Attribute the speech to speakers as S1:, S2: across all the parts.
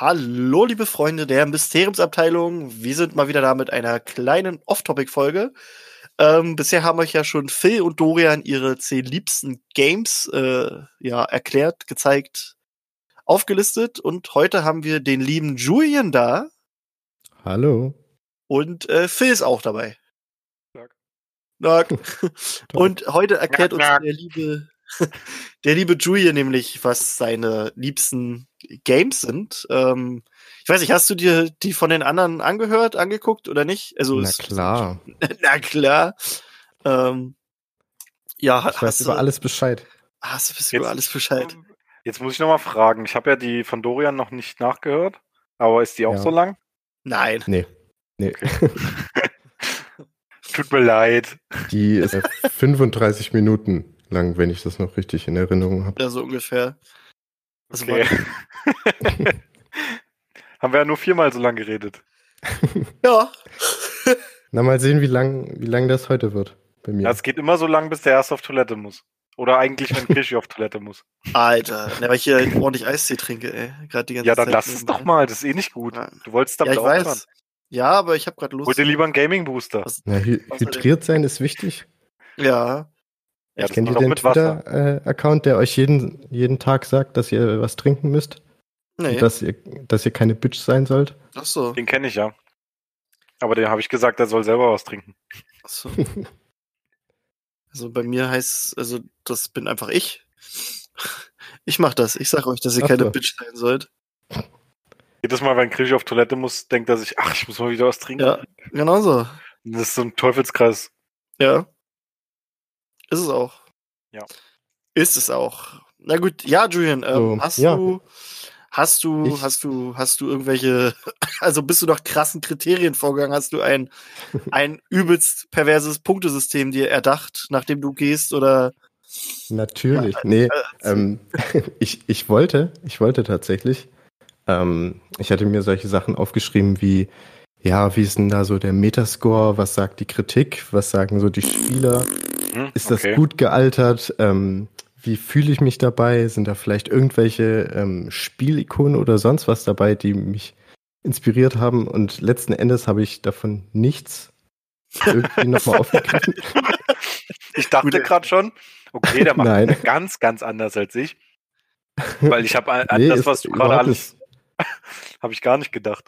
S1: Hallo, liebe Freunde der Mysteriumsabteilung. Wir sind mal wieder da mit einer kleinen Off-Topic-Folge. Ähm, bisher haben euch ja schon Phil und Dorian ihre zehn liebsten Games äh, ja, erklärt, gezeigt, aufgelistet. Und heute haben wir den lieben Julian da.
S2: Hallo.
S1: Und äh, Phil ist auch dabei. Tag. Und heute erklärt uns der liebe, der liebe Julian nämlich, was seine liebsten Games sind. Ähm, ich weiß nicht, hast du dir die von den anderen angehört, angeguckt oder nicht? Also
S2: Na klar.
S1: na klar. Ähm, ja,
S2: ich weiß über alles Bescheid.
S1: Hast du bist über alles Bescheid?
S3: Jetzt muss ich noch mal fragen. Ich habe ja die von Dorian noch nicht nachgehört, aber ist die auch
S2: Ja.
S3: so lang?
S1: Nein.
S2: Nee. Nee.
S3: Tut mir leid.
S2: Die ist 35 Minuten lang, wenn ich das noch richtig in Erinnerung habe.
S1: Ja, so ungefähr. Also
S3: Okay. Haben wir ja nur viermal so lang geredet.
S1: Ja.
S2: Na, mal sehen, wie lang, wie lang das heute wird bei mir.
S3: Ja, es geht immer so lang, bis der erst auf Toilette muss. Oder eigentlich, wenn Krischi auf Toilette muss.
S1: Alter, ne, weil ich hier ordentlich Eistee trinke, ey. Gerade die ganze
S3: Ja, dann
S1: Zeit
S3: lass es doch mal. Das ist eh nicht gut.
S1: Ja.
S3: Du wolltest
S1: Ja,
S3: damit
S1: ich weiß.
S3: aufhören.
S1: Ja, aber ich habe gerade Lust.
S3: Hol dir lieber einen.
S1: Was-
S2: Na, hy
S1: Was soll
S2: hydriert sein ist wichtig.
S1: Ja.
S3: Ja,
S2: ihr
S3: doch
S2: den. Twitter-Account, der euch jeden, jeden Tag sagt, dass ihr was trinken müsst?
S1: Nee.
S2: Und dass ihr, dass ihr keine Bitch sein sollt?
S1: Ach so.
S3: Den kenne ich ja. Aber dem habe ich gesagt, er soll selber was trinken.
S1: Ach so. Also bei mir heißt, also das bin einfach ich. Ich mach das. Ich sag euch, dass ihr
S2: Ach
S1: keine
S2: so.
S1: Bitch sein sollt.
S3: Jedes Mal, wenn Krischi auf Toilette muss, denkt er sich, ach, ich muss mal wieder was trinken.
S1: Ja, genau so.
S3: Das ist so ein Teufelskreis.
S1: Ja. Ist es auch.
S3: Ja.
S1: Ist es auch. Na gut, ja, Julian, ähm,
S2: So,
S1: hast
S2: ja.
S1: du, hast du,
S2: Ich-
S1: hast du, hast du irgendwelche, also bist du nach krassen Kriterien vorgegangen? Hast du ein, ein übelst perverses Punktesystem dir erdacht, nachdem du gehst oder?
S2: Natürlich. Nee,
S1: Äh,
S2: ähm, ich, ich wollte, ich wollte tatsächlich. Ähm, ich hatte mir solche Sachen aufgeschrieben wie, ja, wie ist denn da so der Metascore? Was sagt die Kritik? Was sagen so die Spieler?
S3: Hm,
S2: Ist das
S3: okay.
S2: gut gealtert? Ähm, wie fühle ich mich dabei? Sind da vielleicht irgendwelche ähm, Spielikonen oder sonst was dabei, die mich inspiriert haben? Und letzten Endes habe ich davon nichts irgendwie nochmal aufgegriffen.
S3: Ich dachte gerade schon, okay, der macht
S2: Nein.
S3: ganz, ganz anders als ich. Weil ich habe an
S2: Nee,
S3: das,
S2: ist
S3: was du gerade alles, habe ich gar nicht gedacht.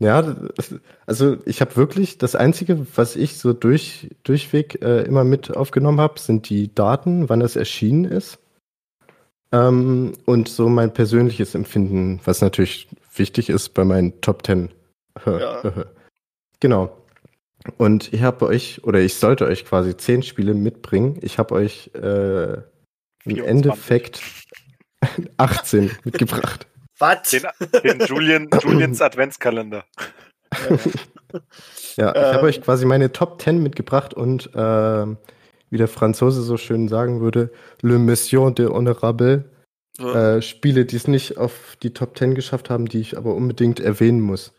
S2: Ja, das- also ich habe wirklich das Einzige, was ich so durch, durchweg äh, immer mit aufgenommen habe, sind die Daten, wann es erschienen ist. Ähm, und so mein persönliches Empfinden, was natürlich wichtig ist bei meinen Top Ten.
S1: Ja.
S2: Genau. Und ich habe euch, oder ich sollte euch quasi zehn Spiele mitbringen. Ich habe euch äh, im
S3: 24.
S2: Endeffekt 18 mitgebracht.
S1: Was?
S3: Den, den Julian, Julians Adventskalender.
S2: Ja, ich
S1: Ähm.
S2: habe euch quasi meine Top 10 mitgebracht und ähm, wie der Franzose so schön sagen würde, Le Monsieur de Honorable. Äh, Spiele, die es nicht auf die Top 10 geschafft haben, die ich aber unbedingt erwähnen muss.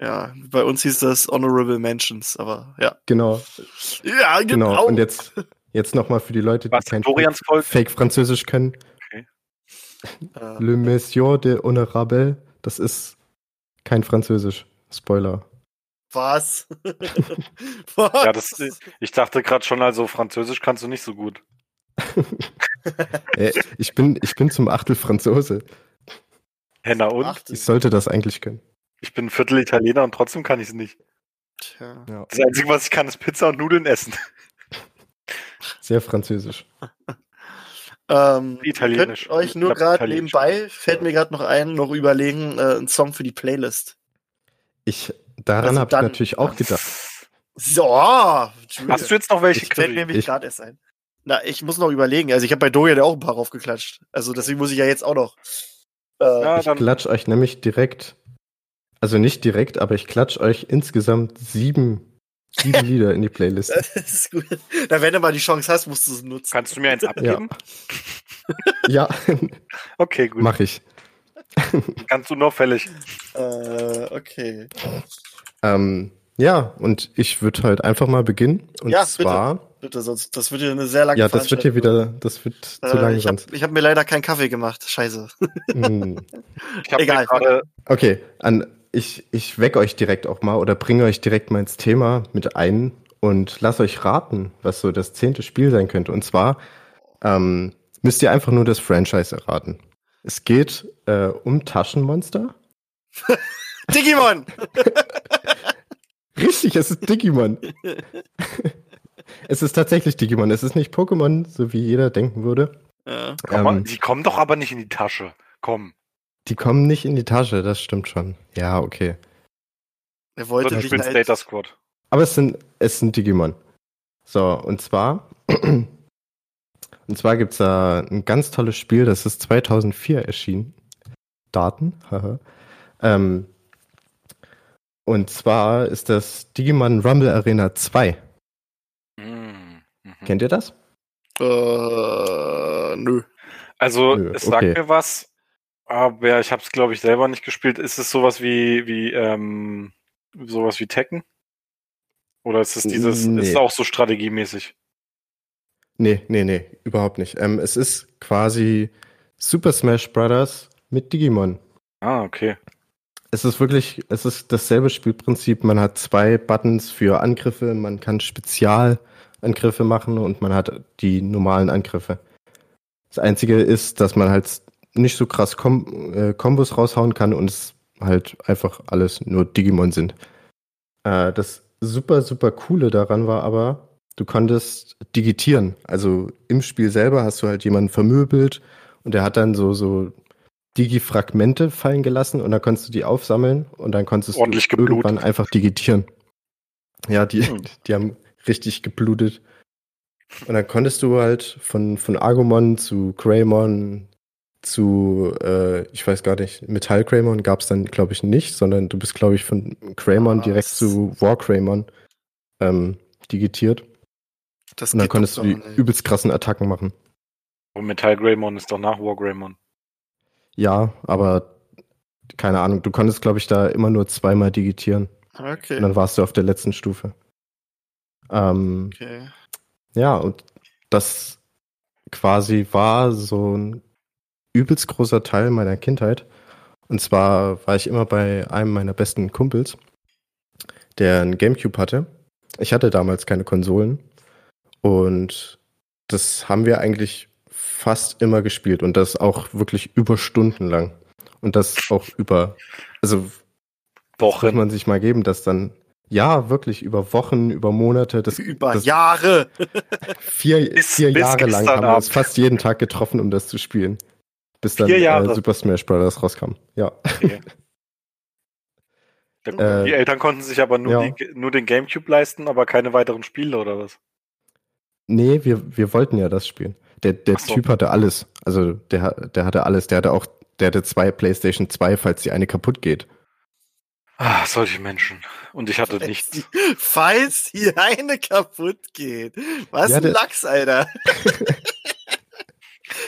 S1: ja, bei uns hieß das Honorable Mentions, aber ja.
S2: Genau,
S1: Ja, genau.
S2: genau. Und jetzt, jetzt nochmal für die Leute, die
S3: Was
S2: kein
S3: Dorians
S2: Fake,
S3: Volk?
S2: Fake Französisch können.
S1: Äh,
S2: Le Monsieur de Honorable, das ist kein Französisch. Spoiler.
S1: was? was?
S3: Ja, das, ich dachte gerade schon, also Französisch kannst du nicht so gut.
S2: Äh, ich, bin, ich bin zum Achtel Franzose.
S3: Henna und?
S1: Ach,
S2: Ich sollte das eigentlich können.
S3: Ich bin ein Viertel Italiener und trotzdem kann ich es nicht.
S1: Tja.
S2: Ja.
S3: Das Einzige, was ich kann, ist Pizza und Nudeln essen.
S2: Sehr französisch.
S1: Ähm,
S3: Italienisch.
S1: Könnt euch nur gerade nebenbei, fällt mir gerade noch ein, noch überlegen, äh, einen Song für die Playlist.
S2: Ich, daran
S1: Also
S2: habe ich natürlich auch gedacht.
S1: So.
S3: Hast du jetzt noch welche
S1: Ich fällt
S3: Curry?
S1: nämlich
S2: Ich-
S1: gerade erst ein. Na, ich muss noch überlegen. Also ich habe bei Dorian ja auch ein paar raufgeklatscht. Also deswegen muss ich ja jetzt auch noch. Äh,
S3: Ja,
S2: Ich klatsch euch nämlich direkt, also nicht direkt, aber ich klatsch euch insgesamt sieben, sieben Lieder in die Playlist.
S1: das ist gut. Na, wenn du mal die Chance hast, musst du es nutzen.
S3: kannst du mir eins abgeben?
S2: Ja,
S3: Okay, gut.
S2: mache ich.
S3: Kannst du noch fällig.
S1: Äh, okay.
S2: Ähm, ja, und ich würde halt einfach mal beginnen. Und
S1: Ja,
S2: zwar
S1: bitte, sonst das wird hier eine sehr lange
S2: Ja, das wird hier wieder, das wird zu
S1: Äh,
S2: lang
S1: ich habe
S2: sonst.
S1: ich hab mir leider keinen Kaffee gemacht. Scheiße.
S2: Hm.
S3: Ich habe
S1: Egal.
S2: Okay, an, ich, ich weck euch direkt auch mal oder bringe euch direkt mal ins Thema mit ein und lass euch raten, was so das zehnte Spiel sein könnte. Und zwar ähm, müsst ihr einfach nur das Franchise erraten. Es geht äh, um Taschenmonster.
S1: Digimon!
S2: Richtig, es ist Digimon. es ist tatsächlich Digimon. Es ist nicht Pokémon, so wie jeder denken würde.
S1: Ja.
S2: Ähm,
S3: die kommen doch aber nicht in die Tasche. Komm.
S2: Die kommen nicht in die Tasche, das stimmt schon. Ja, okay.
S1: Er wollte
S3: spielst
S1: halt,
S3: Data Squad.
S2: Aber es sind, es sind Digimon. So, und zwar, und zwar gibt's da ein ganz tolles Spiel, das ist 2004 erschienen. Daten, haha. ähm, und zwar ist das Digimon Rumble Arena 2.
S3: Mhm. Mhm.
S2: Kennt ihr das?
S1: Äh, nö.
S3: Also,
S2: Nö,
S3: es sagt
S2: okay.
S3: mir was, aber ich habe es, glaube ich, selber nicht gespielt. Ist es sowas wie, wie, ähm, sowas wie Tekken? Oder ist es dieses,
S2: Nee.
S3: ist es auch so strategiemäßig?
S2: Nee, nee, nee, überhaupt nicht. Ähm, es ist quasi Super Smash Bros. mit Digimon.
S3: Ah, okay.
S2: Es ist wirklich, es ist dasselbe Spielprinzip. Man hat zwei Buttons für Angriffe, man kann Spezialangriffe machen und man hat die normalen Angriffe. Das Einzige ist, dass man halt nicht so krass Kom äh, Kombos raushauen kann und es halt einfach alles nur Digimon sind. Äh, das super, super coole daran war aber, du konntest digitieren. Also im Spiel selber hast du halt jemanden vermöbelt und der hat dann so, so Digi-Fragmente fallen gelassen und dann konntest du die aufsammeln und dann konntest
S3: Ordentlich
S2: du
S3: geblutet.
S2: irgendwann einfach digitieren. Ja, die,
S3: Hm.
S2: die haben richtig geblutet. Und dann konntest du halt von, von Agumon zu Greymon zu, äh, ich weiß gar nicht, Metall Greymon gab es dann, glaube ich, nicht, sondern du bist, glaube ich, von Greymon
S1: Was?
S2: direkt zu War Greymon ähm, digitiert.
S1: Das
S2: Und dann konntest du die
S1: nicht.
S2: übelst krassen Attacken machen.
S3: Und Metall Greymon ist doch nach War Greymon.
S2: Ja, aber keine Ahnung, du konntest, glaube ich, da immer nur zweimal digitieren.
S1: Okay.
S2: Und dann warst du auf der letzten Stufe. Ähm,
S1: okay.
S2: ja, und das quasi war so ein übelst großer Teil meiner Kindheit. Und zwar war ich immer bei einem meiner besten Kumpels, der einen Gamecube hatte. Ich hatte damals keine Konsolen. Und das haben wir eigentlich fast immer gespielt. Und das auch wirklich über Stunden lang. Und das auch über, also muss
S3: Wochen.
S2: man sich mal geben, dass dann, ja, wirklich über Wochen, über Monate, das,
S1: Über
S2: das
S1: Jahre.
S2: vier,
S3: Bis-
S2: vier
S3: bis
S2: Jahre lang haben wir uns fast jeden Tag getroffen, um das zu spielen. Bis dann äh, Super Smash Bros. rauskam. Ja.
S3: Okay. Da-
S2: Äh,
S3: die Eltern konnten sich aber nur,
S2: ja.
S3: die, nur den Gamecube leisten, aber keine weiteren Spiele oder was?
S2: Nee, wir, wir wollten ja das spielen. Der, der
S3: so.
S2: Typ hatte alles. Also der, der hatte alles. Der hatte auch, der hatte zwei PlayStation 2, falls die eine kaputt geht.
S3: Ah, solche Menschen. Und ich hatte nichts.
S1: Falls hier eine kaputt geht. Was
S2: Ja,
S1: ein
S2: der-
S1: Lachs, Alter.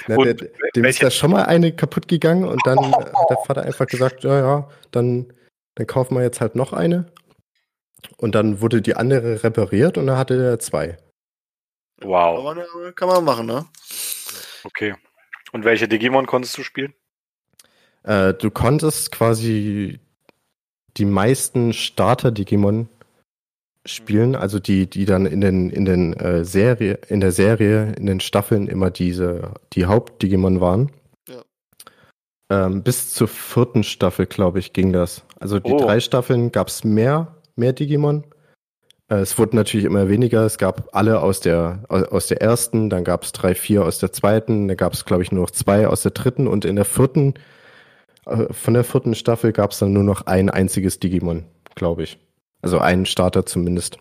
S2: Na,
S3: Und
S2: der, dem ist da schon mal eine kaputt gegangen und dann hat der Vater einfach gesagt, ja, ja, dann, dann kaufen wir jetzt halt noch eine. Und dann wurde die andere repariert und dann hatte der zwei.
S3: Wow.
S1: Aber, ne, kann man machen, ne?
S3: Okay. Und welche Digimon konntest du spielen?
S2: Äh, du konntest quasi die meisten Starter-Digimon spielen, also die, die dann in den, in den äh, Serie, in der Serie, in den Staffeln immer diese, die Haupt-Digimon waren.
S1: Ja.
S2: Ähm, bis zur vierten Staffel, glaube ich, ging das. Also die
S3: Oh.
S2: drei Staffeln gab es mehr, mehr Digimon. Äh, es wurden natürlich immer weniger. Es gab alle aus der, aus, aus der ersten, dann gab es drei, vier aus der zweiten, dann gab es, glaube ich, nur noch zwei aus der dritten und in der vierten, äh, von der vierten Staffel gab es dann nur noch ein einziges Digimon, glaube ich. Also einen Starter zumindest.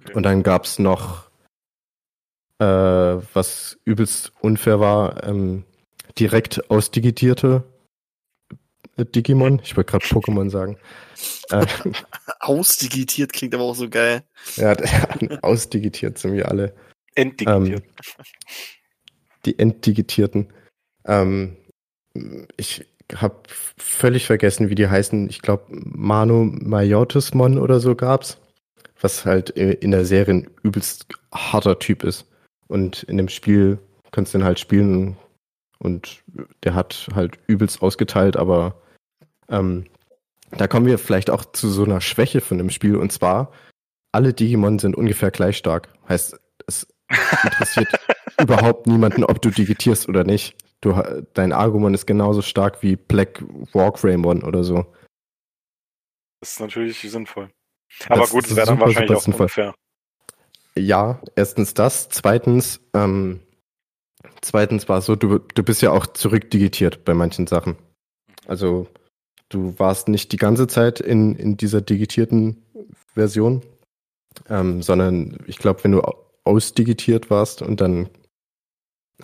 S3: Okay.
S2: Und dann gab es noch, äh, was übelst unfair war, ähm, direkt ausdigitierte äh, Digimon. Ich wollte gerade Pokémon sagen. Äh,
S1: Ausdigitiert klingt aber auch so geil.
S2: er hat ausdigitiert ziemlich alle.
S3: Entdigitiert.
S2: Die Entdigitierten. Ähm, ich habe völlig vergessen, wie die heißen. Ich glaube, Mano Majotismon oder so gab's. Was halt in der Serie ein übelst harter Typ ist. Und in dem Spiel kannst du den halt spielen und der hat halt übelst ausgeteilt, aber ähm, da kommen wir vielleicht auch zu so einer Schwäche von dem Spiel und zwar, alle Digimon sind ungefähr gleich stark. Heißt, es interessiert überhaupt niemanden, ob du digitierst oder nicht. Du, dein Argumon ist genauso stark wie Black Wargreymon oder so.
S3: Das ist natürlich sinnvoll. Aber
S2: Das
S3: gut, es wäre dann wahrscheinlich auch
S2: sinnvoll.
S3: unfair.
S2: Ja, erstens das. Zweitens, ähm, zweitens war es so, du, du bist ja auch zurückdigitiert bei manchen Sachen. Also du warst nicht die ganze Zeit in, in dieser digitierten Version, ähm, sondern ich glaube, wenn du au- ausdigitiert warst und dann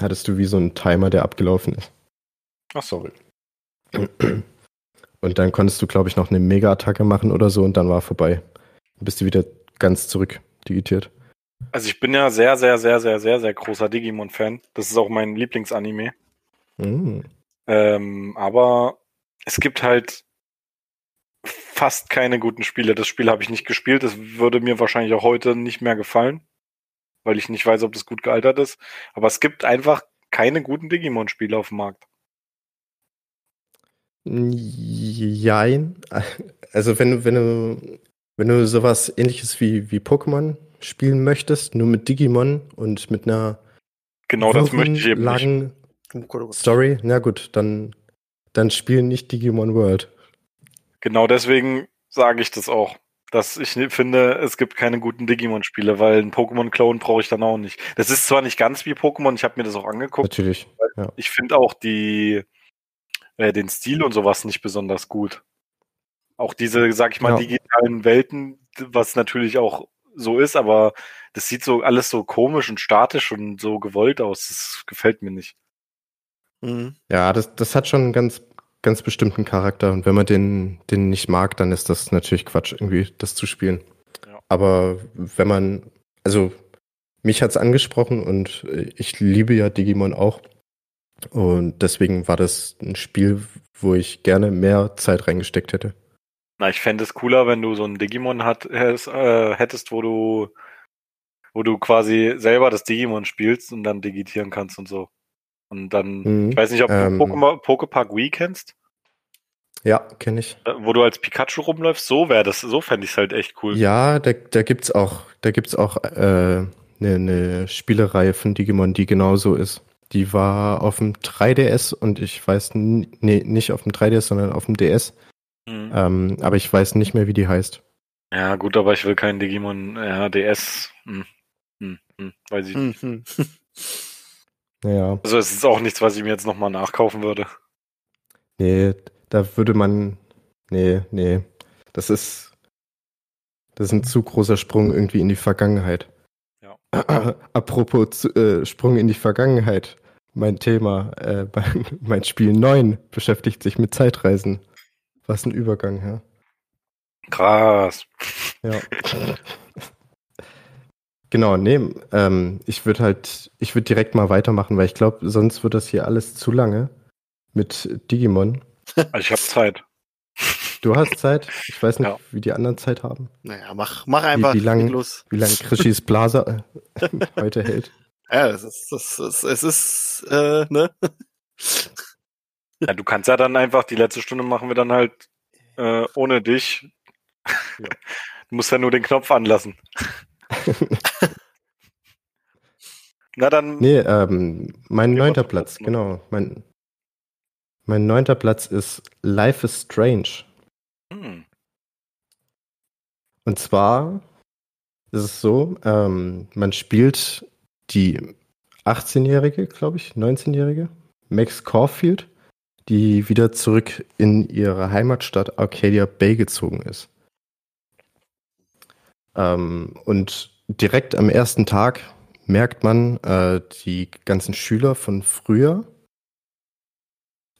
S2: hattest du wie so einen Timer, der abgelaufen ist.
S3: Ach sorry.
S2: Und dann konntest du, glaube ich, noch eine Mega-Attacke machen oder so und dann war vorbei. Dann bist du wieder ganz zurück digitiert.
S3: Also ich bin ja sehr, sehr, sehr, sehr, sehr, sehr großer Digimon-Fan. Das ist auch mein Lieblingsanime.
S2: Mm.
S3: Ähm, aber es gibt halt fast keine guten Spiele. Das Spiel habe ich nicht gespielt. Das würde mir wahrscheinlich auch heute nicht mehr gefallen, weil ich nicht weiß, ob das gut gealtert ist. Aber es gibt einfach keine guten Digimon-Spiele auf dem Markt.
S2: Jein. Also wenn du, wenn du, wenn du sowas ähnliches wie, wie Pokémon spielen möchtest, nur mit Digimon und mit einer
S3: Genau das möchte ich eben
S2: langen. Story, na gut, dann, dann spiel nicht Digimon World.
S3: Genau deswegen sage ich das auch. Dass ich ni- finde, es gibt keine guten Digimon-Spiele, weil einen Pokémon-Clone brauche ich dann auch nicht. Das ist zwar nicht ganz wie Pokémon, ich habe mir das auch angeguckt.
S2: Natürlich. Ja.
S3: Ich finde auch die, äh, den Stil und sowas nicht besonders gut. Auch diese, sag ich mal,
S2: Ja.
S3: digitalen Welten, was natürlich auch so ist, aber das sieht so alles so komisch und statisch und so gewollt aus. Das gefällt mir nicht.
S1: Mhm.
S2: Ja, das, das hat schon ganz, ganz bestimmten Charakter. Und wenn man den, den nicht mag, dann ist das natürlich Quatsch, irgendwie das zu spielen.
S3: Ja.
S2: Aber wenn man, also mich hat's angesprochen und äh, ich liebe ja Digimon auch. Und deswegen war das ein Spiel, wo ich gerne mehr Zeit reingesteckt hätte.
S3: Na, ich fände es cooler, wenn du so ein Digimon hat, hättest, äh, hättest, wo du, wo du quasi selber das Digimon spielst und dann digitieren kannst und so. Und dann,
S2: Mhm.
S3: ich weiß nicht, ob
S2: Ähm.
S3: du Pokémon, Pokepark Wii kennst,
S2: Ja, kenne ich.
S3: äh, wo du als Pikachu rumläufst, so wäre das, so fände ich es halt echt cool.
S2: Ja, da, da gibt's auch, da gibt's auch äh, eine, eine Spielereihe von Digimon, die genauso ist. Die war auf dem 3DS und ich weiß, nee, nicht auf dem 3DS, sondern auf dem DS.
S3: Mhm.
S2: Ähm, aber ich weiß nicht mehr, wie die heißt.
S3: Ja, gut, aber ich will keinen Digimon, ja, DS, hm, hm, hm, weiß ich nicht.
S2: Naja,
S3: Also es ist auch nichts, was ich mir jetzt nochmal nachkaufen würde.
S2: nee, da würde man, nee, nee, das ist, das ist ein zu großer Sprung irgendwie in die Vergangenheit.
S3: Ja.
S2: Apropos äh, Sprung in die Vergangenheit. Mein Thema, äh, mein, mein Spiel 9 beschäftigt sich mit Zeitreisen. Was ein Übergang, ja.
S3: Krass.
S2: Ja. Genau, nee, ähm, ich würde halt, ich würde direkt mal weitermachen, weil ich glaube, sonst wird das hier alles zu lange mit Digimon.
S3: Also ich habe Zeit.
S2: Du hast Zeit, ich weiß nicht,
S3: Ja.
S2: wie die anderen Zeit haben,
S1: Naja, mach, mach einfach.
S2: wie lang-
S1: leg los.
S2: wie lange Krishis Blaser äh, heute hält.
S1: Ja, es ist, es ist, es ist äh, ne?
S3: Ja, du kannst ja dann einfach, die letzte Stunde machen wir dann halt äh, ohne dich.
S2: Ja.
S3: Du musst ja nur den Knopf anlassen. Na dann,
S2: Nee, ähm, mein neunter Platz, genau. Mein, mein neunter Platz ist Life is Strange.
S3: hm,
S2: Und zwar ist es so, ähm, man spielt die 18-Jährige, glaube ich, 19-Jährige, Max Caulfield, die wieder zurück in ihre Heimatstadt Arcadia Bay gezogen ist. Ähm, und direkt am ersten Tag merkt man, äh, die ganzen Schüler von früher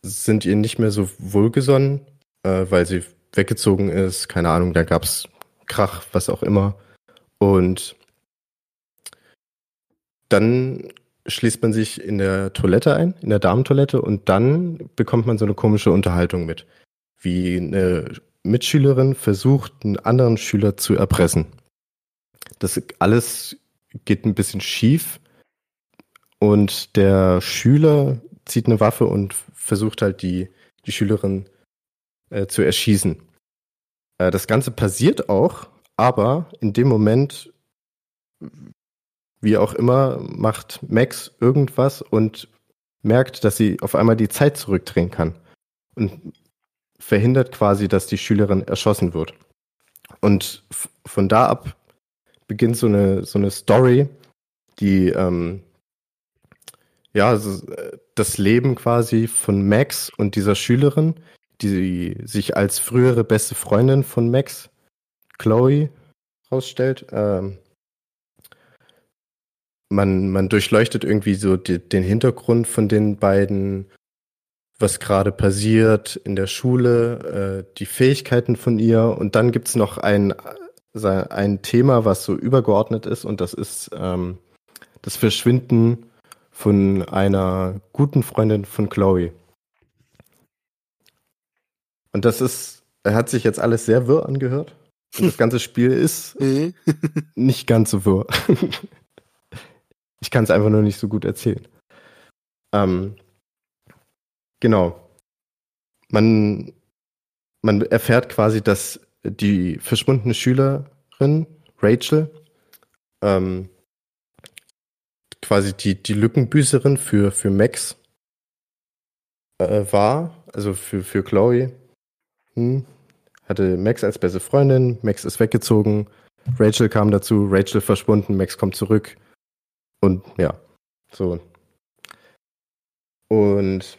S2: sind ihr nicht mehr so wohlgesonnen, äh, weil sie weggezogen ist. Keine Ahnung, da gab's Krach, was auch immer. Und dann schließt man sich in der Toilette ein, in der Damentoilette, und dann bekommt man so eine komische Unterhaltung mit, wie eine Mitschülerin versucht, einen anderen Schüler zu erpressen. Das alles geht ein bisschen schief und der Schüler zieht eine Waffe und versucht halt die, die Schülerin äh, zu erschießen. Äh, das Ganze passiert auch, aber in dem Moment, wie auch immer, macht Max irgendwas und merkt, dass sie auf einmal die Zeit zurückdrehen kann und verhindert quasi, dass die Schülerin erschossen wird. Und von da ab beginnt so eine, so eine Story, die ähm, ja, das Leben quasi von Max und dieser Schülerin, die sich als frühere beste Freundin von Max, Chloe, rausstellt. Ähm, man, man durchleuchtet irgendwie so die, den Hintergrund von den beiden, was gerade passiert in der Schule, äh, die Fähigkeiten von ihr und dann gibt's noch ein, ein Thema, was so übergeordnet ist und das ist ähm, das Verschwinden von einer guten Freundin von Chloe. Und das ist, er hat sich jetzt alles sehr wirr angehört. Und das ganze Spiel ist mhm. nicht ganz so wirr. ich kann es einfach nur nicht so gut erzählen. Ähm, genau. Man, man erfährt quasi, dass die verschwundene Schülerin, Rachel, ähm, quasi die, die Lückenbüßerin für, für Max äh, war, also für, für Chloe. Hm. Hatte Max als beste Freundin, Max ist weggezogen, Rachel kam dazu, Rachel verschwunden, Max kommt zurück. Und ja, so. Und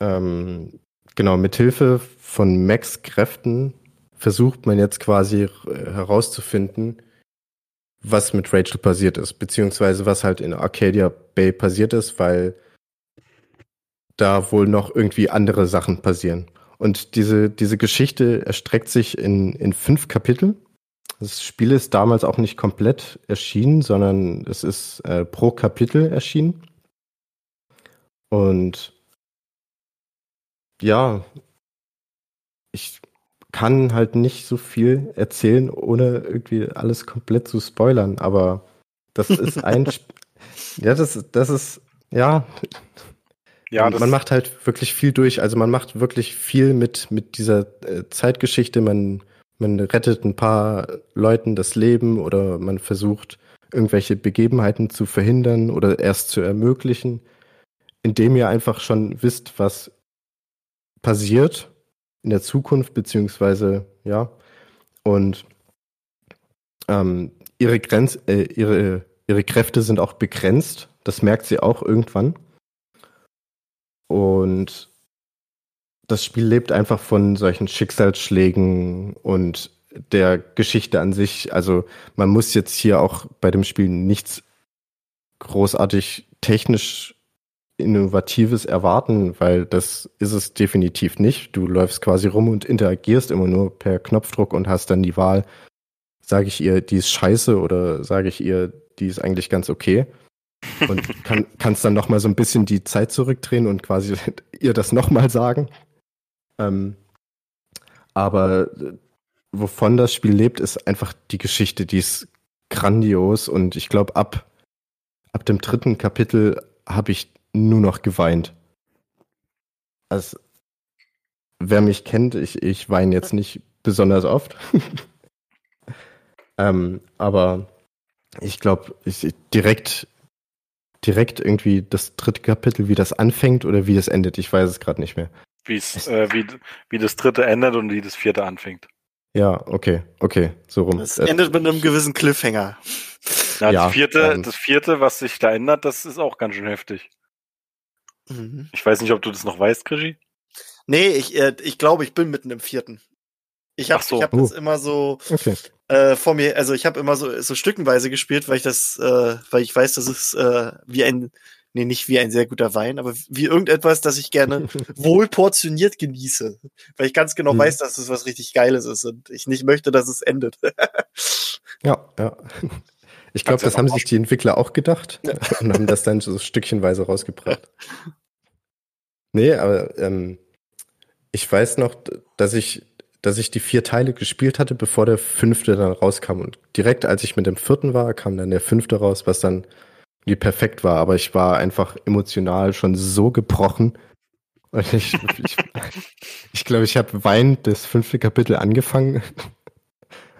S2: ähm, genau, mit Hilfe von Max Kräften versucht man jetzt quasi herauszufinden, was mit Rachel passiert ist, beziehungsweise was halt in Arcadia Bay passiert ist, weil da wohl noch irgendwie andere Sachen passieren. Und diese, diese Geschichte erstreckt sich in, in fünf Kapitel. Das Spiel ist damals auch nicht komplett erschienen, sondern es ist äh, pro Kapitel erschienen. Und ja, ich kann halt nicht so viel erzählen, ohne irgendwie alles komplett zu spoilern. Aber das ist ein, ja, das, das ist, ja, ja, man macht halt wirklich viel durch. Also man macht wirklich viel mit, mit dieser äh, Zeitgeschichte. Man, man rettet ein paar Leuten das Leben oder man versucht, irgendwelche Begebenheiten zu verhindern oder erst zu ermöglichen, indem ihr einfach schon wisst, was passiert in der Zukunft, beziehungsweise, ja, und ähm, ihre, Grenz, äh, ihre, ihre Kräfte sind auch begrenzt. Das merkt sie auch irgendwann. Und das Spiel lebt einfach von solchen Schicksalsschlägen und der Geschichte an sich. Also man muss jetzt hier auch bei dem Spiel nichts großartig technisch Innovatives erwarten, weil das ist es definitiv nicht. Du läufst quasi rum und interagierst immer nur per Knopfdruck und hast dann die Wahl, sage ich ihr, die ist scheiße oder sage ich ihr, die ist eigentlich ganz okay. Und kann, kannst dann nochmal so ein bisschen die Zeit zurückdrehen und quasi ihr das nochmal sagen. Ähm, aber wovon das Spiel lebt, ist einfach die Geschichte, die ist grandios und ich glaube, ab, ab dem dritten Kapitel habe ich nur noch geweint. Also, wer mich kennt, ich, ich weine jetzt nicht besonders oft. ähm, aber ich glaube, ich, direkt, direkt irgendwie das dritte Kapitel, wie das anfängt oder wie das endet, ich weiß es gerade nicht mehr.
S3: Wie's, äh, wie, wie das dritte endet und wie das vierte anfängt.
S2: Ja, okay, okay, so rum.
S1: Es endet mit einem gewissen Cliffhanger.
S3: Na, ja, das, vierte, ähm, das vierte, was sich da ändert, das ist auch ganz schön heftig. Mhm. Ich weiß nicht, ob du das noch weißt, Krischi.
S1: Nee, ich, äh, ich glaube, ich bin mitten im vierten. Ich habe so. ich hab das uh. immer so okay. äh, vor mir, also ich habe immer so, so stückenweise gespielt, weil ich das, äh, weil ich weiß, dass es äh, wie ein, nee, nicht wie ein sehr guter Wein, aber wie irgendetwas, das ich gerne wohl portioniert genieße. Weil ich ganz genau mhm. weiß, dass es was richtig Geiles ist und ich nicht möchte, dass es endet.
S2: ja, ja. Ich glaube, das haben sich die Entwickler auch gedacht ja. und haben das dann so stückchenweise rausgebracht. Nee, aber ähm, ich weiß noch, dass ich dass ich die vier Teile gespielt hatte, bevor der fünfte dann rauskam. Und direkt als ich mit dem vierten war, kam dann der fünfte raus, was dann wie perfekt war. Aber ich war einfach emotional schon so gebrochen. Und ich ich, ich glaube, ich habe weinend das fünfte Kapitel angefangen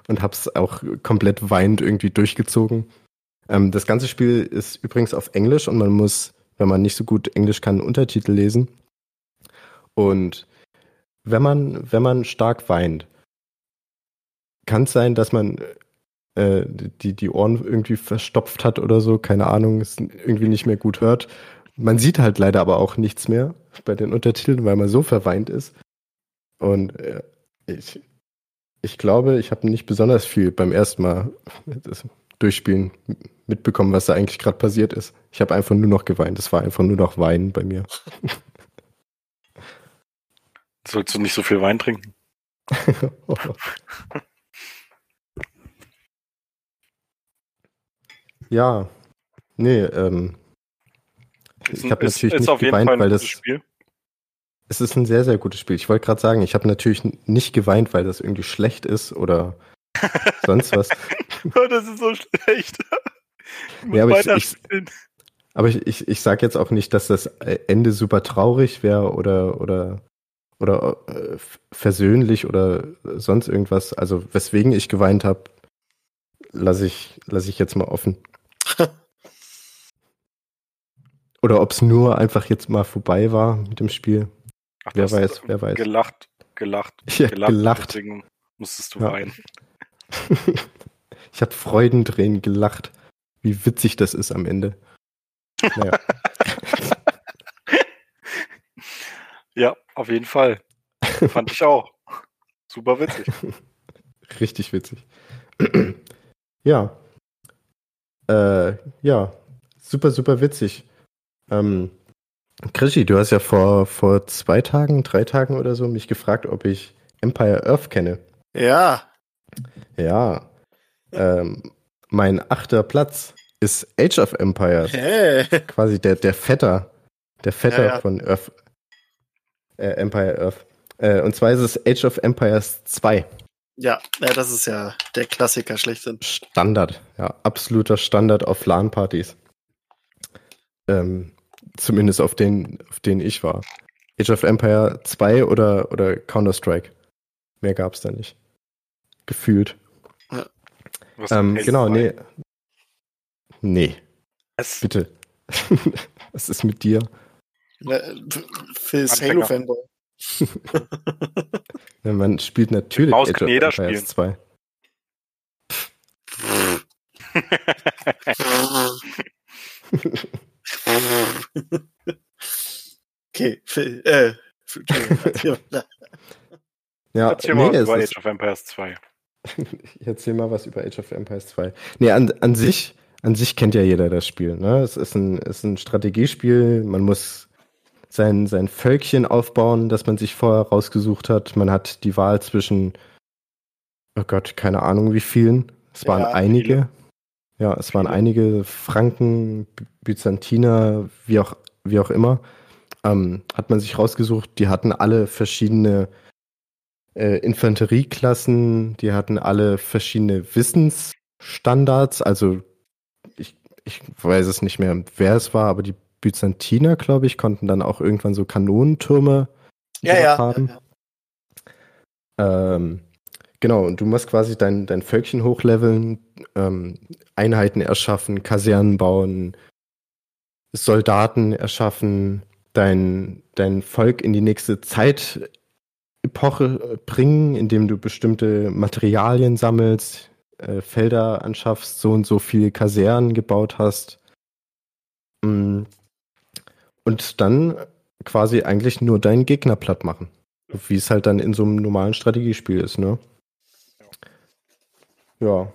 S2: und habe es auch komplett weinend irgendwie durchgezogen. Ähm, das ganze Spiel ist übrigens auf Englisch und man muss, wenn man nicht so gut Englisch kann, Untertitel lesen. Und wenn man, wenn man stark weint, kann es sein, dass man äh, die, die Ohren irgendwie verstopft hat oder so, keine Ahnung, es irgendwie nicht mehr gut hört. Man sieht halt leider aber auch nichts mehr bei den Untertiteln, weil man so verweint ist. Und äh, ich, ich glaube, ich habe nicht besonders viel beim ersten Mal Durchspielen mitbekommen, was da eigentlich gerade passiert ist. Ich habe einfach nur noch geweint. Es war einfach nur noch Weinen bei mir.
S3: Sollst du nicht so viel Wein trinken?
S2: ja, nee, ähm, ich habe natürlich
S3: ist
S2: nicht geweint, weil das,
S3: Spiel.
S2: Es ist ein sehr, sehr gutes Spiel. Ich wollte gerade sagen, ich habe natürlich nicht geweint, weil das irgendwie schlecht ist oder sonst was.
S3: das ist so schlecht. Ich
S2: Ja, aber ich-
S3: weiterspielen.
S2: Aber ich, ich, ich sage jetzt auch nicht, dass das Ende super traurig wäre oder, oder, oder äh, versöhnlich oder sonst irgendwas. Also weswegen ich geweint habe, lasse ich, lass ich jetzt mal offen. Oder ob es nur einfach jetzt mal vorbei war mit dem Spiel.
S3: Ach,
S2: wer weiß, wer weiß.
S3: Gelacht, gelacht,
S2: Ich
S3: gelacht.
S2: gelacht.
S3: Deswegen musstest du
S2: Ja.
S3: weinen.
S2: ich habe Freudentränen gelacht, wie witzig das ist am Ende. Naja.
S3: Ja, auf jeden Fall. Fand ich auch. Super witzig.
S2: Richtig witzig. ja. Äh, ja. Super, super witzig. Ähm, Krischi, du hast ja vor, vor zwei Tagen, drei Tagen oder so mich gefragt, ob ich Empire Earth kenne.
S1: Ja.
S2: Ja. Ähm, mein achter Platz ist Age of Empires.
S1: Hey.
S2: Quasi der, der Vetter. Der Vetter
S1: Ja, ja.
S2: von Earth. Äh, Empire Earth. Äh, und zwar ist es Age of Empires 2.
S1: Ja, ja, das ist ja der Klassiker schlechthin.
S2: Standard, ja, absoluter Standard auf LAN-Partys. Ähm, zumindest auf denen, auf denen ich war. Age of Empire 2 oder, oder Counter-Strike. Mehr gab's da nicht. Gefühlt.
S3: Was
S2: Ähm, genau, nee. Nee,
S3: Es,
S2: bitte. Was ist mit dir?
S1: Phil ist
S3: Anfänger.
S1: Halo-Fanboy.
S2: Ja, man spielt natürlich
S3: Maus
S2: Age of
S3: jeder
S2: Empires
S3: spielen.
S2: 2.
S1: okay, Phil, äh, Phil, Entschuldigung.
S2: Ja,
S3: Erzähl mal
S2: nee,
S3: was
S2: es
S3: über Age of Empires 2.
S2: Ich erzähl mal was über Age of Empires 2. Nee, an, an sich, an sich kennt ja jeder das Spiel. Ne? Es ist ein, ist ein Strategiespiel. Man muss sein, sein Völkchen aufbauen, das man sich vorher rausgesucht hat. Man hat die Wahl zwischen, oh Gott, keine Ahnung wie vielen. Es waren
S1: Ja,
S2: einige.
S3: viele.
S2: Ja, es waren einige Franken, Byzantiner, wie auch, wie auch immer. Ähm, hat man sich rausgesucht. Die hatten alle verschiedene äh, Infanterieklassen, die hatten alle verschiedene Wissensstandards. Also ich, ich weiß es nicht mehr, wer es war, aber die Byzantiner, glaube ich, konnten dann auch irgendwann so Kanonentürme
S1: Ja, ja.
S2: haben.
S1: ja,
S2: Ähm, genau, und du musst quasi dein, dein Völkchen hochleveln, ähm, Einheiten erschaffen, Kasernen bauen, Soldaten erschaffen, dein, dein Volk in die nächste Zeitepoche äh, bringen, indem du bestimmte Materialien sammelst, äh, Felder anschaffst, so und so viele Kasernen gebaut hast. Mm. Und dann quasi eigentlich nur deinen Gegner platt machen. Wie es halt dann in so einem normalen Strategiespiel ist, ne? Ja.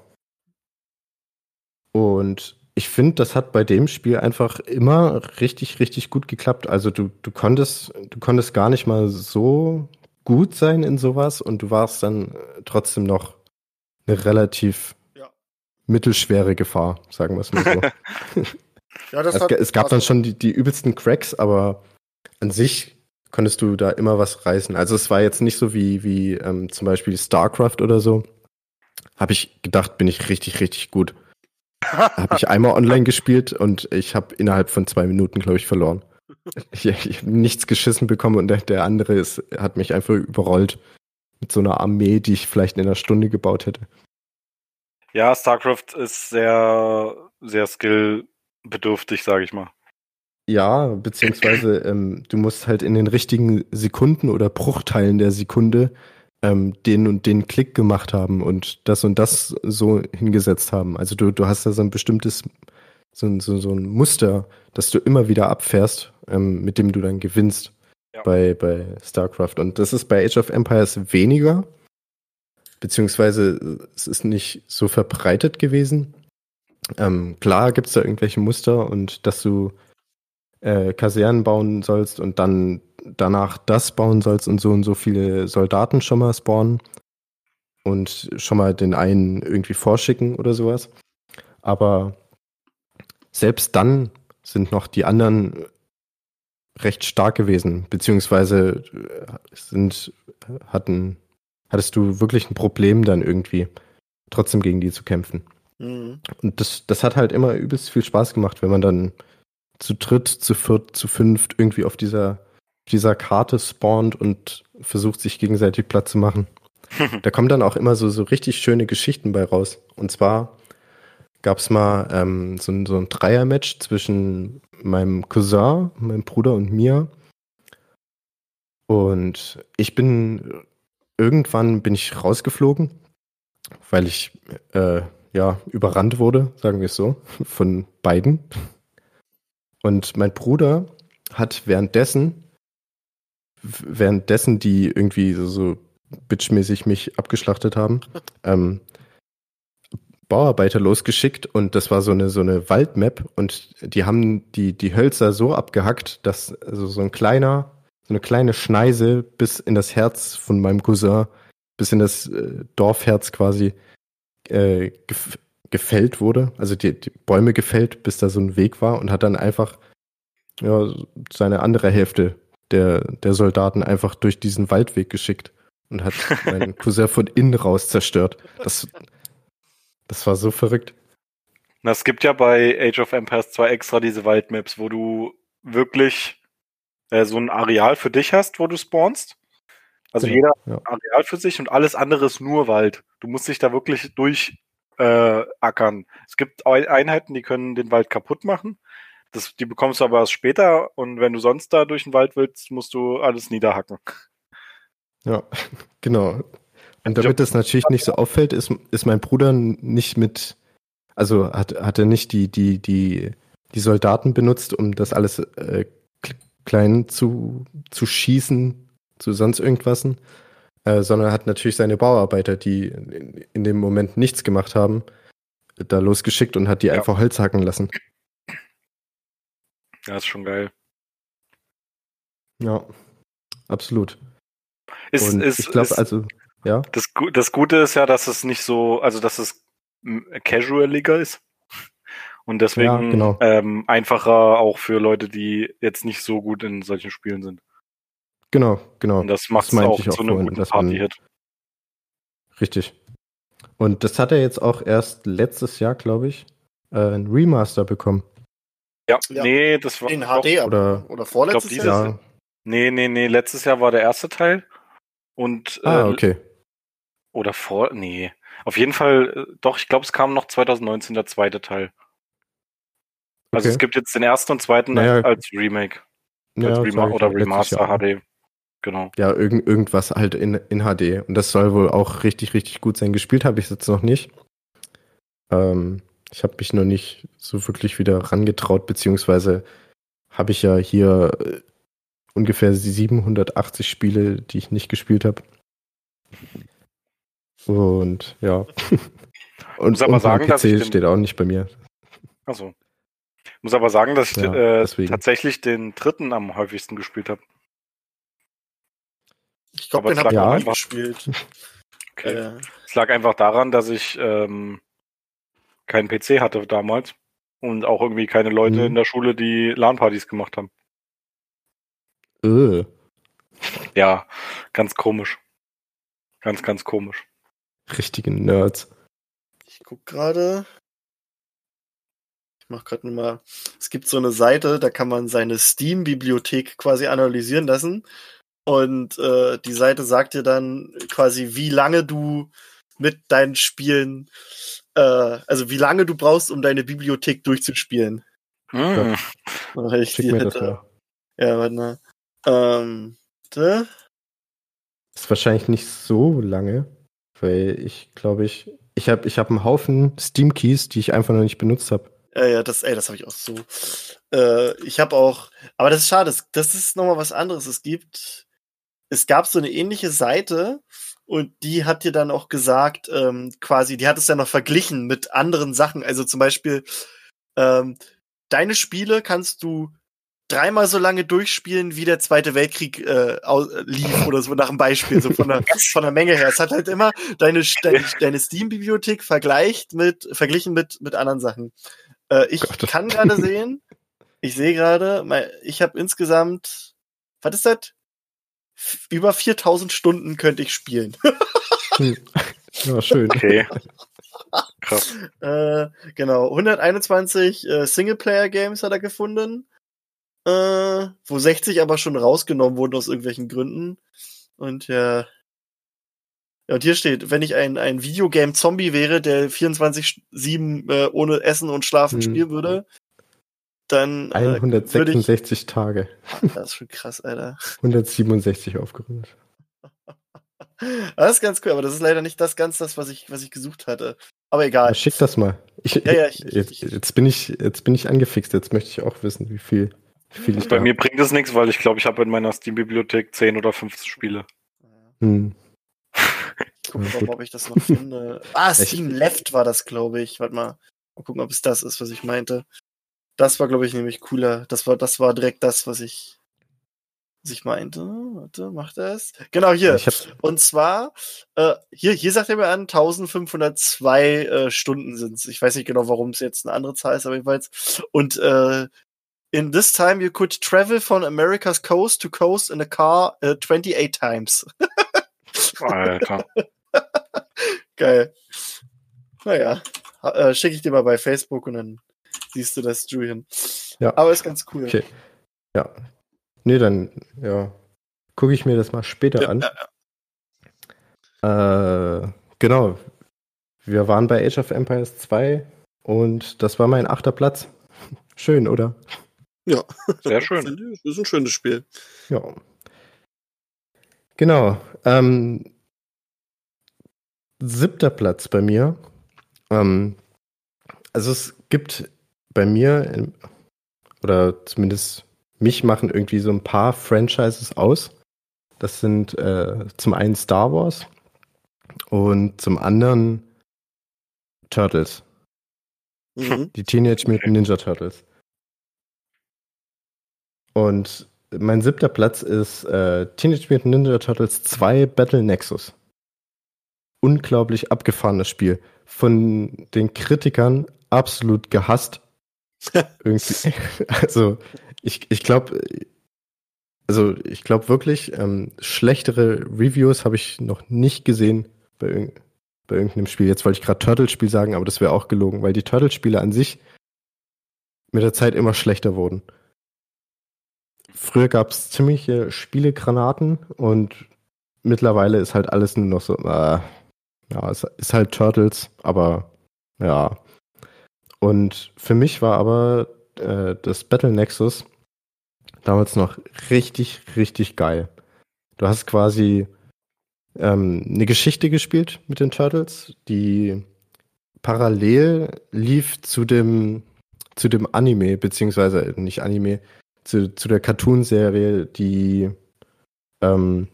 S2: Und ich finde, das hat bei dem Spiel einfach immer richtig, richtig gut geklappt. Also du, du konntest, du konntest gar nicht mal so gut sein in sowas und du warst dann äh, trotzdem noch eine relativ
S1: Ja.
S2: mittelschwere Gefahr, sagen wir es mal so.
S1: ja, das
S2: es,
S1: hat
S2: es gab dann schon die, die übelsten Cracks, aber an sich konntest du da immer was reißen. Also es war jetzt nicht so wie, wie ähm, zum Beispiel StarCraft oder so. Habe ich gedacht, bin ich richtig, richtig gut. Habe ich einmal online gespielt und ich habe innerhalb von zwei Minuten, glaube ich, verloren. Ich, ich habe nichts geschissen bekommen und der, der andere ist, hat mich einfach überrollt mit so einer Armee, die ich vielleicht in einer Stunde gebaut hätte.
S3: Ja, StarCraft ist sehr, sehr skillbedürftig, sage ich mal.
S2: Ja, beziehungsweise ähm, du musst halt in den richtigen Sekunden oder Bruchteilen der Sekunde ähm, den und den Klick gemacht haben und das und das so hingesetzt haben. Also du, du hast da so ein bestimmtes, so, ein, so, so ein Muster, das du immer wieder abfährst, ähm, mit dem du dann gewinnst ja. bei, bei StarCraft. Und das ist bei Age of Empires weniger, beziehungsweise es ist nicht so verbreitet gewesen. Ähm, klar gibt es da irgendwelche Muster und dass du äh, Kasernen bauen sollst und dann danach das bauen sollst und so und so viele Soldaten schon mal spawnen und schon mal den einen irgendwie vorschicken oder sowas. Aber selbst dann sind noch die anderen recht stark gewesen, beziehungsweise äh, sind, hatten, hattest du wirklich ein Problem dann irgendwie, trotzdem gegen die zu kämpfen. Mhm. Und das, das hat halt immer übelst viel Spaß gemacht, wenn man dann zu dritt, zu viert, zu fünft irgendwie auf dieser dieser Karte spawnt und versucht sich gegenseitig Platz zu machen. da kommen dann auch immer so, so richtig schöne Geschichten bei raus. Und zwar gab es mal ähm, so, ein, so ein Dreier-Match zwischen meinem Cousin, meinem Bruder und mir. Und ich bin irgendwann bin ich rausgeflogen, weil ich äh, ja überrannt wurde, sagen wir es so, von beiden. Und mein Bruder hat währenddessen währenddessen die irgendwie so, so bitchmäßig mich abgeschlachtet haben, ähm, Bauarbeiter losgeschickt und das war so eine so eine Waldmap und die haben die die Hölzer so abgehackt, dass also so ein kleiner so eine kleine Schneise bis in das Herz von meinem Cousin bis in das äh, Dorfherz quasi äh, gef gefällt wurde, also die, die Bäume gefällt, bis da so ein Weg war und hat dann einfach ja, seine andere Hälfte der, der Soldaten einfach durch diesen Waldweg geschickt und hat meinen Cousin von innen raus zerstört. Das, das war so verrückt.
S3: Na, es gibt ja bei Age of Empires 2 extra diese Waldmaps, wo du wirklich äh, so ein Areal für dich hast, wo du spawnst. Also genau, jeder ja. Areal für sich und alles andere ist nur Wald. Du musst dich da wirklich durch äh, ackern. Es gibt Einheiten, die können den Wald kaputt machen. Das, die bekommst du aber erst später und wenn du sonst da durch den Wald willst, musst du alles niederhacken.
S2: Ja, genau. Und damit das natürlich nicht so auffällt, ist, ist mein Bruder nicht mit, also hat, hat er nicht die, die, die, die Soldaten benutzt, um das alles äh, klein zu, zu schießen, zu sonst irgendwas, äh, sondern hat natürlich seine Bauarbeiter, die in, in, dem Moment nichts gemacht haben, da losgeschickt und hat die ja. einfach Holz hacken lassen.
S3: Ja, ist schon geil.
S2: Ja, absolut.
S3: Ist, Und ist, ich glaube, also, ja. Das, das Gute ist ja, dass es nicht so, also dass es casualiger ist. Und deswegen ja, genau. ähm, einfacher auch für Leute, die jetzt nicht so gut in solchen Spielen sind.
S2: Genau, genau.
S3: Und das macht es auch, auch zu einem guten Party-Hit.
S2: Richtig. Und das hat er jetzt auch erst letztes Jahr, glaube ich, äh, ein Remaster bekommen.
S3: Ja, ja. nee, das war.
S1: In HD, oder, oder vorletztes
S3: glaub, Jahr? Jahr? Nee, nee, nee, letztes Jahr war der erste Teil. Und.
S2: Ah, äh, okay.
S3: Oder vor. Nee. Auf jeden Fall, äh, doch, ich glaube, es kam noch 2019 der zweite Teil. Also okay. es gibt jetzt den ersten und zweiten naja, als Remake. Als ja, Rema oder Remaster HD. Genau.
S2: Ja, irgend, irgendwas halt in, in HD. Und das soll wohl auch richtig, richtig gut sein. Gespielt habe ich es jetzt noch nicht. Ähm, ich habe mich noch nicht so wirklich wieder rangetraut, beziehungsweise habe ich ja hier äh, ungefähr 780 Spiele, die ich nicht gespielt habe. Und ja. und, muss aber sagen, PC den, steht auch nicht bei mir.
S3: Achso. Ich muss aber sagen, dass ich ja, äh, tatsächlich den dritten am häufigsten gespielt habe.
S1: Ich glaube, den habe ich ja. auch gespielt.
S3: Okay. Äh. Es lag einfach daran, dass ich ähm, keinen PC hatte damals und auch irgendwie keine Leute mhm. in der Schule, die LAN-Partys gemacht haben.
S2: Äh.
S3: ja, ganz komisch. Ganz, ganz komisch.
S2: Richtige Nerds.
S1: Ich guck gerade. Ich mach gerade nur mal. Es gibt so eine Seite, da kann man seine Steam-Bibliothek quasi analysieren lassen. Und äh, die Seite sagt dir dann quasi, wie lange du mit deinen Spielen, äh, also wie lange du brauchst, um deine Bibliothek durchzuspielen.
S3: Hm.
S1: Weil ich
S2: Schick mir das
S1: hätte-
S2: mal.
S1: Ja, warte mal. Ähm, warte.
S2: Ist wahrscheinlich nicht so lange, weil ich glaube ich, ich habe ich hab einen Haufen Steam Keys, die ich einfach noch nicht benutzt habe.
S1: Ja, ja, das, ey, das habe ich auch so. Äh, ich habe auch, aber das ist schade, das, das ist nochmal was anderes. Es gibt, es gab so eine ähnliche Seite und die hat dir dann auch gesagt, ähm, quasi, die hat es dann noch verglichen mit anderen Sachen. Also zum Beispiel, ähm, deine Spiele kannst du dreimal so lange durchspielen, wie der Zweite Weltkrieg äh, lief oder so nach dem Beispiel, so von der, von der Menge her. Es hat halt immer deine, deine, deine Steam-Bibliothek vergleicht mit, verglichen mit, mit anderen Sachen. Äh, ich
S2: Gott.
S1: kann gerade sehen, ich sehe gerade, ich habe insgesamt, was ist das? Über 4000 Stunden könnte ich spielen.
S2: Hm. Ja, schön.
S3: Okay. Krass.
S1: Äh, genau, 121 äh, Singleplayer-Games hat er gefunden, äh, wo 60 aber schon rausgenommen wurden aus irgendwelchen Gründen. Und ja, ja und hier steht, wenn ich ein, ein Videogame-Zombie wäre, der 24-7 äh, ohne Essen und Schlafen
S2: Hm.
S1: spielen würde, dann äh, würde ich,
S2: 166 Tage.
S1: das ist schon krass, Alter.
S2: 167 aufgerundet.
S1: Das ist ganz cool, aber das ist leider nicht das ganz das, was ich, was ich gesucht hatte. Aber egal.
S2: Ja, schick das mal. Ich,
S1: Ja, ja, ich-
S2: jetzt,
S1: ich-
S2: jetzt bin ich jetzt bin ich angefixt. Jetzt möchte ich auch wissen, wie viel, wie viel ich
S3: Bei
S2: da
S3: mir bringt es nichts, weil ich glaube, ich habe in meiner Steam-Bibliothek 10 oder 15 Spiele.
S2: Hm.
S1: Ich gucke mal, ob ich das noch finde. Ah, Steam Left war das, glaube ich. Warte mal. Mal gucken, ob es das ist, was ich meinte. Das war, glaube ich, nämlich cooler. Das war, das war direkt das, was ich, was ich meinte. Warte, macht das? Genau, hier. Und zwar, äh, hier, hier sagt er mir an, 1502 äh, Stunden sind's. Ich weiß nicht genau, warum es jetzt eine andere Zahl ist, aber jedenfalls. Und äh, in this time you could travel from America's coast to coast in a car äh, 28 times.
S3: Alter.
S1: Geil. Naja, äh, schicke ich dir mal bei Facebook und dann siehst du das, Julian.
S2: Ja.
S1: Aber ist ganz cool.
S2: Okay. ja. Nee, dann, ja. Gucke ich mir das mal später
S1: Ja,
S2: an. Äh, genau. Wir waren bei Age of Empires 2 und das war mein achter Platz. Schön, oder?
S1: Ja.
S3: Sehr schön.
S1: Das ist ein schönes Spiel.
S2: Ja. Genau. Ähm, siebter Platz bei mir. Ähm, also es gibt bei mir, oder zumindest mich machen irgendwie so ein paar Franchises aus. Das sind äh, zum einen Star Wars und zum anderen Turtles.
S1: Mhm.
S2: Die Teenage Mutant Ninja Turtles. Und mein siebter Platz ist äh, Teenage Mutant Ninja Turtles 2 Battle Nexus. Unglaublich abgefahrenes Spiel. Von den Kritikern absolut gehasst. Irgendwie. Also, ich, ich glaube, also ich glaube wirklich, ähm, schlechtere Reviews habe ich noch nicht gesehen bei, irg bei irgendeinem Spiel. Jetzt wollte ich gerade Turtle-Spiel sagen, aber das wäre auch gelogen, weil die Turtle-Spiele an sich mit der Zeit immer schlechter wurden. Früher gab es ziemliche Spielegranaten und mittlerweile ist halt alles nur noch so, äh, ja, es ist halt Turtles, aber ja. Und für mich war aber äh, das Battle Nexus damals noch richtig, richtig geil. Du hast quasi ähm, eine Geschichte gespielt mit den Turtles, die parallel lief zu dem, zu dem Anime, beziehungsweise nicht Anime, zu, zu der Cartoon-Serie, die ähm,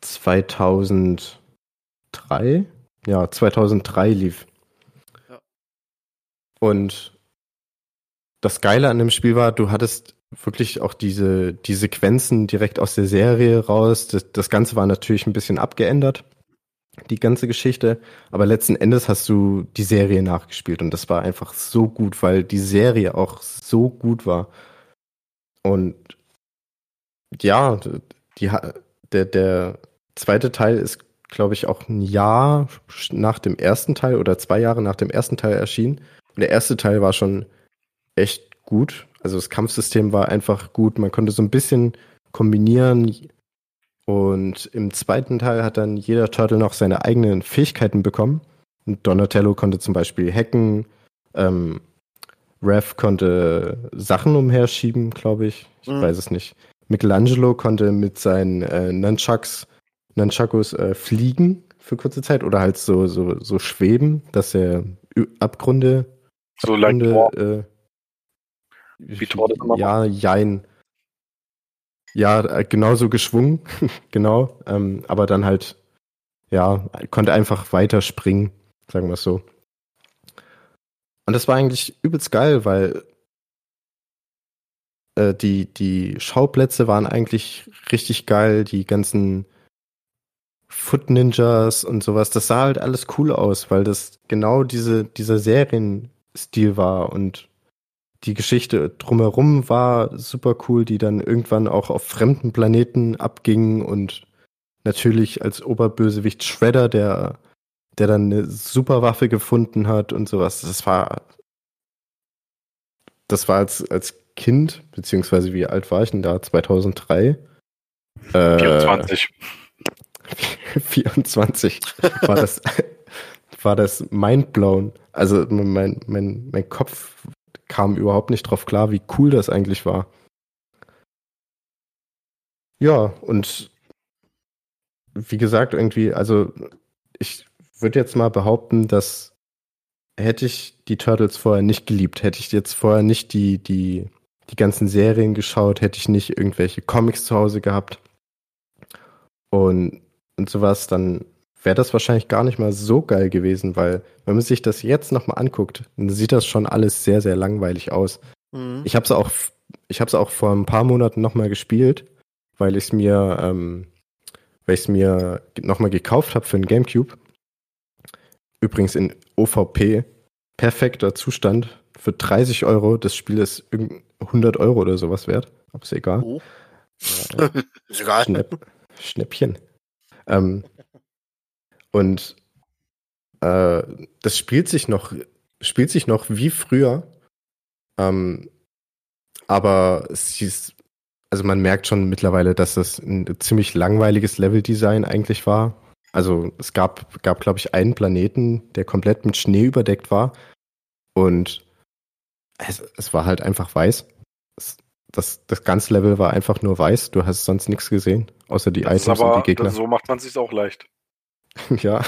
S2: 2003, ja, 2003 lief. Und das Geile an dem Spiel war, du hattest wirklich auch diese, die Sequenzen direkt aus der Serie raus. Das, das Ganze war natürlich ein bisschen abgeändert, die ganze Geschichte. Aber letzten Endes hast du die Serie nachgespielt und das war einfach so gut, weil die Serie auch so gut war. Und ja, die, der, der zweite Teil ist, glaube ich, auch ein Jahr nach dem ersten Teil oder zwei Jahre nach dem ersten Teil erschienen. Der erste Teil war schon echt gut. Also das Kampfsystem war einfach gut. Man konnte so ein bisschen kombinieren. Und im zweiten Teil hat dann jeder Turtle noch seine eigenen Fähigkeiten bekommen. Und Donatello konnte zum Beispiel hacken. Ähm, Rev konnte Sachen umherschieben, glaube ich. Ich mhm. weiß es nicht. Michelangelo konnte mit seinen äh, Nunchucks, Nunchakus äh, fliegen für kurze Zeit oder halt so, so, so schweben, dass er Abgründe.
S3: So Abgründe,
S2: äh, Wie Tor das immer Ja, jein. Ja, äh, genauso geschwungen, genau. Ähm, aber dann halt, ja, konnte einfach weiter springen, sagen wir es so. Und das war eigentlich übelst geil, weil äh, die, die Schauplätze waren eigentlich richtig geil, die ganzen Foot Ninjas und sowas, das sah halt alles cool aus, weil das genau diese, dieser Serienstil war und die Geschichte drumherum war super cool, die dann irgendwann auch auf fremden Planeten abging und natürlich als Oberbösewicht Shredder, der, der dann eine Superwaffe gefunden hat und sowas. Das war, das war als, als Kind, beziehungsweise wie alt war ich denn da? 2003?
S3: 24.
S2: Äh, 24 war das, war das mindblown. Also mein, mein, mein Kopf kam überhaupt nicht drauf klar, wie cool das eigentlich war. Ja, und wie gesagt, irgendwie, also ich würde jetzt mal behaupten, dass hätte ich die Turtles vorher nicht geliebt, hätte ich jetzt vorher nicht die, die die ganzen Serien geschaut, hätte ich nicht irgendwelche Comics zu Hause gehabt und, und sowas, dann wäre das wahrscheinlich gar nicht mal so geil gewesen, weil wenn man sich das jetzt nochmal anguckt, dann sieht das schon alles sehr, sehr langweilig aus. Mhm. Ich habe es auch, ich habe es auch vor ein paar Monaten nochmal gespielt, weil ich es mir, ähm, weil ich es mir nochmal gekauft habe für den GameCube. Übrigens in OVP, perfekter Zustand, für 30 Euro. Das Spiel ist 100 Euro oder sowas wert. Aber ist egal. Oh.
S1: Ja, ist egal.
S2: Schnäpp, Schnäppchen. Ähm, und äh, das spielt sich noch, spielt sich noch wie früher. Ähm, aber es ist, also man merkt schon mittlerweile, dass das ein ziemlich langweiliges Leveldesign eigentlich war. Also es gab, gab glaube ich, einen Planeten, der komplett mit Schnee überdeckt war. Und es, es war halt einfach weiß. Es, das, das ganze Level war einfach nur weiß. Du hast sonst nichts gesehen, außer die das Items
S3: aber,
S2: und die Gegner.
S3: So macht man es sich auch leicht.
S2: ja,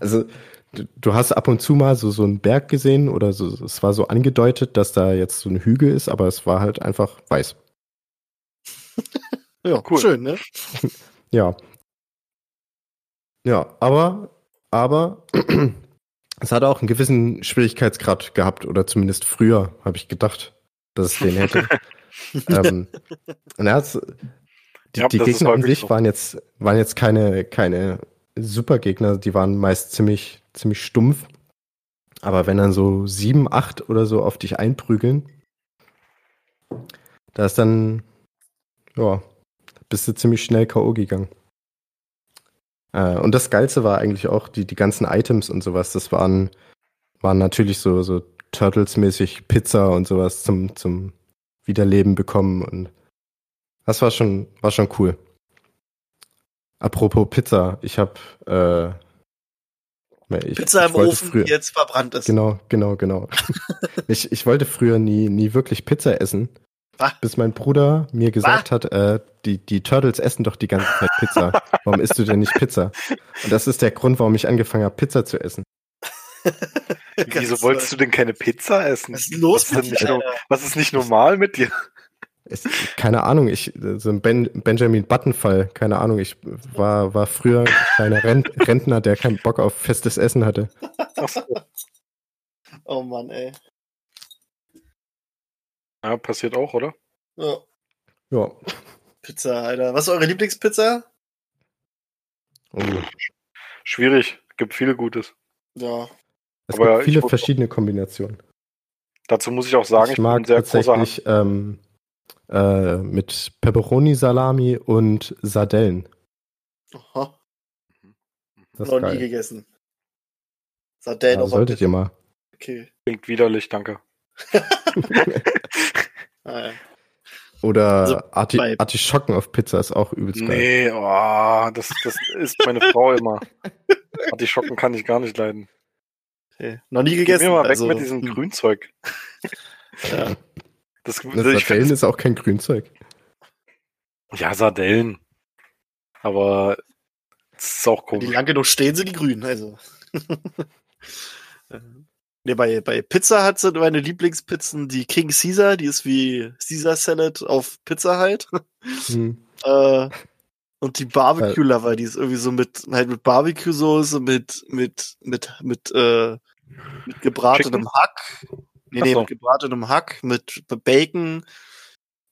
S2: also du, du, hast ab und zu mal so, so einen Berg gesehen oder so, es war so angedeutet, dass da jetzt so ein Hügel ist, aber es war halt einfach weiß.
S1: ja, cool. Schön, ne?
S2: ja. Ja, aber, aber es hat auch einen gewissen Schwierigkeitsgrad gehabt, oder zumindest früher, habe ich gedacht, dass es den hätte. ähm, na, es, die, ja, die Gegner an sich so. waren jetzt, waren jetzt keine, keine Supergegner, die waren meist ziemlich, ziemlich stumpf. Aber wenn dann so sieben, acht oder so auf dich einprügeln, da ist dann, ja, bist du ziemlich schnell K.O. gegangen. Äh, und das Geilste war eigentlich auch die, die ganzen Items und sowas. Das waren, waren natürlich so, so Turtles-mäßig Pizza und sowas zum, zum Wiederleben bekommen. Und das war schon, war schon cool. Apropos Pizza, ich habe äh,
S1: ich, Pizza im Ofen, früher, die jetzt verbrannt ist.
S2: Genau, genau, genau. ich, ich wollte früher nie, nie wirklich Pizza essen. Was? Bis mein Bruder mir gesagt Was? hat, äh, die, die Turtles essen doch die ganze Zeit Pizza. Warum isst du denn nicht Pizza? Und das ist der Grund, warum ich angefangen habe, Pizza zu essen.
S3: Wieso wolltest du denn keine Pizza essen?
S1: Was ist los
S3: was, ist nicht, was ist nicht normal mit dir?
S2: Es, keine Ahnung, ich, so ein ben, Benjamin Button-Fall, keine Ahnung, ich war, war früher ein kleiner Rentner, der keinen Bock auf festes Essen hatte.
S1: Oh Mann, ey.
S3: Ja, passiert auch, oder?
S1: Ja.
S2: Ja.
S1: Pizza, Alter. Was ist eure Lieblingspizza?
S2: Oh.
S3: Schwierig. Gibt viele Gutes.
S1: Ja.
S2: Es Aber gibt viele verschiedene Kombinationen.
S3: Dazu muss ich auch sagen,
S2: ich, ich mag tatsächlich ähm, äh, mit Pepperoni-Salami und Sardellen.
S1: Aha.
S2: Das
S1: Noch nie gegessen. Sardellen
S2: Ja,
S1: auf
S2: solltet ihr mal.
S1: Okay.
S3: Klingt widerlich, danke.
S1: Ah, ja.
S2: Oder
S1: Also,
S2: Arti
S1: bei-
S2: Artischocken auf Pizza ist auch übelst geil.
S3: Nee, oh, das, das ist meine Frau immer. Die Schocken kann ich gar nicht leiden.
S1: Okay. Noch nie
S3: Geh
S1: gegessen.
S3: mir mal weg
S1: also,
S3: mit diesem
S1: hm,
S3: Grünzeug.
S1: Ja.
S3: Das,
S2: Das
S3: ich
S2: Sardellen
S3: find,
S2: ist auch kein Grünzeug.
S3: ja, Sardellen. Aber es ist auch
S1: Wenn die
S3: komisch.
S1: lang genug stehen, sind die grün. Also. nee, bei, bei Pizza hat sind meine Lieblingspizzen die King Caesar, die ist wie Caesar Salad auf Pizza halt.
S2: Hm.
S1: Äh, und die Barbecue Lover, die ist irgendwie so mit halt mit Barbecue Soße, mit mit mit mit äh, mit gebratenem
S3: Chicken?
S1: Hack. Nee, nee,
S3: so.
S1: mit gebratenem Hack, mit Bacon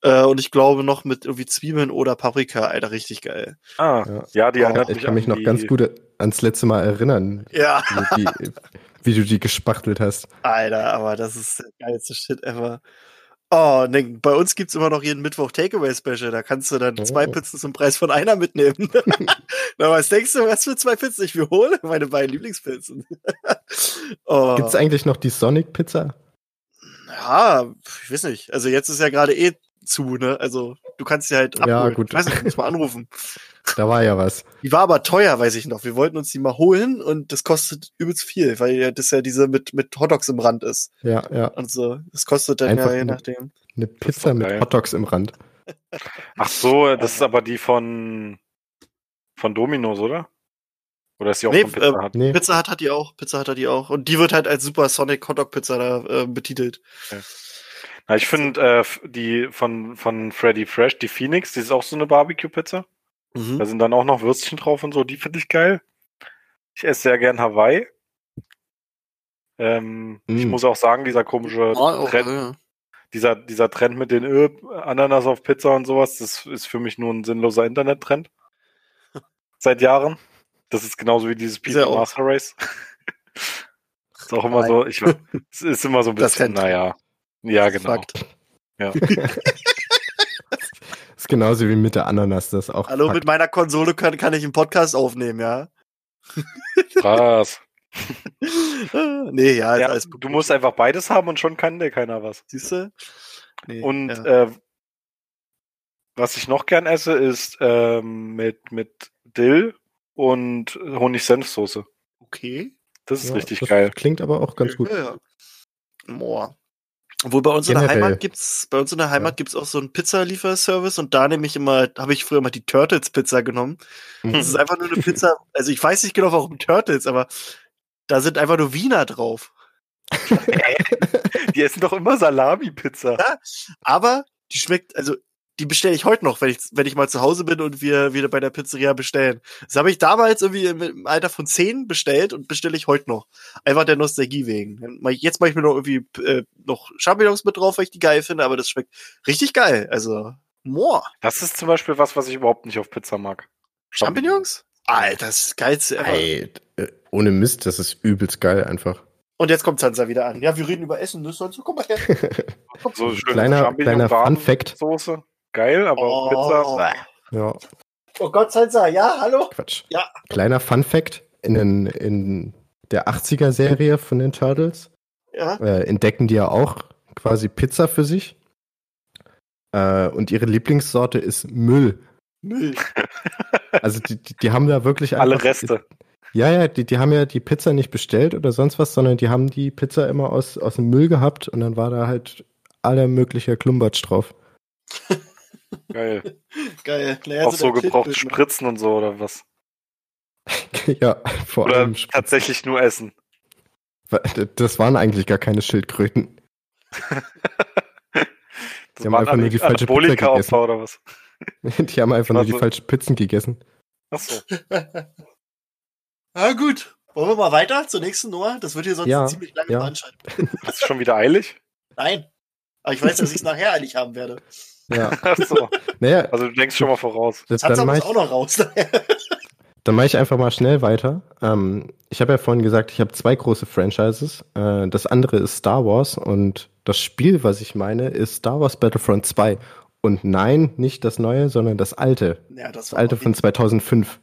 S1: äh, und ich glaube noch mit irgendwie Zwiebeln oder Paprika, Alter, richtig geil.
S3: Ah,
S2: Ja.
S3: ja, die
S1: Oh,
S3: erinnert
S2: Ich
S3: mich
S2: kann mich noch
S3: die,
S2: ganz gut ans letzte Mal erinnern,
S1: Ja,
S2: wie, die, wie du die gespachtelt hast.
S1: Alter, aber das ist der geilste Shit ever. Oh, ne, bei uns gibt's immer noch jeden Mittwoch Takeaway-Special. Da kannst du dann
S2: Oh.
S1: zwei Pizzen zum Preis von einer mitnehmen. Na, was denkst du, was für zwei Pizzen ich mir hole? Meine beiden Lieblingspizzen. oh.
S2: Gibt's eigentlich noch die Sonic Pizza?
S1: Ja, ich weiß nicht. Also jetzt ist ja gerade eh zu, ne? Also du kannst sie halt abholen.
S2: Ja, gut.
S1: Ich weiß nicht, muss mal anrufen.
S2: Da war ja was.
S1: Die war aber teuer, weiß ich noch. Wir wollten uns die mal holen und das kostet übelst viel, weil ja das ja diese mit, mit Hotdogs im Rand ist.
S2: Ja, ja.
S1: Und so. Das kostet dann
S2: Einfach
S1: ja je
S2: eine-
S1: nachdem.
S2: Eine Pizza mit. Hotdogs im Rand.
S3: Ach so, das ist aber die von von Domino's, oder? Oder ist die auch
S1: Nee,
S3: von Pizza
S1: äh,
S3: Hut?
S2: Nee,
S1: Pizza hat hat die auch. Pizza hat hat die auch. Und die wird halt als Super Sonic Hotdog Pizza da äh, betitelt.
S3: Na, ich finde äh, die von von Freddy Fresh, die Phoenix, die ist auch so eine Barbecue-Pizza.
S1: Mhm.
S3: Da sind dann auch noch Würstchen drauf und so, die finde ich geil. Ich esse sehr gern Hawaii. Ähm, Ich
S2: Mm.
S3: muss auch sagen, dieser komische
S1: Oh, oh,
S3: Trend,
S1: ja.
S3: dieser, dieser Trend mit den Ö Ananas auf Pizza und sowas, das ist für mich nur ein sinnloser Internettrend. Seit Jahren. Das ist genauso wie dieses
S1: ja auch.
S3: Master Race. ist auch immer so, ich, es ist immer so ein bisschen, naja. Ja, genau.
S1: Fakt.
S2: ist genauso wie mit der Ananas, das auch.
S1: Hallo,
S2: Fakt.
S1: mit meiner Konsole kann, kann ich einen Podcast aufnehmen, ja?
S3: Krass.
S1: nee, ja,
S3: Ja,
S1: alles
S3: du musst einfach beides haben und schon kann dir keiner was.
S1: Siehst du? Nee,
S3: Und
S1: ja.
S3: äh, was ich noch gern esse, ist ähm, mit, mit Dill und Honig-Senf-Soße.
S1: okay.
S3: Das ist
S2: Ja,
S3: richtig
S2: das
S3: geil.
S2: Klingt aber auch ganz gut.
S1: Ja, ja. Boah. Obwohl bei uns in der
S2: Generell.
S1: Heimat gibt's, bei uns in der Heimat gibt's auch so einen Pizzalieferservice und da nehme ich immer, habe ich früher mal die Turtles Pizza genommen.
S2: Mhm.
S1: Das ist einfach nur eine Pizza, also ich weiß nicht genau warum Turtles, aber da sind einfach nur Wiener drauf.
S3: Die essen doch immer Salami-Pizza.
S1: Aber die schmeckt, also die bestelle ich heute noch, wenn ich, wenn ich mal zu Hause bin und wir wieder bei der Pizzeria bestellen. Das habe ich damals irgendwie im, im Alter von 10 bestellt und bestelle ich heute noch. Einfach der Nostalgie wegen. Jetzt mache ich mir noch irgendwie äh, noch Champignons mit drauf, weil ich die geil finde, aber das schmeckt richtig geil. Also, moa.
S3: Das ist zum Beispiel was, was ich überhaupt nicht auf Pizza mag.
S1: Champignons? Alter, das ist das geilste ever.
S2: Ey, äh, ohne Mist, das ist übelst geil einfach.
S1: Und jetzt kommt Sansa wieder an. Ja, wir reden über Essen, das soll so, guck mal her.
S3: So schön
S2: Kleiner- kleiner Fun Fact.
S3: Soße. Geil, aber auf Pizza.
S2: Ja,
S1: Oh Gott, Sansa, ja, hallo?
S2: Quatsch.
S1: Ja.
S2: Kleiner Fun Fact: in, den, in der 80er-Serie von den Turtles
S1: Ja.
S2: äh, entdecken die ja auch quasi Pizza für sich. Äh, und ihre Lieblingssorte ist Müll.
S1: Müll.
S2: Also die, die, die haben da wirklich
S3: Alle
S2: einfach-
S3: Reste.
S2: Ja, ja, die, die haben ja die Pizza nicht bestellt oder sonst was, sondern die haben die Pizza immer aus, aus dem Müll gehabt und dann war da halt aller möglicher Klumbatsch drauf.
S3: Geil.
S1: Geil. Naja,
S3: Auch so gebrauchte? Spritzen und so oder was?
S2: ja, vor
S3: Oder
S2: allem.
S3: Tatsächlich nur essen.
S2: Das waren eigentlich gar keine Schildkröten. Die haben einfach nur die falsche Pizza
S3: Anabolika-Opfer oder was?
S2: Die haben einfach nur die
S3: Also-
S2: falschen Pizzen gegessen.
S3: Achso.
S1: Ah, gut. Wollen wir mal weiter zur nächsten Nummer? Das wird hier sonst
S2: Ja,
S1: eine ziemlich lange
S2: ja.
S1: Veranstaltung.
S3: Ist es schon wieder eilig?
S1: Nein. Aber ich weiß, dass ich es nachher eilig haben werde.
S2: Ja.
S3: Achso.
S2: Naja,
S3: Also du denkst schon mal voraus.
S2: das, mache
S1: muss
S2: ich,
S1: auch noch raus.
S2: dann mach ich einfach mal schnell weiter. Ähm, ich habe ja vorhin gesagt, ich habe zwei große Franchises. Äh, das andere ist Star Wars und das Spiel, was ich meine, ist Star Wars Battlefront 2. Und nein, nicht das neue, sondern das alte.
S1: ja, das
S2: Das alte von 2005.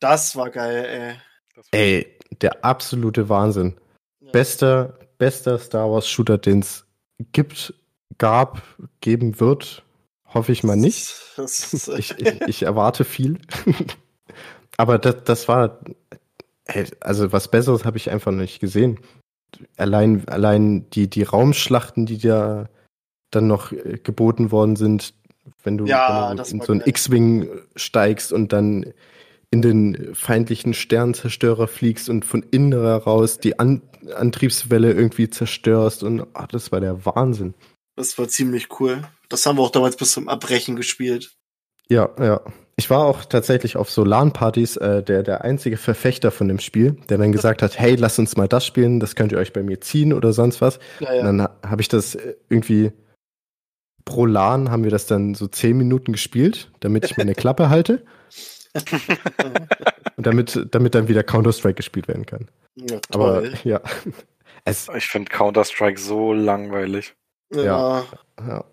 S1: Das war geil, ey.
S3: Das war-
S2: Ey, der absolute Wahnsinn.
S1: Ja.
S2: Bester, bester Star Wars Shooter, den es gibt, gab, geben wird. Hoffe ich mal nicht. Ich, ich, ich erwarte viel. Aber das, das war, also was Besseres habe ich einfach noch nicht gesehen. Allein, allein die, die Raumschlachten, die da dann noch äh, geboten worden sind, wenn du,
S1: Ja,
S2: wenn du
S1: das
S2: in so einen. X-Wing steigst und dann in den feindlichen Sternzerstörer fliegst und von innen heraus die An Antriebswelle irgendwie zerstörst und ah, das war der Wahnsinn.
S1: Das war ziemlich cool. Das haben wir auch damals bis zum Abbrechen gespielt.
S2: Ja, ja. Ich war auch tatsächlich auf so LAN-Partys äh, der, der einzige Verfechter von dem Spiel, der dann gesagt hat, hey, lasst uns mal das spielen, das könnt ihr euch bei mir ziehen oder sonst was.
S1: Ja,
S2: Und dann ha- habe ich das äh, irgendwie pro LAN haben wir das dann so zehn Minuten gespielt, damit ich meine Klappe halte und damit, damit dann wieder Counter-Strike gespielt werden kann.
S1: ja
S2: Aber
S1: toll.
S2: ja. Es,
S3: Ich finde Counter-Strike so langweilig.
S1: Ja.
S2: ja.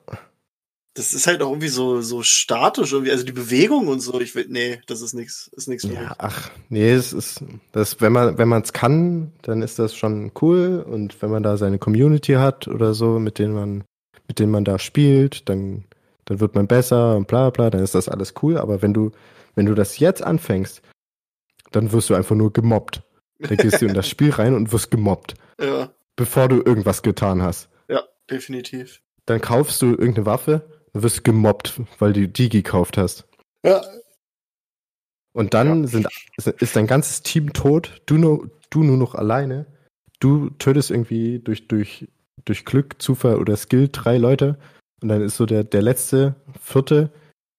S1: Das ist halt auch irgendwie so, so statisch irgendwie, also die Bewegung und so. Ich will, nee, das ist nix, ist nix für mich.
S2: Ja, ach, nee, es ist, das, wenn man, wenn man es kann, dann ist das schon cool. Und wenn man da seine Community hat oder so, mit denen man, mit denen man da spielt, dann, dann wird man besser und bla bla, dann ist das alles cool. Aber wenn du, wenn du das jetzt anfängst, dann wirst du einfach nur gemobbt. Dann gehst du in das Spiel rein und wirst gemobbt,
S1: Ja,
S2: bevor du irgendwas getan hast.
S1: Definitiv.
S2: Dann kaufst du irgendeine Waffe, wirst gemobbt, weil du die gekauft hast.
S1: Ja,
S2: Und dann
S3: Ja.
S2: sind, ist dein ganzes Team tot, du nur, du nur noch alleine. Du tötest irgendwie durch, durch, durch Glück, Zufall oder Skill drei Leute. Und dann ist so der, der letzte, vierte,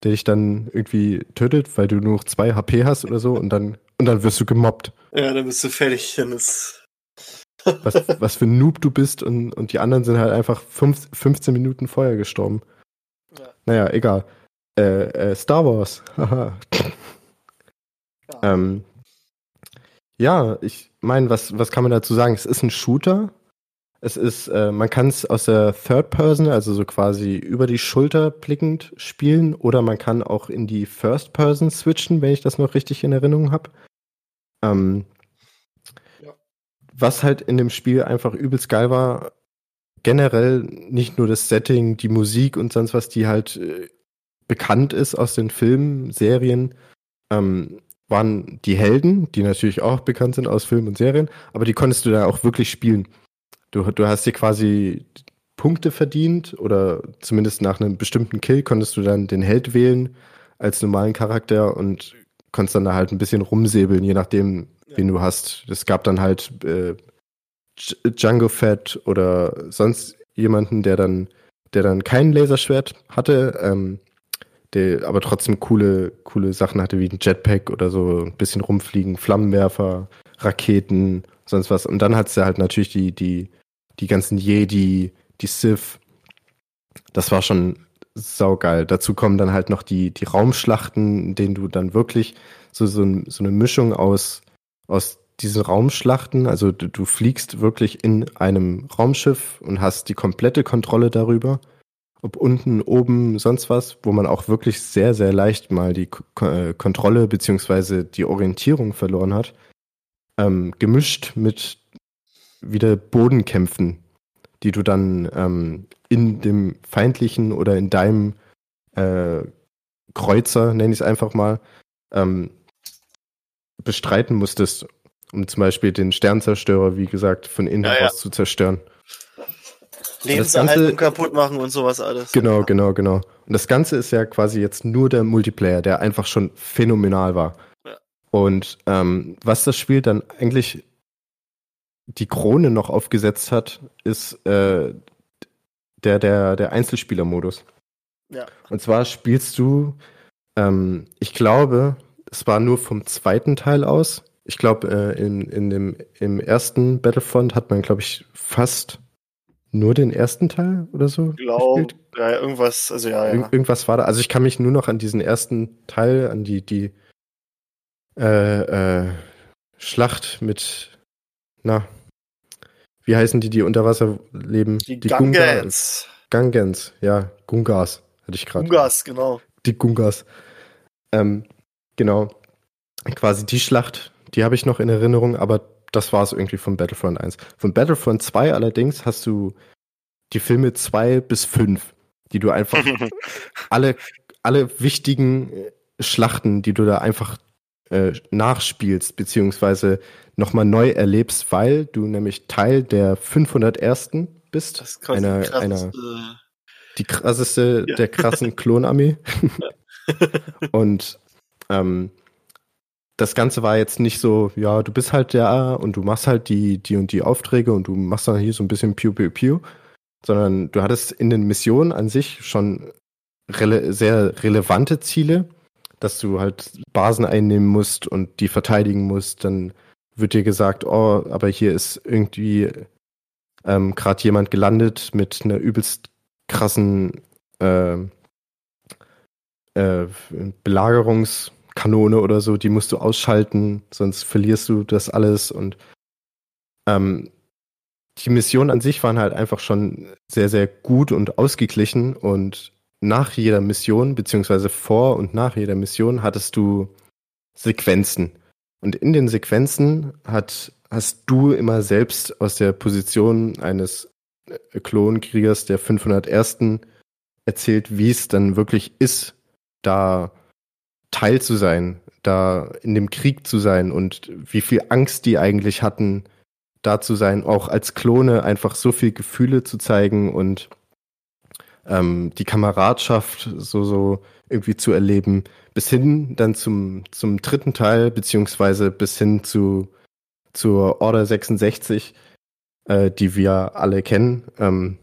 S2: der dich dann irgendwie tötet, weil du nur noch zwei HP hast oder so. Und dann, und dann wirst du gemobbt.
S1: ja, dann bist du fertig. Dann ist,
S2: Was, was für ein Noob du bist. Und, und die anderen sind halt einfach fünf, 15 Minuten vorher gestorben.
S1: Ja.
S2: Naja, egal. Äh, äh, Star Wars. Haha.
S1: ja.
S2: Ähm, ja, ich meine, was, was kann man dazu sagen? Es ist ein Shooter. Es ist, äh, man kann es aus der Third Person, also so quasi über die Schulter blickend spielen, oder man kann auch in die First Person switchen, wenn ich das noch richtig in Erinnerung habe. Ähm. Was halt in dem Spiel einfach übelst geil war, generell nicht nur das Setting, die Musik und sonst was, die halt äh, bekannt ist aus den Filmen, Serien, ähm, waren die Helden, die natürlich auch bekannt sind aus Filmen und Serien, aber die konntest du da auch wirklich spielen. Du, du hast dir quasi Punkte verdient oder zumindest nach einem bestimmten Kill konntest du dann den Held wählen als normalen Charakter und konntest dann da halt ein bisschen rumsäbeln, je nachdem,
S1: Ja.
S2: wen du hast. Es gab dann halt äh, Django Fett oder sonst jemanden, der dann, der dann kein Laserschwert hatte, ähm, der aber trotzdem coole, coole Sachen hatte, wie ein Jetpack oder so, ein bisschen rumfliegen, Flammenwerfer, Raketen, sonst was. Und dann hat's ja halt natürlich die, die, die ganzen Jedi, die Sith. Das war schon saugeil. Dazu kommen dann halt noch die, die Raumschlachten, in denen du dann wirklich so, so, so eine Mischung aus, aus diesen Raumschlachten, also du, du fliegst wirklich in einem Raumschiff und hast die komplette Kontrolle darüber ob unten, oben, sonst was, wo man auch wirklich sehr, sehr leicht mal die Ko äh, Kontrolle beziehungsweise die Orientierung verloren hat, ähm, gemischt mit wieder Bodenkämpfen, die du dann ähm, in dem feindlichen oder in deinem äh, Kreuzer, nenne ich es einfach mal, ähm, bestreiten musstest, um zum Beispiel den Sternzerstörer, wie gesagt, von innen
S1: Ja, ja.
S2: heraus zu zerstören.
S1: Lebenserhaltung
S2: Ganze-
S1: kaputt machen und sowas alles.
S2: Genau, genau, genau. Und das Ganze ist ja quasi jetzt nur der Multiplayer, der einfach schon phänomenal war.
S1: Ja.
S2: Und ähm, was das Spiel dann eigentlich die Krone noch aufgesetzt hat, ist äh, der, der, der Einzelspielermodus.
S1: Ja.
S2: Und zwar spielst du, ähm, ich glaube, es war nur vom zweiten Teil aus. Ich glaube, äh, in, in dem, im ersten Battlefront hat man, glaube ich, fast nur den ersten Teil oder so
S1: Glaub,
S2: gespielt.
S1: ja, irgendwas, also ja,
S2: Ir
S1: ja.
S2: irgendwas war da. Also ich kann mich nur noch an diesen ersten Teil, an die, die äh, äh, Schlacht mit, na, wie heißen die, die unter Wasser leben?
S1: Die,
S2: Gunga-
S1: Gungans.
S2: Gungans, ja, Gungas, hatte ich gerade.
S1: Gungas, genau.
S2: Die Gungas. Ähm, genau. quasi die Schlacht, die habe ich noch in Erinnerung, aber das war es irgendwie von Battlefront 1. Von Battlefront 2 allerdings hast du die Filme 2 bis 5, die du einfach alle, alle wichtigen äh, Schlachten, die du da einfach äh, nachspielst, beziehungsweise nochmal neu erlebst, weil du nämlich Teil der 501. bist.
S1: Das ist quasi
S2: einer,
S1: krass,
S2: einer, die krasseste
S1: Ja.
S2: der krassen Klonarmee. und ähm, das Ganze war jetzt nicht so, ja, du bist halt der und du machst halt die, die und die Aufträge und du machst dann hier so ein bisschen Piu Piu Piu, sondern du hattest in den Missionen an sich schon rele sehr relevante Ziele, dass du halt Basen einnehmen musst und die verteidigen musst. Dann wird dir gesagt, oh, aber hier ist irgendwie ähm, gerade jemand gelandet mit einer übelst krassen äh, äh, Belagerungskanone oder so, die musst du ausschalten, sonst verlierst du das alles und ähm, die Missionen an sich waren halt einfach schon sehr, sehr gut und ausgeglichen und nach jeder Mission, beziehungsweise vor und nach jeder Mission, hattest du Sequenzen. Und in den Sequenzen hat, hast du immer selbst aus der Position eines äh, Klonkriegers der 501. erzählt, wie es dann wirklich ist, da Teil zu sein, da in dem Krieg zu sein und wie viel Angst die eigentlich hatten, da zu sein, auch als Klone einfach so viel Gefühle zu zeigen und ähm, die Kameradschaft so, so irgendwie zu erleben, bis hin dann zum, zum dritten Teil, beziehungsweise bis hin zu, zur Order 66, äh, die wir alle kennen. Ähm,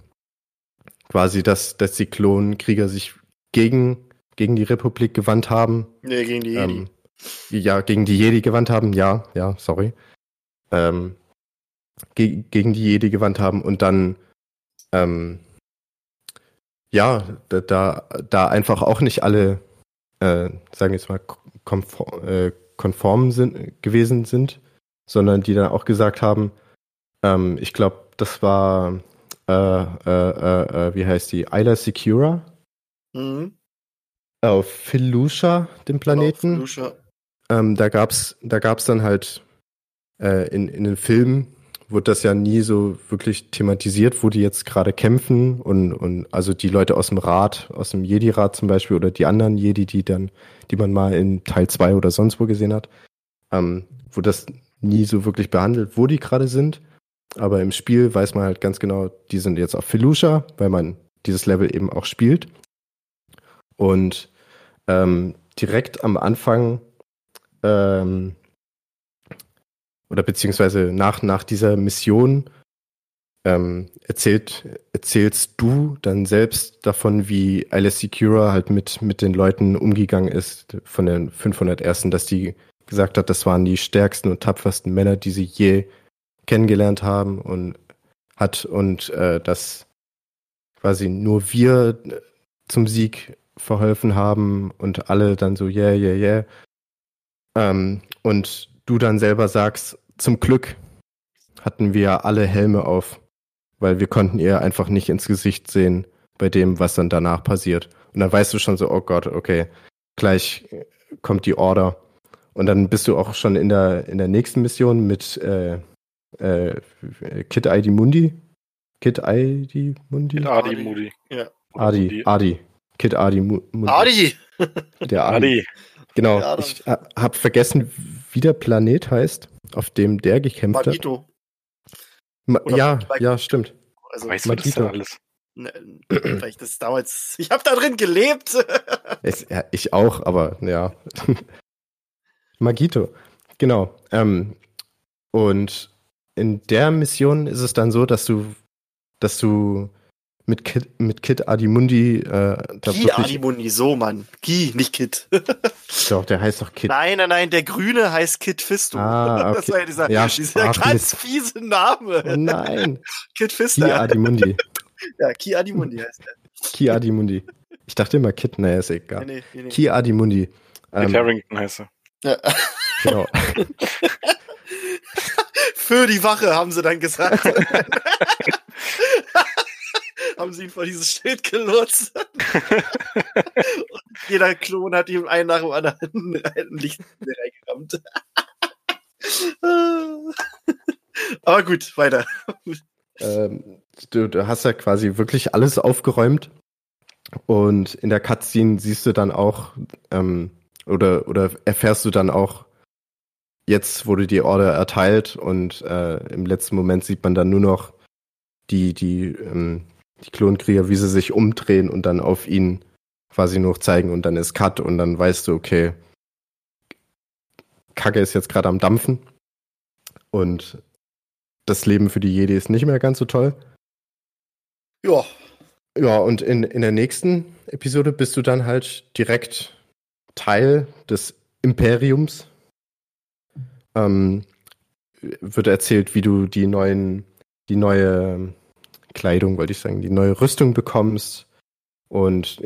S2: quasi, dass, dass die Klonkrieger sich gegen, gegen die Republik gewandt haben.
S1: nee, gegen die Jedi.
S2: Ähm, ja, gegen die Jedi gewandt haben, ja, ja, sorry. Ähm, ge gegen die Jedi gewandt haben und dann, ähm, ja, da, da, einfach auch nicht alle, äh, sagen wir jetzt mal, konform, äh, konform sind, gewesen sind, sondern die dann auch gesagt haben, ähm, ich glaube, das war, äh, äh, äh, äh, wie heißt die, Isla Secura
S1: Mhm.
S2: auf Felusha, dem Planeten.
S1: Felucia.
S2: Ähm, da gab's, da gab's dann halt in, in den Filmen wurde das ja nie so wirklich thematisiert, wo die jetzt gerade kämpfen und, und also die Leute aus dem Rat, aus dem Jedi-Rat zum Beispiel oder die anderen Jedi, die dann, die man mal in Teil 2 oder sonst wo gesehen hat, ähm, wo das nie so wirklich behandelt, wo die gerade sind. Aber im Spiel weiß man halt ganz genau, die sind jetzt auf Felucia, weil man dieses Level eben auch spielt. Und ähm, direkt am Anfang ähm, oder beziehungsweise nach, nach dieser Mission ähm, erzählt, erzählst du dann selbst davon, wie Alice Secura halt mit, mit den Leuten umgegangen ist von den 501. dass die gesagt hat, das waren die stärksten und tapfersten Männer, die sie je kennengelernt haben und hat und äh, dass quasi nur wir zum Sieg verholfen haben und alle dann so, yeah, yeah, yeah. Ähm, und du dann selber sagst, zum Glück hatten wir alle Helme auf, weil wir konnten ihr einfach nicht ins Gesicht sehen bei dem, was dann danach passiert. Und dann weißt du schon so, oh Gott, okay, gleich kommt die Order. Und dann bist du auch schon in der, in der nächsten Mission mit äh, äh, Kid ID Mundi. Kid ID Mundi?
S3: Mit Adi Moody.
S1: Ja.
S2: Adi. Adi. Kid Adi Mu- Mundi.
S1: Adi!
S2: Der Adi.
S3: Adi.
S2: Genau. Ich ha- hab vergessen, wie der Planet heißt, auf dem der gekämpft hat.
S1: Magito.
S2: Ma
S1: Oder
S2: ja,
S1: Magito.
S2: ja, stimmt.
S1: Also,
S3: Weißt du das alles?
S1: ne, weil ich das damals. Ich habe da drin gelebt!
S2: Es, ja, ich auch, aber ja. Magito, genau. Ähm, und in der Mission ist es dann so, dass du, dass du mit Kid, mit Kid Adimundi äh,
S1: Ki. Adimundi, so, Mann. Ki, nicht Kid.
S2: Doch, der heißt doch Kid.
S1: Nein, nein, nein, der Grüne heißt Kid Fisto.
S2: Ah,
S1: Das
S2: okay.
S1: war ja dieser,
S2: Ja,
S1: dieser
S2: ach,
S1: ganz fiese Name.
S2: Oh nein,
S1: Kid
S2: Ki
S1: Fisto.
S2: Adimundi.
S1: Ja, Ki Adimundi heißt er.
S2: Ki Adimundi. Ich dachte immer Kid, naja, ist egal.
S1: Nee, nee, nee, nee.
S2: Ki Adimundi.
S3: Kit
S2: Ähm,
S3: Harrington heißt er.
S1: Ja.
S2: genau.
S1: Für die Wache, haben sie dann gesagt. Haben sie ihn vor dieses Schild gelotst. Und jeder Klon hat ihm einen nach dem anderen ein Licht reingerannt. Verdammt. Aber gut, weiter.
S2: Ähm, du, du hast ja quasi wirklich alles aufgeräumt. Und in der Cutscene siehst du dann auch, ähm, oder, oder erfährst du dann auch, jetzt wurde die Order erteilt und äh, im letzten Moment sieht man dann nur noch die, die, ähm, die Klonkrieger, wie sie sich umdrehen und dann auf ihn quasi nur zeigen und dann ist Cut und dann weißt du, okay, Kacke ist jetzt gerade am Dampfen und das Leben für die Jedi ist nicht mehr ganz so toll.
S1: Ja.
S2: Ja, und in, in der nächsten Episode bist du dann halt direkt Teil des Imperiums. Ähm, wird erzählt, wie du die neuen, die neue Kleidung, wollte ich sagen, die neue Rüstung bekommst und,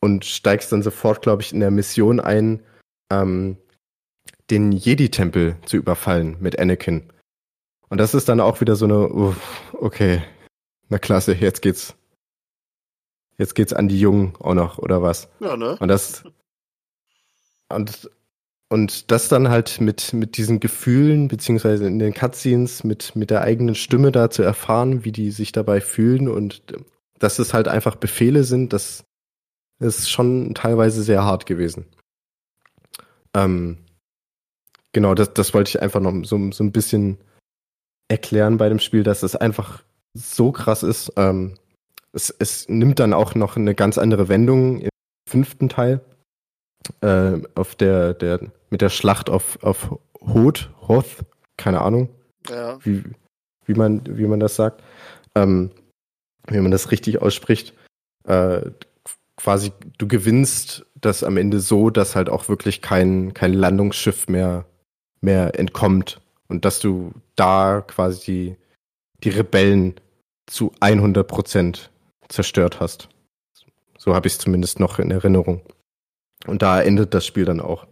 S2: und steigst dann sofort, glaube ich, in der Mission ein, ähm, den Jedi-Tempel zu überfallen mit Anakin. Und das ist dann auch wieder so eine, uff, okay, na klasse, jetzt geht's, jetzt geht's an die Jungen auch noch, oder was?
S1: Ja, ne?
S2: Und das, und, und das dann halt mit, mit diesen Gefühlen, beziehungsweise in den Cutscenes, mit, mit der eigenen Stimme da zu erfahren, wie die sich dabei fühlen und dass es halt einfach Befehle sind, das ist schon teilweise sehr hart gewesen. Ähm, genau, das, das wollte ich einfach noch so, so ein bisschen erklären bei dem Spiel, dass es einfach so krass ist. Ähm, es, es nimmt dann auch noch eine ganz andere Wendung im fünften Teil. Äh, auf der, der, mit der Schlacht auf, auf Hoth, Hoth, keine Ahnung,
S1: Ja.
S2: wie, wie, man, wie man das sagt, ähm, wie man das richtig ausspricht. Äh, quasi, du gewinnst das am Ende so, dass halt auch wirklich kein, kein Landungsschiff mehr, mehr entkommt und dass du da quasi die, die Rebellen zu 100 Prozent zerstört hast. So habe ich es zumindest noch in Erinnerung. Und da endet das Spiel dann auch.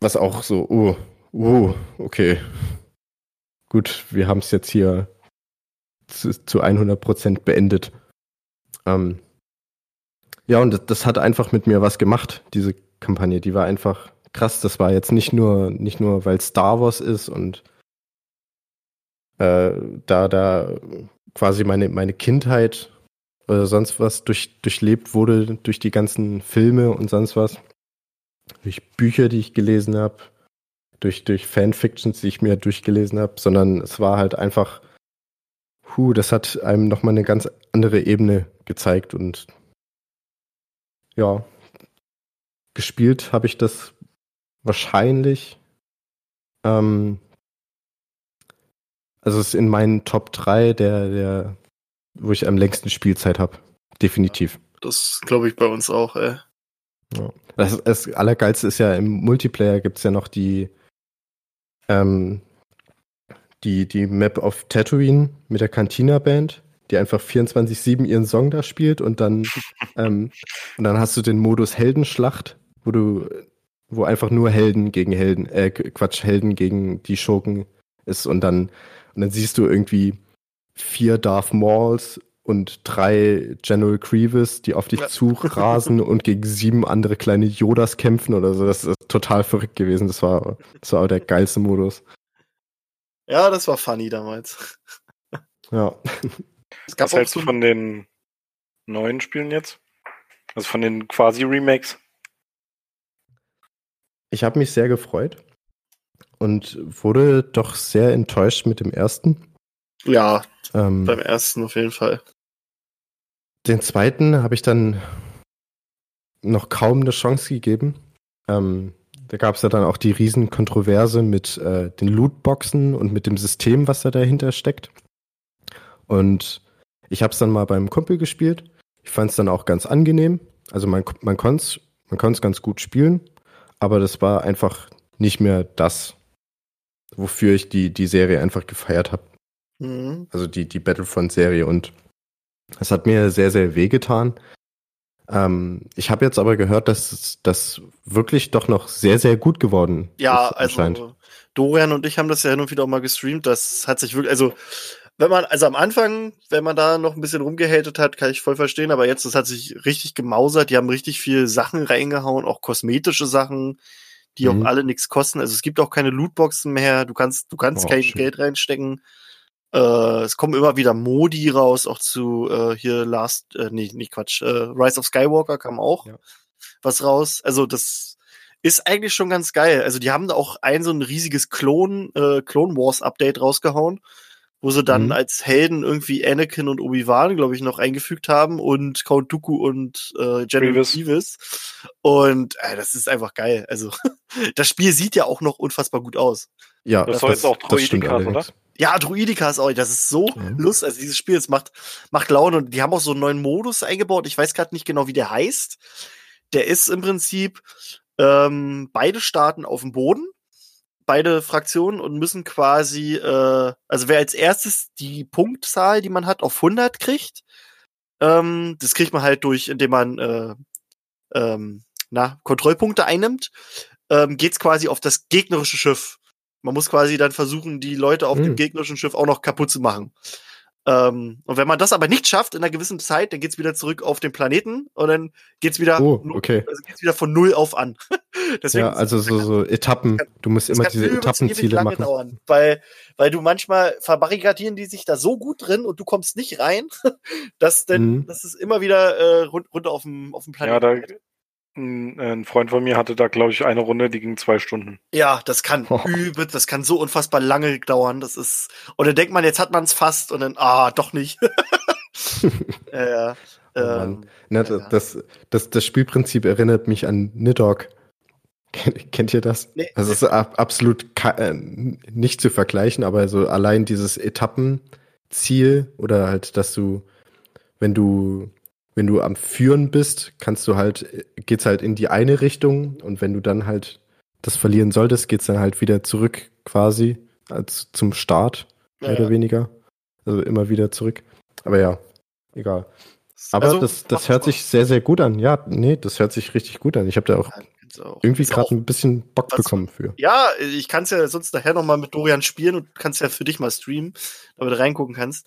S2: Was auch so, oh, oh, okay. Gut, wir haben es jetzt hier zu, zu 100 Prozent beendet. Ähm, ja, und das, das hat einfach mit mir was gemacht, diese Kampagne. Die war einfach krass. Das war jetzt nicht nur, nicht nur, weil Star Wars ist und äh, da, da quasi meine, meine Kindheit oder sonst was durch, durchlebt wurde, durch die ganzen Filme und sonst was. Durch Bücher, die ich gelesen habe, durch, durch Fanfictions, die ich mir durchgelesen habe, sondern es war halt einfach, hu, das hat einem nochmal eine ganz andere Ebene gezeigt und ja, gespielt habe ich das wahrscheinlich. Ähm, also es ist in meinen Top 3 der, der, wo ich am längsten Spielzeit habe. Definitiv.
S1: Das glaube ich bei uns auch, ey.
S2: Ja. Das, das Allergeilste ist ja, im Multiplayer gibt's ja noch die, ähm, die, die Map auf Tatooine mit der Cantina-Band, die einfach 24-7 ihren Song da spielt und dann, ähm, und dann hast du den Modus Heldenschlacht, wo du, wo einfach nur Helden gegen Helden, äh, Quatsch, Helden gegen die Schurken ist und dann, und dann siehst du irgendwie vier Darth Mauls und drei General Grievous, die auf dich
S1: Ja.
S2: zurasen und gegen sieben andere kleine Yodas kämpfen oder so. Das ist total verrückt gewesen. Das war, das war der geilste Modus.
S1: Ja, das war funny damals.
S2: Ja.
S1: Es gab
S3: Was hältst
S1: so
S3: du von den neuen Spielen jetzt? Also von den quasi Remakes?
S2: Ich habe mich sehr gefreut und wurde doch sehr enttäuscht mit dem ersten.
S1: Ja,
S2: Ähm,
S1: beim ersten auf jeden Fall.
S2: Den zweiten habe ich dann noch kaum eine Chance gegeben. Ähm, da gab es ja dann auch die Riesenkontroverse mit äh, den Lootboxen und mit dem System, was da dahinter steckt. Und ich habe es dann mal beim Kumpel gespielt. Ich fand es dann auch ganz angenehm. Also man, man konnte es man konnt's ganz gut spielen, aber das war einfach nicht mehr das, wofür ich die, die Serie einfach gefeiert habe
S1: Mhm.
S2: also die, die Battlefront-Serie und es hat mir sehr, sehr wehgetan. Ähm, ich habe jetzt aber gehört, dass das wirklich doch noch sehr, sehr gut geworden
S1: Ja,
S2: ist anscheinend.
S1: also Dorian und ich haben das ja hin und wieder auch mal gestreamt. Das hat sich wirklich, also wenn man, also am Anfang, wenn man da noch ein bisschen rumgehatet hat, kann ich voll verstehen, aber jetzt, das hat sich richtig gemausert. Die haben richtig viel Sachen reingehauen, auch kosmetische Sachen. die
S2: Mhm.
S1: auch alle nichts kosten. Also es gibt auch keine Lootboxen mehr. Du kannst, du kannst
S2: Oh,
S1: kein
S2: schön.
S1: Geld reinstecken. Äh, es kommen immer wieder Modi raus, auch zu äh, hier Last, äh, nee, nicht Quatsch, äh, Rise of Skywalker kam auch
S2: Ja.
S1: was raus. Also das ist eigentlich schon ganz geil. Also die haben da auch ein so ein riesiges Clone, äh, Clone Wars Update rausgehauen, wo sie dann
S2: Mhm.
S1: als Helden irgendwie Anakin und Obi-Wan, glaube ich, noch eingefügt haben und Count Dooku und äh, General
S3: Grievous.
S1: Grievous. Und äh, das ist einfach geil. Also das Spiel sieht ja auch noch unfassbar gut aus.
S2: Ja,
S3: Das soll jetzt auch Droidika,
S2: allerdings.
S1: Ja, Druidika ist auch, das ist so
S2: Ja.
S1: lustig. Also dieses Spiel, es macht, macht Laune und die haben auch so einen neuen Modus eingebaut. Ich weiß gerade nicht genau, wie der heißt. Der ist im Prinzip, ähm, beide starten auf dem Boden, beide Fraktionen und müssen quasi, äh, also wer als erstes die Punktzahl, die man hat, auf 100 kriegt, ähm, das kriegt man halt durch, indem man, äh, ähm, na, Kontrollpunkte einnimmt, ähm, geht's quasi auf das gegnerische Schiff. Man muss quasi dann versuchen, die Leute auf dem
S2: Hm.
S1: gegnerischen Schiff auch noch kaputt zu machen. Ähm, und wenn man das aber nicht schafft in einer gewissen Zeit, dann geht's wieder zurück auf den Planeten und dann geht's wieder,
S2: Oh, okay.
S1: also geht's wieder von null auf an. Deswegen
S2: Ja, also so, so Etappen. Du musst immer
S1: kann
S2: diese Etappenziele
S1: lange
S2: machen.
S1: Dauern, weil, weil du manchmal verbarrikadieren die sich da so gut drin und du kommst nicht rein, dass denn,
S2: Mhm.
S1: dass es immer wieder äh, run runter auf dem, auf dem
S3: Ja,
S1: Planeten
S3: da,
S1: geht.
S3: Ein, Freund von mir hatte da, glaube ich, eine Runde, die ging zwei Stunden.
S1: Ja, das kann
S2: Oh.
S1: übel, das kann so unfassbar lange dauern. Das ist, und dann denkt man, jetzt hat man es fast und dann, ah, doch nicht. ja, ja.
S2: Oh
S1: ähm,
S2: Na,
S1: ja.
S2: das, das, das Spielprinzip erinnert mich an Nidhogg. Kennt, ihr das?
S1: Nee.
S2: Also es ist ab, absolut äh, nicht zu vergleichen, aber so allein dieses Etappenziel oder halt, dass du, wenn du, wenn du am Führen bist, kannst du halt, geht's halt in die eine Richtung und wenn du dann halt das verlieren solltest, geht's dann halt wieder zurück quasi als zum Start, mehr
S1: ja,
S2: oder
S1: ja.
S2: weniger. Also immer wieder zurück. Aber ja, egal. Aber
S1: Also,
S2: das, das hört
S1: Spaß.
S2: sich sehr, sehr gut an. Ja, nee, das hört sich richtig gut an. Ich habe da auch
S1: Ja, auch.
S2: irgendwie gerade ein bisschen Bock
S1: was-
S2: bekommen für.
S1: Ja, ich kann es ja sonst nachher noch mal mit Dorian spielen und kannst ja für dich mal streamen, damit du reingucken kannst.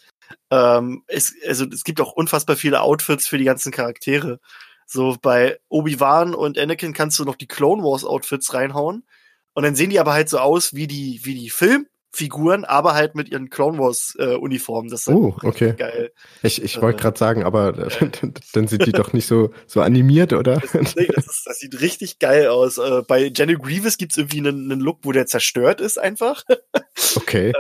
S1: Ähm, es, also es gibt auch unfassbar viele Outfits für die ganzen Charaktere. So bei Obi-Wan und Anakin kannst du noch die Clone Wars Outfits reinhauen und dann sehen die aber halt so aus wie die wie die Filmfiguren, aber halt mit ihren Clone Wars äh, Uniformen. Das ist halt
S2: Oh,
S1: auch
S2: okay.
S1: geil.
S2: Ich, ich wollte
S1: Äh,
S2: gerade sagen, aber dann sind die doch nicht so, so animiert, oder?
S1: Nee, das, ist, das sieht richtig geil aus. Äh, bei Jenny Grievous gibt's irgendwie einen, einen Look, wo der zerstört ist einfach.
S2: Okay.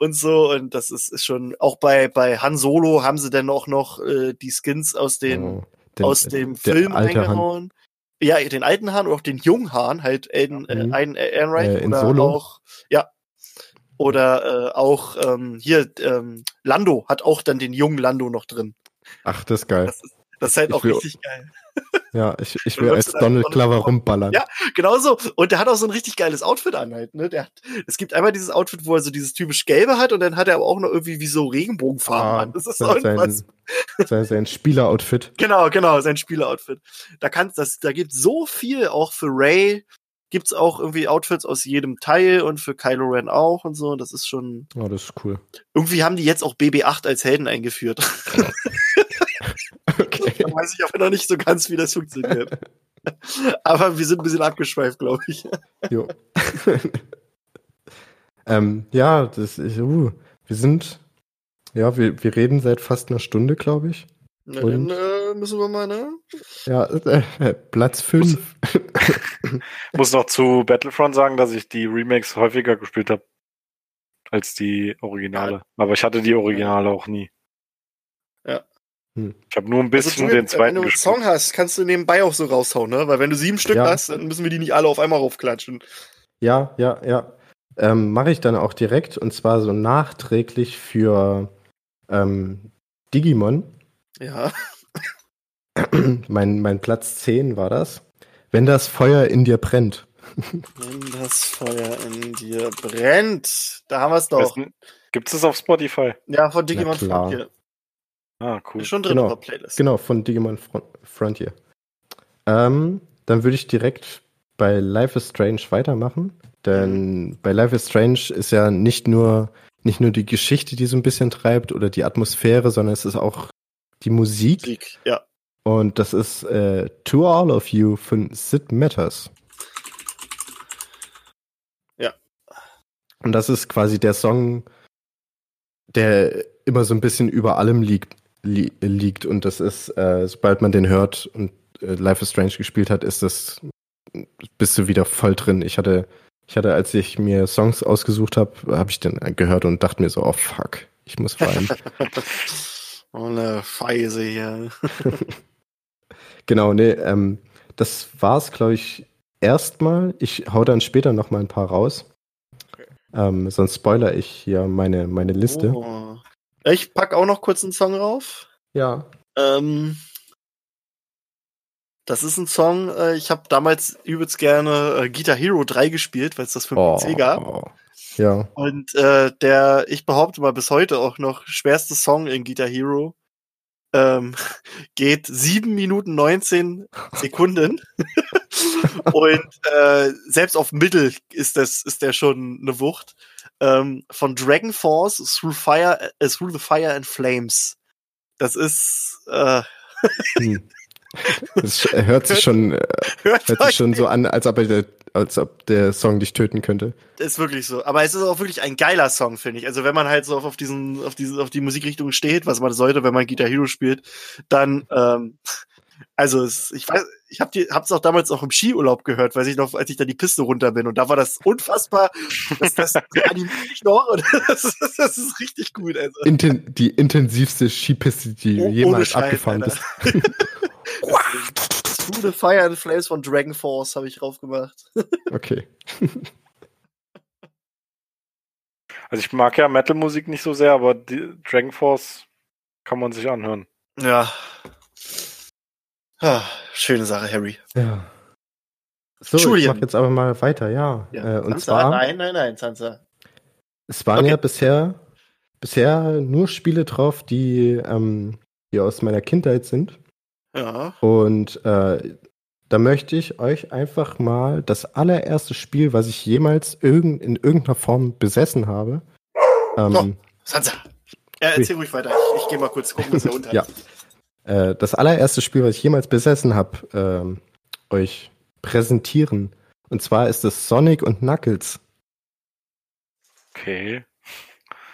S1: Und so. Und das ist, ist schon, auch bei, bei Han Solo haben sie dann auch noch äh, die Skins aus den,
S2: Oh, den-
S1: aus dem
S2: der
S1: Film reingehauen. Ja, den alten Hahn oder auch den jungen Hahn, halt Aiden, äh,
S2: Mhm.
S1: Aiden Ehrenreich
S2: Äh,
S1: oder
S2: Solo?
S1: auch, ja. Oder äh, auch ähm, hier, ähm, Lando hat auch dann den jungen Lando noch drin.
S2: Ach, das ist geil.
S1: Das ist, das ist halt
S2: Ich
S1: auch
S2: will-
S1: richtig geil.
S2: Ja, ich, ich will als Donald Glover rumballern.
S1: Ja. Genauso. Und der hat auch so ein richtig geiles Outfit an halt, ne? Der hat, es gibt einmal dieses Outfit, wo er so dieses typisch Gelbe hat und dann hat er aber auch noch irgendwie wie so Regenbogenfarben
S2: Ah,
S1: an. Das ist
S2: sein,
S1: auch irgendwas.
S2: sein, sein, sein Spieleroutfit.
S1: Genau, genau, sein Spieleroutfit. Da kannst das, da gibt so viel auch für Ray. Gibt's auch irgendwie Outfits aus jedem Teil und für Kylo Ren auch und so. Das ist schon.
S2: Oh, das ist cool.
S1: Irgendwie haben die jetzt auch BB-8 als Helden eingeführt. Da weiß ich aber noch nicht so ganz, wie das funktioniert. aber wir sind ein bisschen abgeschweift, glaube ich.
S2: Jo. ähm, ja, das ist, uh, wir sind, ja, wir, wir reden seit fast einer Stunde, glaube ich.
S1: Na,
S2: Und?
S1: dann äh, müssen wir mal, ne?
S2: Ja, äh, Platz 5.
S3: Muss noch zu Battlefront sagen, dass ich die Remakes häufiger gespielt habe als die Originale. Aber ich hatte die Originale auch nie.
S1: Ja.
S2: Hm.
S3: Ich habe nur ein bisschen
S1: Also,
S3: den
S1: wenn
S3: zweiten
S1: du einen
S3: gespielt.
S1: Song hast, kannst du nebenbei auch so raushauen, ne? Weil wenn du sieben Stück
S2: Ja.
S1: hast, dann müssen wir die nicht alle auf einmal raufklatschen.
S2: Ja, ja, ja. Ähm, Mache ich dann auch direkt und zwar so nachträglich für ähm, Digimon.
S1: Ja.
S2: mein, mein Platz 10 war das. Wenn das Feuer in dir brennt.
S1: Wenn das Feuer in dir brennt. Da haben wir es doch.
S3: Gibt es das auf Spotify?
S1: Ja, von Digimon
S2: Na klar.
S1: Frontier.
S3: Ah, cool.
S1: Ist schon drin
S2: Genau.
S1: auf der Playlist.
S2: Genau, von Digimon Fron Frontier. Ähm, dann würde ich direkt bei Life is Strange weitermachen. Denn bei Life is Strange ist ja nicht nur, nicht nur die Geschichte, die so ein bisschen treibt oder die Atmosphäre, sondern es ist auch die Musik.
S1: Musik, ja.
S2: Und das ist äh, To All of You von Sid Matters. Und das ist quasi der Song, der immer so ein bisschen über allem liegt. Li liegt. Und das ist, äh, sobald man den hört und äh, Life is Strange gespielt hat, ist das, bist du wieder voll drin. Ich hatte, ich hatte, als ich mir Songs ausgesucht habe, habe ich den gehört und dachte mir so, oh fuck, ich muss weinen.
S1: oh ne Feise hier.
S2: genau, nee, ähm, das war's, glaube ich, erstmal. Ich hau dann später noch mal ein paar raus. Ähm, sonst spoiler ich hier meine, meine Liste.
S1: Oh. Ich pack auch noch kurz einen Song rauf.
S2: Ja.
S1: Ähm, das ist ein Song, äh, ich habe damals übelst gerne äh, Guitar Hero 3 gespielt, weil es das für
S2: Oh,
S1: PC gab.
S2: Ja.
S1: Und äh, der, ich behaupte mal bis heute auch noch schwerste Song in Guitar Hero ähm, geht 7 Minuten 19 Sekunden. Und äh, selbst auf Mittel ist das ist der schon eine Wucht. Ähm, von Dragon Force Through Fire, äh, Through the Fire and Flames. Das ist äh,
S2: Hm. Das hört sich schon, äh,
S1: hört
S2: hört sich schon so an, als ob, er, als ob der Song dich töten könnte.
S1: Ist wirklich so. Aber es ist auch wirklich ein geiler Song, finde ich. Also wenn man halt so auf, auf diesen, auf diese, auf die Musikrichtung steht, was man sollte, wenn man Guitar Hero spielt, dann, ähm, also es, ich weiß, ich habe die, hab's auch damals auch im Skiurlaub gehört, weiß ich noch, als ich da die Piste runter bin und da war das unfassbar, das, das animiert mich noch und das, ist- das ist richtig gut. Also.
S2: Inten die intensivste Skipiste, die
S1: Oh-
S2: jemals
S1: Scheiß,
S2: abgefahren
S1: Alter.
S2: bist.
S1: Through the Fire and Flames von Dragon Force habe ich drauf gemacht.
S2: Okay.
S3: Also ich mag ja Metal-Musik nicht so sehr, aber die Dragon Force kann man sich anhören.
S1: Ja. Ah, schöne Sache, Harry.
S2: Ja. So, ich
S1: Julian.
S2: mach jetzt aber mal weiter, ja.
S1: Ja,
S2: Äh, und
S1: Sansa?
S2: zwar,
S1: Nein, nein, nein, Sansa.
S2: es waren
S1: Okay.
S2: ja bisher, bisher nur Spiele drauf, die, ähm, die aus meiner Kindheit sind.
S1: Ja.
S2: Und äh, da möchte ich euch einfach mal das allererste Spiel, was ich jemals irgend, in irgendeiner Form besessen habe. Ähm,
S1: Oh. Sansa. Ja, erzähl ruhig weiter. Ich, ich gehe mal kurz gucken, was er unten
S2: Ja. Äh, das allererste Spiel, was ich jemals besessen habe, ähm, euch präsentieren. Und zwar ist es Sonic und Knuckles.
S3: Okay.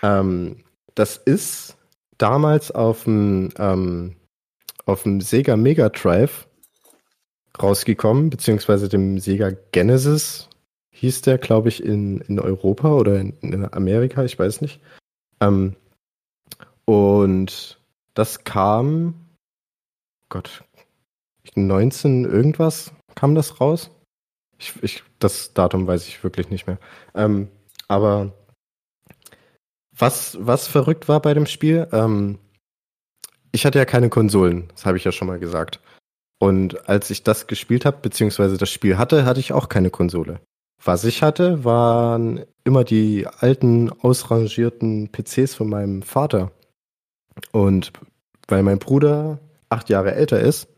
S2: Ähm, das ist damals auf dem ähm, auf dem Sega Mega Drive rausgekommen, beziehungsweise dem Sega Genesis hieß der, glaube ich, in, in Europa oder in, in Amerika, ich weiß nicht. Ähm, und das kam, Gott, 19 irgendwas kam das raus. Ich, ich, das Datum weiß ich wirklich nicht mehr. Ähm, aber was, was verrückt war bei dem Spiel, ähm, ich hatte ja keine Konsolen, das habe ich ja schon mal gesagt. Und als ich das gespielt habe, beziehungsweise das Spiel hatte, hatte ich auch keine Konsole. Was ich hatte, waren immer die alten, ausrangierten PCs von meinem Vater. Und weil mein Bruder acht Jahre älter ist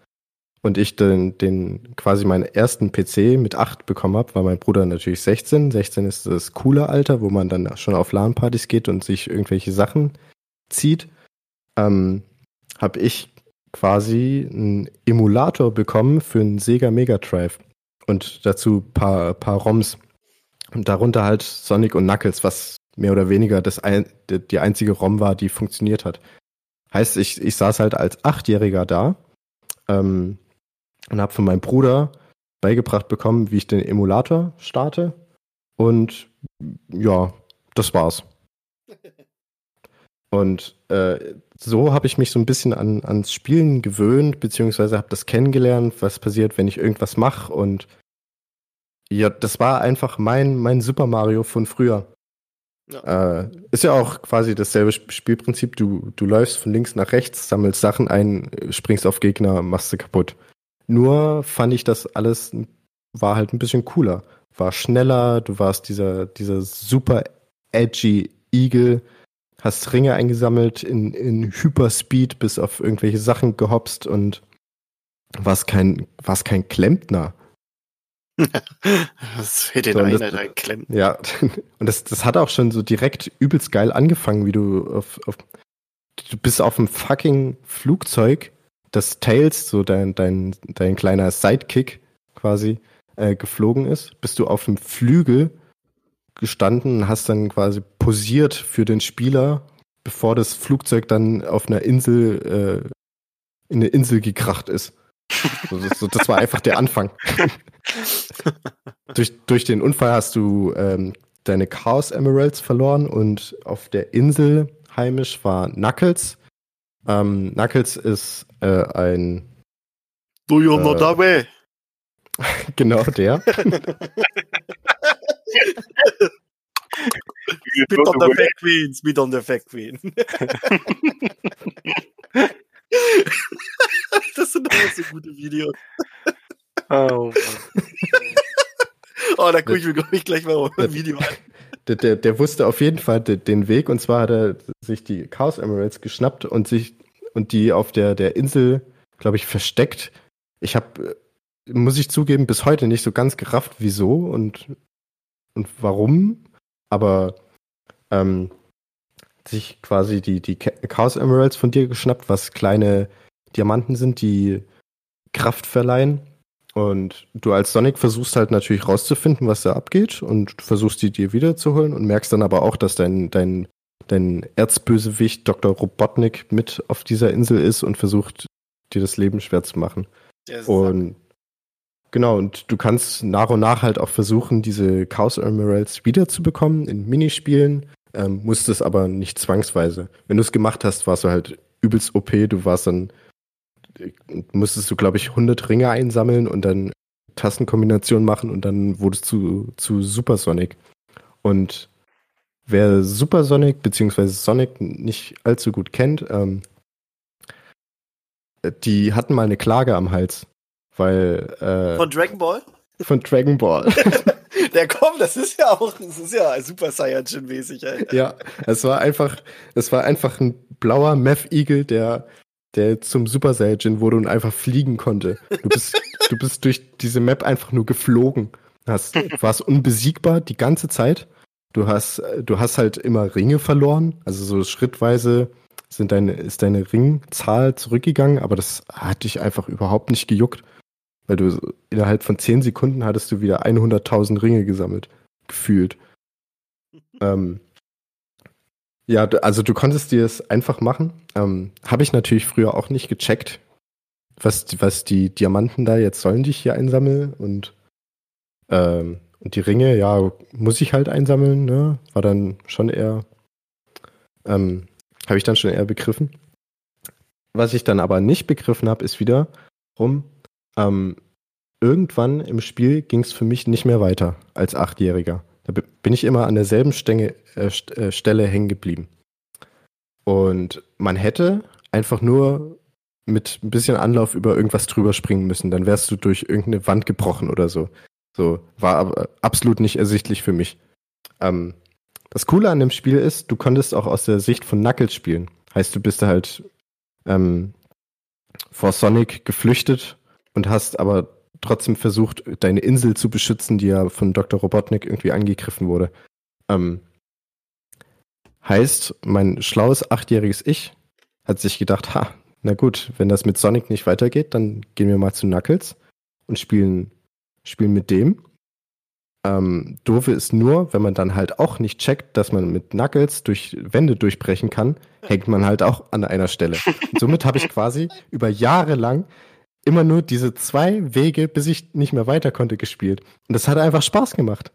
S2: und ich den, den quasi meinen ersten PC mit acht bekommen habe, war mein Bruder natürlich 16. 16 ist das coole Alter, wo man dann schon auf LAN-Partys geht und sich irgendwelche Sachen zieht. Ähm, habe ich quasi einen Emulator bekommen für einen Sega Mega Drive und dazu paar, paar ROMs und darunter halt Sonic und Knuckles, was mehr oder weniger das ein, die, die einzige ROM war, die funktioniert hat. Heißt, ich, ich saß halt als Achtjähriger da ähm, und habe von meinem Bruder beigebracht bekommen, wie ich den Emulator starte und ja, das war's. Und äh, so habe ich mich so ein bisschen an, ans Spielen gewöhnt, beziehungsweise habe das kennengelernt, was passiert, wenn ich irgendwas mache. Und ja, das war einfach mein, mein Super Mario von früher. Äh, ist ja auch quasi dasselbe Sp- Spielprinzip. Du, du läufst von links nach rechts, sammelst Sachen ein, springst auf Gegner, machst sie kaputt. Nur fand ich das alles war halt ein bisschen cooler. War schneller, du warst dieser, dieser super edgy Eagle, hast Ringe eingesammelt in, in Hyperspeed, bis auf irgendwelche Sachen gehopst und warst kein, warst kein Klempner.
S1: Das fällt dir
S2: So, und
S1: ein,
S2: das-
S1: klemmt.
S2: Ja, und das, das hat auch schon so direkt übelst geil angefangen, wie du auf, auf du bist auf dem fucking Flugzeug, das Tails, so dein, dein, dein kleiner Sidekick quasi, äh, geflogen ist, bist du auf dem Flügel gestanden und hast dann quasi posiert für den Spieler, bevor das Flugzeug dann auf einer Insel äh, in eine Insel gekracht ist. Das, das, war einfach der Anfang. durch, durch den Unfall hast du ähm, deine Chaos Emeralds verloren und auf der Insel heimisch war Knuckles. Ähm, Knuckles ist äh, ein.
S1: Do you know that way?
S2: genau der.
S1: Spit on the Fake Queen, spit on the Fake Queen. das sind alles so gute Videos. Oh, oh da gucke ich mir, glaube ich, gleich mal ein Video an.
S2: Der, der, der, wusste auf jeden Fall den Weg und zwar hat er sich die Chaos Emeralds geschnappt und sich und die auf der, der Insel, glaube ich, versteckt. Ich habe, muss ich zugeben, bis heute nicht so ganz gerafft, wieso und, und warum. Aber ähm, sich quasi die, die Chaos Emeralds von dir geschnappt, was kleine Diamanten sind, die Kraft verleihen. Und du als Sonic versuchst halt natürlich rauszufinden, was da abgeht und versuchst die dir wiederzuholen und merkst dann aber auch, dass dein, dein, dein Erzbösewicht Dr. Robotnik mit auf dieser Insel ist und versucht, dir das Leben schwer zu machen. Und genau, und du kannst nach und nach halt auch versuchen, diese Chaos Emeralds wiederzubekommen in Minispielen ähm, musstest aber nicht zwangsweise. Wenn du es gemacht hast, warst du halt übelst OP, du warst dann, musstest du, glaube ich, 100 Ringe einsammeln und dann Tastenkombinationen machen und dann wurdest du zu Supersonic. Und wer Supersonic bzw. Sonic nicht allzu gut kennt, ähm, die hatten mal eine Klage am Hals, weil äh,
S1: von Dragon Ball?
S2: Von Dragon Ball.
S1: Der kommt, das ist ja auch, das ist ja Super Saiyajin-mäßig,
S2: Alter. Ja, es war einfach, es war einfach ein blauer Meth-Igel, der, der zum Super Saiyajin wurde und einfach fliegen konnte. Du bist, du bist durch diese Map einfach nur geflogen. Hast, warst unbesiegbar die ganze Zeit. Du hast, du hast halt immer Ringe verloren, also so schrittweise sind deine, ist deine Ringzahl zurückgegangen, aber das hat dich einfach überhaupt nicht gejuckt. Weil du innerhalb von 10 Sekunden hattest du wieder 100.000 Ringe gesammelt. Gefühlt. ähm, ja, also du konntest dir es einfach machen. Ähm, Habe ich natürlich früher auch nicht gecheckt, was, was die Diamanten da jetzt sollen, die ich hier einsammeln. Und, ähm, und die Ringe, ja, muss ich halt einsammeln. Ne? War dann schon eher, ähm, habe ich dann schon eher begriffen. Was ich dann aber nicht begriffen habe, ist wieder, rum, ähm, irgendwann im Spiel ging es für mich nicht mehr weiter als Achtjähriger. Da bin ich immer an derselben Stenge, äh, äh, Stelle hängen geblieben. Und man hätte einfach nur mit ein bisschen Anlauf über irgendwas drüber springen müssen. Dann wärst du durch irgendeine Wand gebrochen oder so. So, war aber absolut nicht ersichtlich für mich. Ähm, das Coole an dem Spiel ist, du konntest auch aus der Sicht von Knuckles spielen. Heißt, du bist halt ähm, vor Sonic geflüchtet und hast aber trotzdem versucht, deine Insel zu beschützen, die ja von Dr. Robotnik irgendwie angegriffen wurde. Ähm, heißt, mein schlaues achtjähriges Ich hat sich gedacht, ha, na gut, wenn das mit Sonic nicht weitergeht, dann gehen wir mal zu Knuckles und spielen, spielen mit dem. Ähm, doofe ist nur, wenn man dann halt auch nicht checkt, dass man mit Knuckles durch Wände durchbrechen kann, hängt man halt auch an einer Stelle. Und somit habe ich quasi über Jahre lang immer nur diese zwei Wege, bis ich nicht mehr weiter konnte, gespielt. Und das hat einfach Spaß gemacht.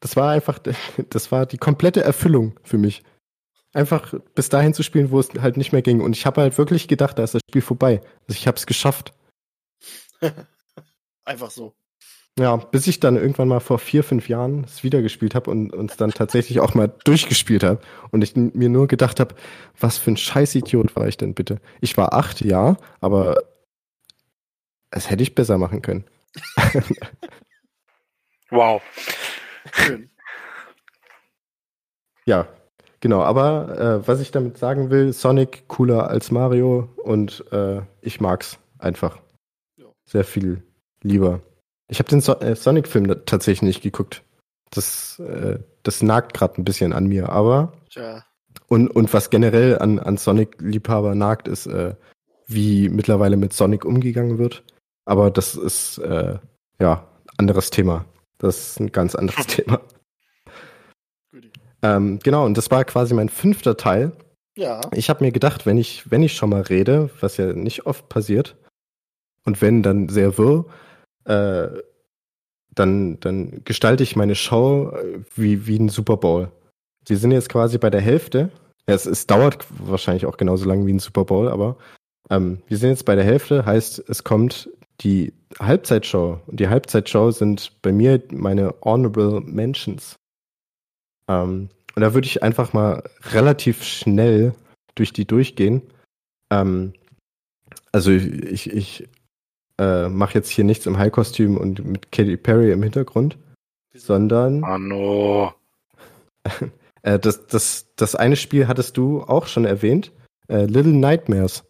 S2: Das war einfach, das war die komplette Erfüllung für mich. Einfach bis dahin zu spielen, wo es halt nicht mehr ging. Und ich habe halt wirklich gedacht, da ist das Spiel vorbei. Also ich habe es geschafft.
S1: einfach so.
S2: Ja, bis ich dann irgendwann mal vor vier, fünf Jahren es wieder gespielt habe und es dann tatsächlich auch mal durchgespielt habe. Und ich mir nur gedacht habe, was für ein Scheißidiot war ich denn bitte? Ich war acht, ja, aber das hätte ich besser machen können.
S3: wow.
S1: Schön.
S2: Ja, genau. Aber äh, was ich damit sagen will, Sonic cooler als Mario und äh, ich mag's einfach. Ja. Sehr viel lieber. Ich habe den so äh, Sonic-Film tatsächlich nicht geguckt. Das, äh, das nagt gerade ein bisschen an mir, aber.
S1: Tja.
S2: Und, und was generell an, an Sonic-Liebhaber nagt, ist, äh, wie mittlerweile mit Sonic umgegangen wird. Aber das ist äh, ja anderes Thema. Das ist ein ganz anderes Thema. Ähm, genau, und das war quasi mein fünfter Teil.
S1: Ja.
S2: Ich habe mir gedacht, wenn ich, wenn ich schon mal rede, was ja nicht oft passiert, und wenn dann sehr wirr, äh, dann, dann gestalte ich meine Show äh, wie, wie ein Super Bowl. Wir sind jetzt quasi bei der Hälfte. Ja, es, es dauert wahrscheinlich auch genauso lang wie ein Super Bowl, aber ähm, wir sind jetzt bei der Hälfte, heißt, es kommt die Halbzeitshow. Und die Halbzeitshow sind bei mir meine Honorable Mentions. Ähm, und da würde ich einfach mal relativ schnell durch die durchgehen. Ähm, also ich, ich äh, mache jetzt hier nichts im High-Kostüm und mit Katy Perry im Hintergrund, sondern
S3: Mano.
S2: äh, das, das, das eine Spiel hattest du auch schon erwähnt, äh, Little Nightmares.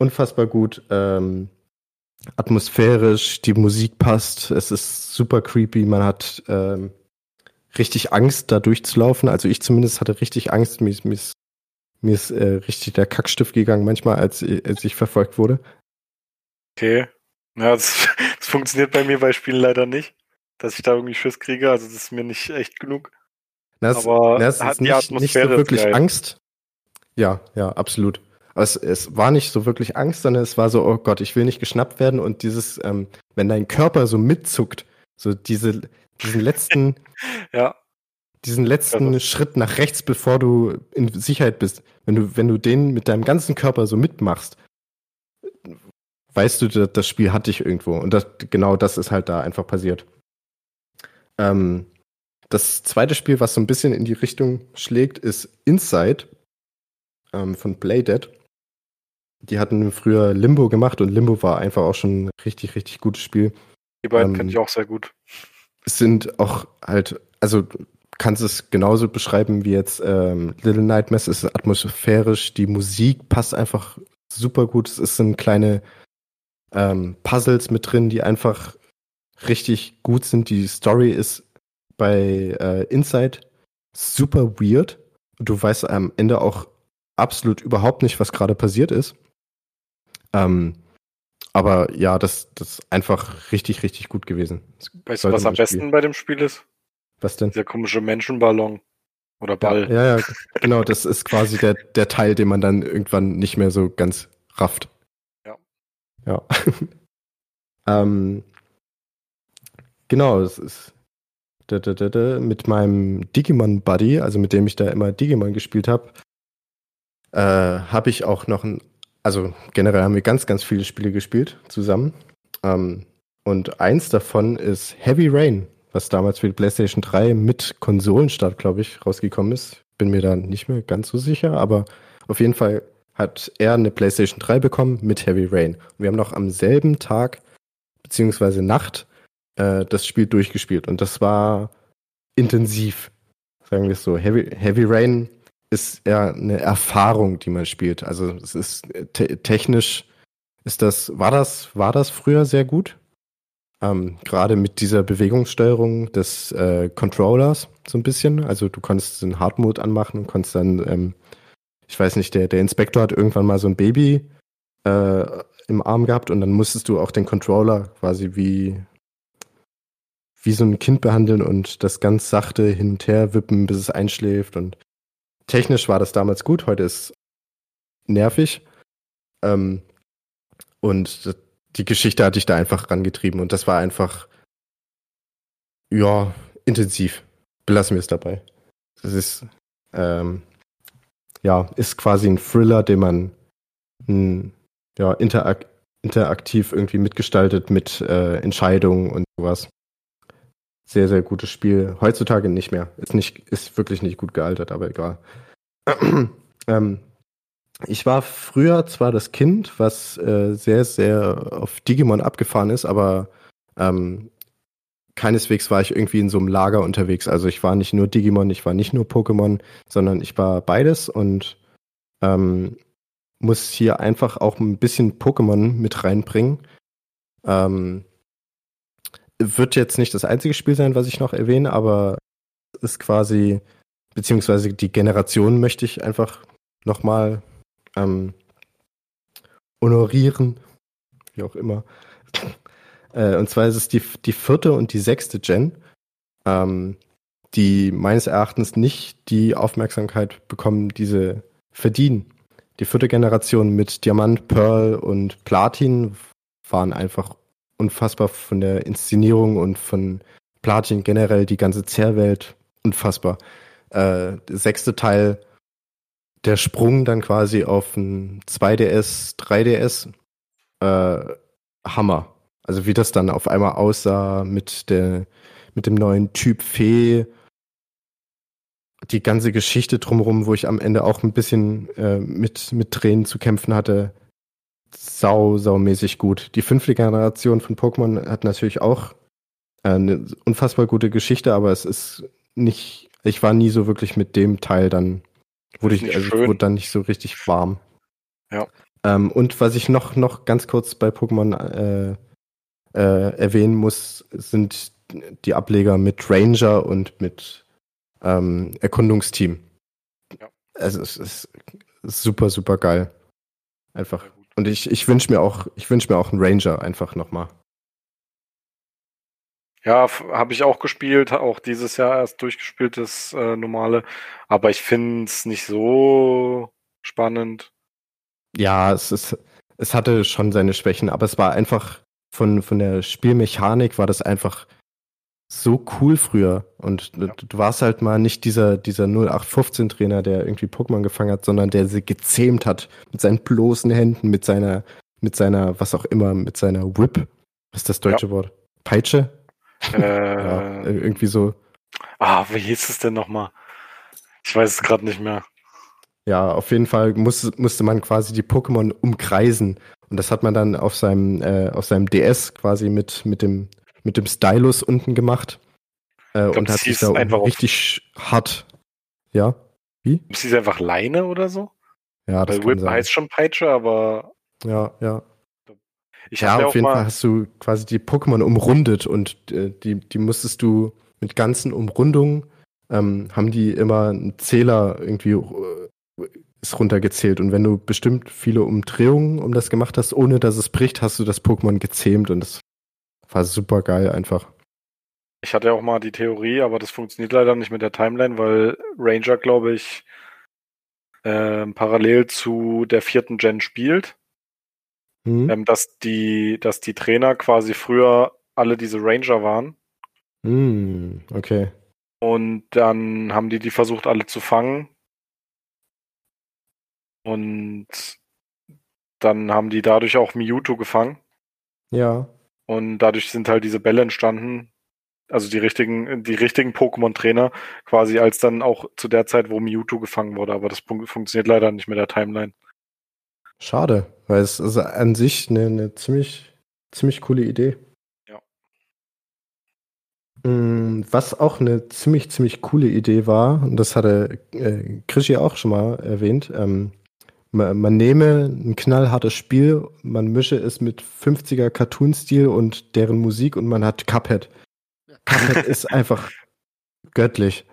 S2: Unfassbar gut. Ähm, atmosphärisch, die Musik passt, es ist super creepy, man hat ähm, richtig Angst, da durchzulaufen. Also ich zumindest hatte richtig Angst, mir ist, mir ist, mir ist äh, richtig der Kackstift gegangen manchmal, als, als ich verfolgt wurde.
S3: Okay. Ja, das, das funktioniert bei mir bei Spielen leider nicht, dass ich da irgendwie Schiss kriege. Also das ist mir nicht echt genug.
S2: Na, es,
S3: Aber
S2: na, es
S3: hat
S2: ist
S3: die
S2: nicht, nicht so
S3: Atmosphäre ist
S2: wirklich
S3: geil.
S2: Angst. Ja, ja, absolut. Es, es war nicht so wirklich Angst, sondern es war so, oh Gott, ich will nicht geschnappt werden und dieses, ähm, wenn dein Körper so mitzuckt, so diese, diesen letzten,
S3: Ja,
S2: diesen letzten
S3: Also-
S2: Schritt nach rechts, bevor du in Sicherheit bist, wenn du, wenn du den mit deinem ganzen Körper so mitmachst, weißt du, da- das Spiel hat dich irgendwo. Und das, genau das ist halt da einfach passiert. Ähm, das zweite Spiel, was so ein bisschen in die Richtung schlägt, ist Inside ähm, von Playdead. Die hatten früher Limbo gemacht und Limbo war einfach auch schon ein richtig, richtig gutes Spiel
S3: die beiden
S2: Ähm,
S3: kenne ich auch sehr gut.
S2: es sind auch halt, also du kannst es genauso beschreiben wie jetzt ähm, Little Nightmares. Es ist atmosphärisch, die Musik passt einfach super gut. Es sind kleine ähm, Puzzles mit drin, die einfach richtig gut sind. Die Story ist bei äh, Inside super weird. Du weißt am Ende auch absolut überhaupt nicht, was gerade passiert ist. Ähm, aber ja, das, das ist einfach richtig, richtig gut gewesen. Das
S3: Weißt du, was am besten bei dem Spiel ist?
S2: Was denn?
S3: Dieser komische Menschenballon. Oder Ball.
S2: Ja, ja, genau, das ist quasi der, der Teil, den man dann irgendwann nicht mehr so ganz rafft.
S3: Ja.
S2: Ja. ähm, genau, es ist mit meinem Digimon Buddy, also mit dem ich da immer Digimon gespielt habe, äh, habe ich auch noch ein, also generell haben wir ganz, ganz viele Spiele gespielt zusammen. Ähm, und eins davon ist Heavy Rain, was damals für die PlayStation 3 mit Konsolenstart, glaube ich, rausgekommen ist. Bin mir da nicht mehr ganz so sicher, aber auf jeden Fall hat er eine PlayStation 3 bekommen mit Heavy Rain. Und wir haben noch am selben Tag beziehungsweise Nacht äh, das Spiel durchgespielt und das war intensiv, sagen wir es so. Heavy, Heavy Rain ist eher eine Erfahrung, die man spielt. Also es ist te technisch ist das, war das, war das früher sehr gut? Ähm, Gerade mit dieser Bewegungssteuerung des äh, Controllers so ein bisschen. Also du konntest den Hard Mode anmachen und konntest dann, ähm, ich weiß nicht, der, der Inspektor hat irgendwann mal so ein Baby äh, im Arm gehabt und dann musstest du auch den Controller quasi wie, wie so ein Kind behandeln und das ganz sachte hin und her wippen, bis es einschläft. Und technisch war das damals gut, heute ist nervig. Ähm, und die Geschichte hatte ich da einfach rangetrieben und das war einfach, ja, intensiv. Belassen wir es dabei. Das ist, ähm, ja, ist quasi ein Thriller, den man mh, ja, interak interaktiv irgendwie mitgestaltet mit äh, Entscheidungen und sowas. Sehr, sehr gutes Spiel. Heutzutage nicht mehr. Ist nicht, ist wirklich nicht gut gealtert, aber egal. ähm, ich war früher zwar das Kind, was äh, sehr, sehr auf Digimon abgefahren ist, aber ähm, keineswegs war ich irgendwie in so einem Lager unterwegs. Also ich war nicht nur Digimon, ich war nicht nur Pokémon, sondern ich war beides und ähm, muss hier einfach auch ein bisschen Pokémon mit reinbringen. Ähm, wird jetzt nicht das einzige Spiel sein, was ich noch erwähne, aber ist quasi, beziehungsweise die Generation möchte ich einfach nochmal ähm, honorieren, wie auch immer. äh, und zwar ist es die, die vierte und die sechste Gen. Ähm, die meines Erachtens nicht die Aufmerksamkeit bekommen, diese verdienen. Die vierte Generation mit Diamant, Pearl und Platin waren einfach unfassbar von der Inszenierung und von Platin generell die ganze Zerrwelt unfassbar. Äh, der sechste Teil, der Sprung dann quasi auf ein 2DS, 3DS, äh, Hammer. Also wie das dann auf einmal aussah mit der, mit dem neuen Typ Fee, die ganze Geschichte drumherum, wo ich am Ende auch ein bisschen äh, mit, mit Tränen zu kämpfen hatte, sau, saumäßig gut. Die fünfte Generation von Pokémon hat natürlich auch äh, eine unfassbar gute Geschichte, aber es ist nicht, ich war nie so wirklich mit dem Teil dann, wurde ich, also ich wurde dann nicht so richtig warm.
S3: Ja.
S2: Ähm, und was ich noch, noch ganz kurz bei Pokémon äh, äh, erwähnen muss, sind die Ableger mit Ranger und mit ähm, Erkundungsteam. Ja. Also es ist super, super geil. Einfach. Und ich, ich wünsche mir auch, ich wünsche mir auch einen Ranger einfach nochmal.
S3: Ja, habe ich auch gespielt, auch dieses Jahr erst durchgespielt, das äh, normale. Aber ich finde es nicht so spannend.
S2: Ja, es ist, es hatte schon seine Schwächen, aber es war einfach von, von der Spielmechanik war das einfach so cool früher. Und ja. du warst halt mal nicht dieser, dieser 0815-Trainer, der irgendwie Pokémon gefangen hat, sondern der sie gezähmt hat mit seinen bloßen Händen, mit seiner, mit seiner, was auch immer, mit seiner Whip. Was ist das deutsche ja. Wort? Peitsche? Äh, ja, irgendwie so.
S3: Ah, wie hieß es denn nochmal? Ich weiß es gerade nicht mehr.
S2: Ja, auf jeden Fall muss, musste man quasi die Pokémon umkreisen. Und das hat man dann auf seinem, äh, auf seinem DS quasi mit, mit dem mit dem Stylus unten gemacht. Äh, glaub, und hat sich da richtig hart. Ja?
S3: Wie? Ist sie einfach Leine oder so?
S2: Ja,
S3: das Weil Whip sein. heißt schon Peitsche, aber.
S2: Ja, ja. Ich ja, auf jeden Fall hast du quasi die Pokémon umrundet und äh, die, die musstest du mit ganzen Umrundungen ähm, haben die immer einen Zähler irgendwie äh, ist runtergezählt und wenn du bestimmt viele Umdrehungen um das gemacht hast, ohne dass es bricht, hast du das Pokémon gezähmt und das war super geil einfach.
S3: Ich hatte auch mal die Theorie, aber das funktioniert leider nicht mit der Timeline, weil Ranger, glaube ich, äh, parallel zu der vierten Gen spielt. Mhm. Ähm, dass die, dass die Trainer quasi früher alle diese Ranger waren.
S2: Mhm, okay.
S3: Und dann haben die die versucht, alle zu fangen. Und dann haben die dadurch auch Mewtwo gefangen.
S2: Ja.
S3: Und dadurch sind halt diese Bälle entstanden, also die richtigen, die richtigen Pokémon-Trainer, quasi als dann auch zu der Zeit, wo Mewtwo gefangen wurde. Aber das funktioniert leider nicht mit der Timeline.
S2: Schade, weil es ist an sich eine, eine ziemlich, ziemlich coole Idee.
S3: Ja.
S2: Mm, was auch eine ziemlich, ziemlich coole Idee war, und das hatte äh, Krischi auch schon mal erwähnt, ähm, man, man nehme ein knallhartes Spiel, man mische es mit 50er Cartoon-Stil und deren Musik und man hat Cuphead. Cuphead ist einfach göttlich.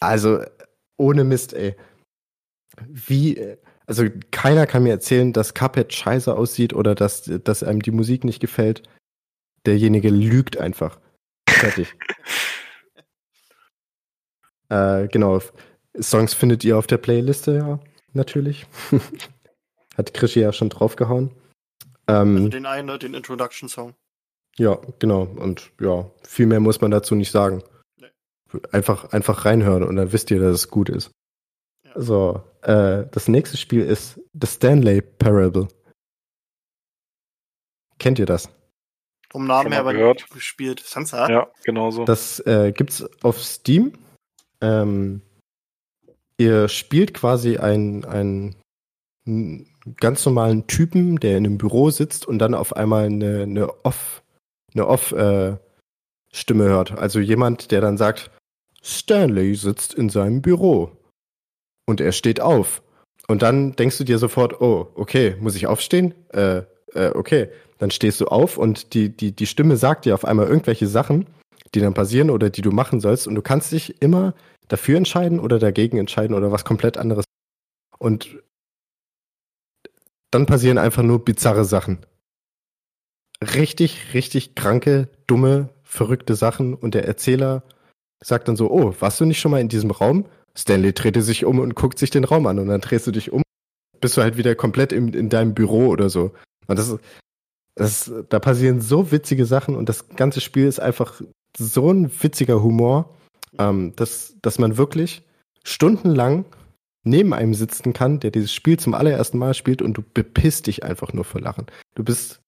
S2: Also, ohne Mist, ey. Wie, also keiner kann mir erzählen, dass Cuphead scheiße aussieht oder dass, dass einem die Musik nicht gefällt. Derjenige lügt einfach. Fertig. äh, genau. Songs findet ihr auf der Playliste, ja natürlich. Hat Krischi ja schon draufgehauen.
S1: Ähm, also den einen, ne, den Introduction-Song.
S2: Ja, genau. Und ja, viel mehr muss man dazu nicht sagen. Nee. Einfach, einfach reinhören und dann wisst ihr, dass es gut ist. Ja. So, äh, das nächste Spiel ist The Stanley Parable. Kennt ihr das?
S1: Vom Namen her aber gespielt. Sansa?
S3: Ja, genau so.
S2: Das äh, gibt's auf Steam. Ähm, ihr spielt quasi einen, einen ganz normalen Typen, der in einem Büro sitzt und dann auf einmal eine, eine Off, eine Off-Stimme äh, hört. Also jemand, der dann sagt, Stanley sitzt in seinem Büro. Und er steht auf. Und dann denkst du dir sofort, oh, okay, muss ich aufstehen? Äh, äh, okay. Dann stehst du auf und die, die, die Stimme sagt dir auf einmal irgendwelche Sachen, die dann passieren oder die du machen sollst. Und du kannst dich immer dafür entscheiden oder dagegen entscheiden oder was komplett anderes. Und dann passieren einfach nur bizarre Sachen. Richtig, richtig kranke, dumme, verrückte Sachen und der Erzähler sagt dann so, oh, warst du nicht schon mal in diesem Raum? Stanley drehte sich um und guckt sich den Raum an und dann drehst du dich um, bist du halt wieder komplett in, in deinem Büro oder so. Und das ist, das, da passieren so witzige Sachen und das ganze Spiel ist einfach so ein witziger Humor, ähm, dass, dass man wirklich stundenlang neben einem sitzen kann, der dieses Spiel zum allerersten Mal spielt und du bepisst dich einfach nur vor Lachen. Du bist,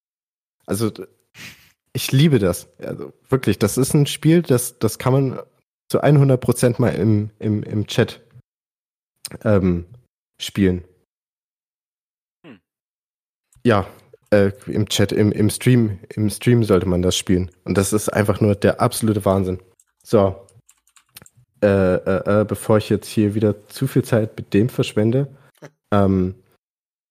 S2: also ich liebe das. Also wirklich, das ist ein Spiel, das, das kann man zu 100 Prozent mal im, im, im Chat ähm, spielen. Hm. Ja, äh, im Chat, im, im Stream, im Stream sollte man das spielen. Und das ist einfach nur der absolute Wahnsinn. So. Äh, äh, äh bevor ich jetzt hier wieder zu viel Zeit mit dem verschwende, ähm,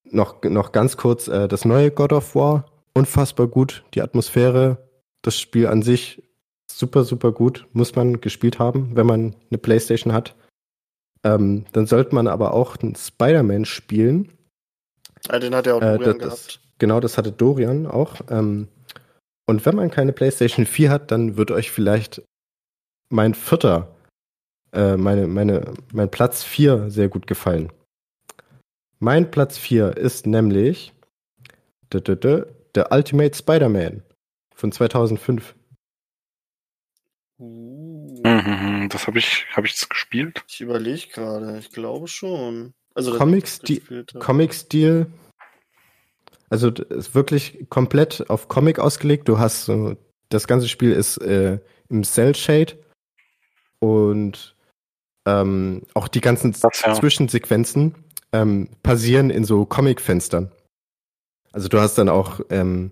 S2: noch, noch ganz kurz äh, das neue God of War. Unfassbar gut. Die Atmosphäre, das Spiel an sich super, super gut. Muss man gespielt haben, wenn man eine Playstation hat. Ähm, dann sollte man aber auch einen Spider-Man spielen.
S1: Ja, den hat er auch
S2: äh, das, gehabt. Genau, das hatte Dorian auch. Ähm, und wenn man keine PlayStation 4 hat, dann wird euch vielleicht mein vierter, äh, meine, meine, mein Platz 4 sehr gut gefallen. Mein Platz 4 ist nämlich der Ultimate Spider-Man von 2005.
S3: Uh. Mhm, das habe ich, habe ich das gespielt?
S1: Ich überlege gerade, ich glaube schon.
S2: Also Comic-Stil, Comic-Stil also ist wirklich komplett auf Comic ausgelegt. Du hast so, das ganze Spiel ist äh, im Cell Shade und ähm, auch die ganzen das, ja. Zwischensequenzen ähm, passieren in so Comic-Fenstern. Also du hast dann auch, ähm,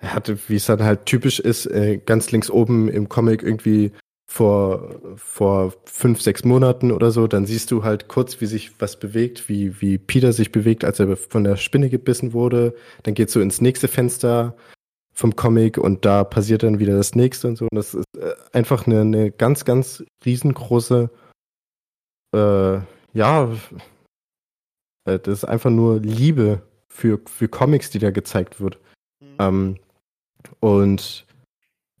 S2: hatte, wie es dann halt typisch ist, äh, ganz links oben im Comic irgendwie vor, vor fünf, sechs Monaten oder so, dann siehst du halt kurz, wie sich was bewegt, wie, wie Peter sich bewegt, als er von der Spinne gebissen wurde. Dann geht's so ins nächste Fenster vom Comic und da passiert dann wieder das nächste und so. Und das ist äh, einfach eine, eine ganz, ganz riesengroße, äh, ja, äh, das ist einfach nur Liebe für, für Comics, die da gezeigt wird. Mhm. Ähm, und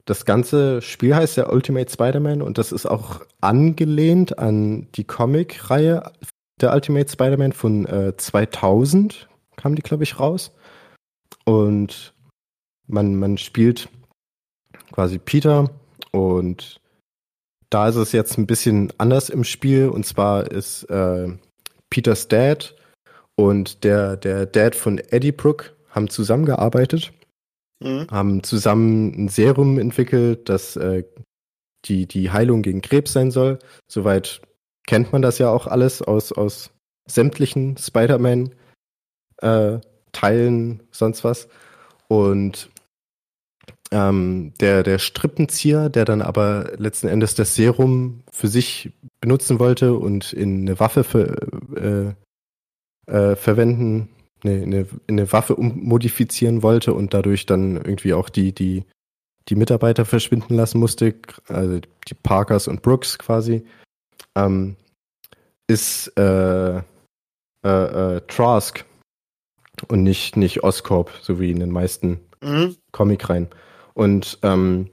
S2: das ganze Spiel heißt ja Ultimate Spider-Man und das ist auch angelehnt an die Comic-Reihe der Ultimate Spider-Man von äh, 2000, kam die, glaube ich, raus. Und man, man spielt quasi Peter und da ist es jetzt ein bisschen anders im Spiel und zwar ist äh, Peters Dad und der, der Dad von Eddie Brook haben zusammengearbeitet mhm. haben zusammen ein Serum entwickelt, das äh, die, die Heilung gegen Krebs sein soll. Soweit kennt man das ja auch alles aus, aus sämtlichen Spider-Man-Teilen, äh, sonst was. Und ähm, der, der Strippenzieher, der dann aber letzten Endes das Serum für sich benutzen wollte und in eine Waffe für, äh, äh, verwenden eine, eine, eine Waffe modifizieren wollte und dadurch dann irgendwie auch die, die, die Mitarbeiter verschwinden lassen musste, also die Parkers und Brooks quasi, ähm, ist äh, äh, äh, Trask und nicht, nicht Oscorp, so wie in den meisten mhm. Comic-Reihen. Und ähm,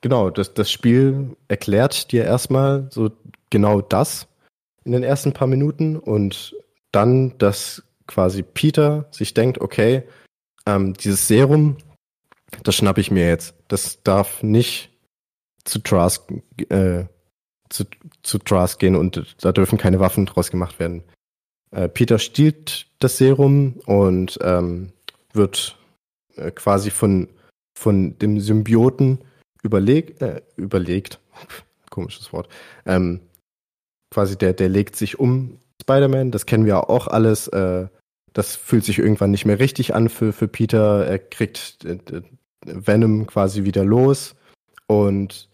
S2: genau, das, das Spiel erklärt dir erstmal so genau das in den ersten paar Minuten und dann das quasi Peter sich denkt, okay, ähm, dieses Serum, das schnappe ich mir jetzt. Das darf nicht zu Trask, äh, zu, zu Trask gehen und da dürfen keine Waffen draus gemacht werden. Äh, Peter stiehlt das Serum und ähm, wird äh, quasi von, von dem Symbioten überleg, äh, überlegt, komisches Wort, ähm, quasi der, der legt sich um Spider-Man, das kennen wir auch alles, äh, das fühlt sich irgendwann nicht mehr richtig an für, für Peter. Er kriegt äh, Venom quasi wieder los. Und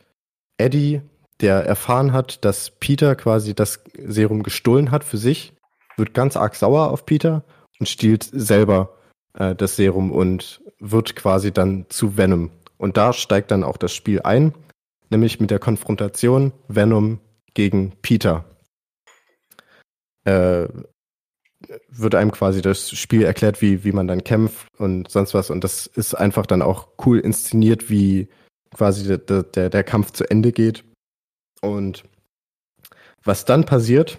S2: Eddie, der erfahren hat, dass Peter quasi das Serum gestohlen hat für sich, wird ganz arg sauer auf Peter und stiehlt selber äh, das Serum und wird quasi dann zu Venom. Und da steigt dann auch das Spiel ein, nämlich mit der Konfrontation Venom gegen Peter. Äh, wird einem quasi das Spiel erklärt, wie, wie man dann kämpft und sonst was. Und das ist einfach dann auch cool inszeniert, wie, quasi der, der, der Kampf zu Ende geht. Und was dann passiert,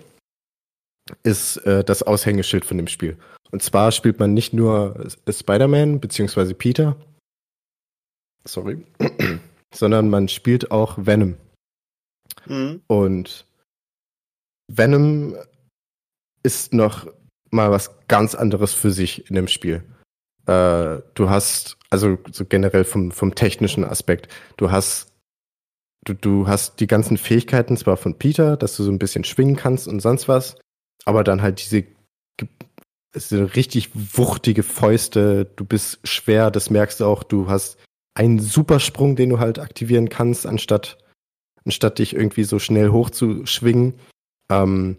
S2: ist äh, das Aushängeschild von dem Spiel. Und zwar spielt man nicht nur Spider-Man beziehungsweise Peter, sorry, sondern man spielt auch Venom. Mhm. Und Venom ist noch mal was ganz anderes für sich in dem Spiel. Äh, du hast, also so generell vom, vom technischen Aspekt, du hast du, du hast die ganzen Fähigkeiten zwar von Peter, dass du so ein bisschen schwingen kannst und sonst was, aber dann halt diese diese richtig wuchtige Fäuste, du bist schwer, das merkst du auch, du hast einen Supersprung, den du halt aktivieren kannst, anstatt, anstatt dich irgendwie so schnell hochzuschwingen. Ähm,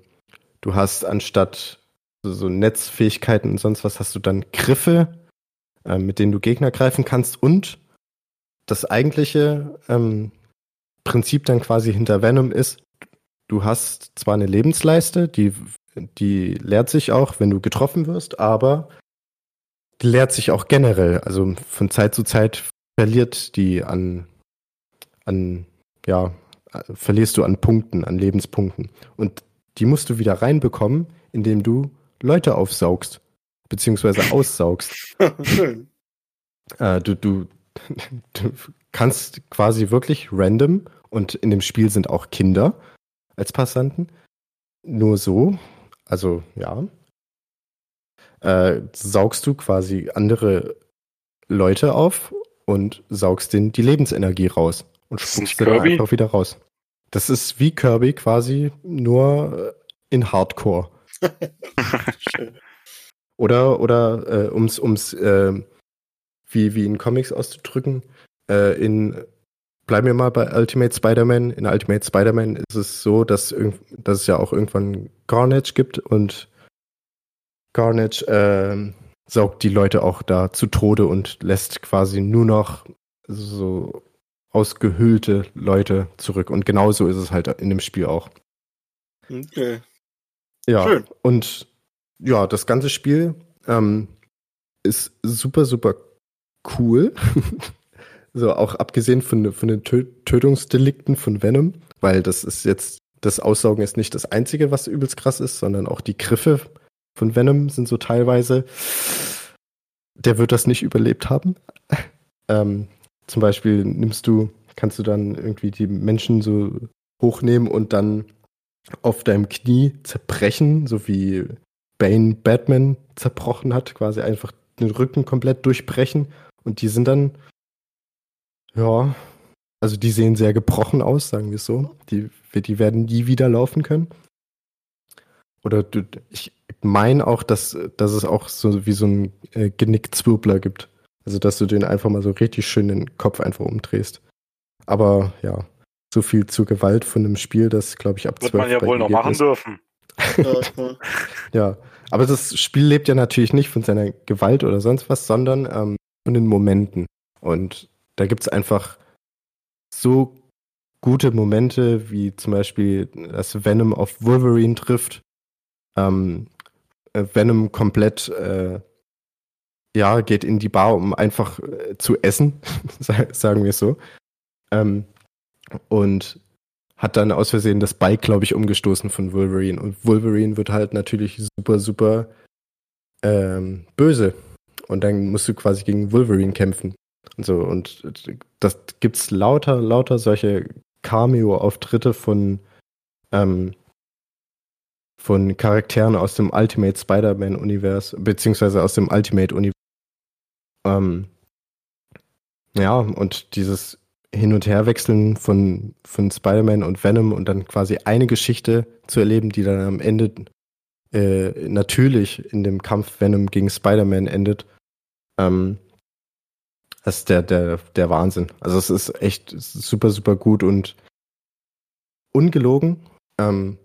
S2: du hast anstatt so Netzfähigkeiten und sonst was, hast du dann Griffe, äh, mit denen du Gegner greifen kannst und das eigentliche ähm, Prinzip dann quasi hinter Venom ist, du hast zwar eine Lebensleiste, die, die leert sich auch, wenn du getroffen wirst, aber die leert sich auch generell. Also von Zeit zu Zeit verliert die an, an, ja, verlierst du an Punkten, an Lebenspunkten. Und die musst du wieder reinbekommen, indem du Leute aufsaugst, beziehungsweise aussaugst. Schön. Äh, du, du, du kannst quasi wirklich random und in dem Spiel sind auch Kinder als Passanten. Nur so, also ja, äh, saugst du quasi andere Leute auf und saugst denen die Lebensenergie raus und spuckst sie dann einfach wieder raus. Das ist wie Kirby quasi nur in Hardcore. oder oder äh, ums ums äh, wie wie in Comics auszudrücken, äh, in bleiben wir mal bei Ultimate Spider-Man. In Ultimate Spider-Man ist es so, dass, dass es ja auch irgendwann Carnage gibt und Carnage äh, saugt die Leute auch da zu Tode und lässt quasi nur noch so ausgehöhlte Leute zurück. Und genauso ist es halt in dem Spiel auch. Okay. Ja, Schön. und ja, das ganze Spiel ähm, ist super, super cool. So, auch abgesehen von, von den Tö Tötungsdelikten von Venom, weil das ist jetzt, das Aussaugen ist nicht das Einzige, was übelst krass ist, sondern auch die Griffe von Venom sind so teilweise, der wird das nicht überlebt haben. ähm, zum Beispiel nimmst du, kannst du dann irgendwie die Menschen so hochnehmen und dann auf deinem Knie zerbrechen, so wie Bane Batman zerbrochen hat, quasi einfach den Rücken komplett durchbrechen. Und die sind dann ja, also die sehen sehr gebrochen aus, sagen wir es so. Die, die werden nie wieder laufen können. Oder du, ich meine auch, dass, dass es auch so wie so ein äh, Genickzwirbler gibt. Also dass du den einfach mal so richtig schön den Kopf einfach umdrehst. Aber ja, so viel zur Gewalt von einem Spiel, das glaube ich ab
S3: Wird 12 man ja wohl noch machen ist. dürfen.
S2: ja, aber das Spiel lebt ja natürlich nicht von seiner Gewalt oder sonst was, sondern ähm, von den Momenten. Und da gibt es einfach so gute Momente, wie zum Beispiel, dass Venom auf Wolverine trifft. Ähm, äh, Venom komplett, äh, ja, geht in die Bar, um einfach äh, zu essen, sagen wir es so. Ähm, und hat dann aus Versehen das Bike, glaube ich, umgestoßen von Wolverine. Und Wolverine wird halt natürlich super, super ähm, böse. Und dann musst du quasi gegen Wolverine kämpfen. So, und das gibt's lauter, lauter solche Cameo-Auftritte von, ähm, von Charakteren aus dem Ultimate Spider-Man-Universum, beziehungsweise aus dem Ultimate-Universum. Ähm, ja, und dieses Hin- und Herwechseln von, von Spider-Man und Venom und dann quasi eine Geschichte zu erleben, die dann am Ende äh, natürlich in dem Kampf Venom gegen Spider-Man endet. Ähm, das ist der, der, der Wahnsinn. Also es ist echt super, super gut und ungelogen. Ähm,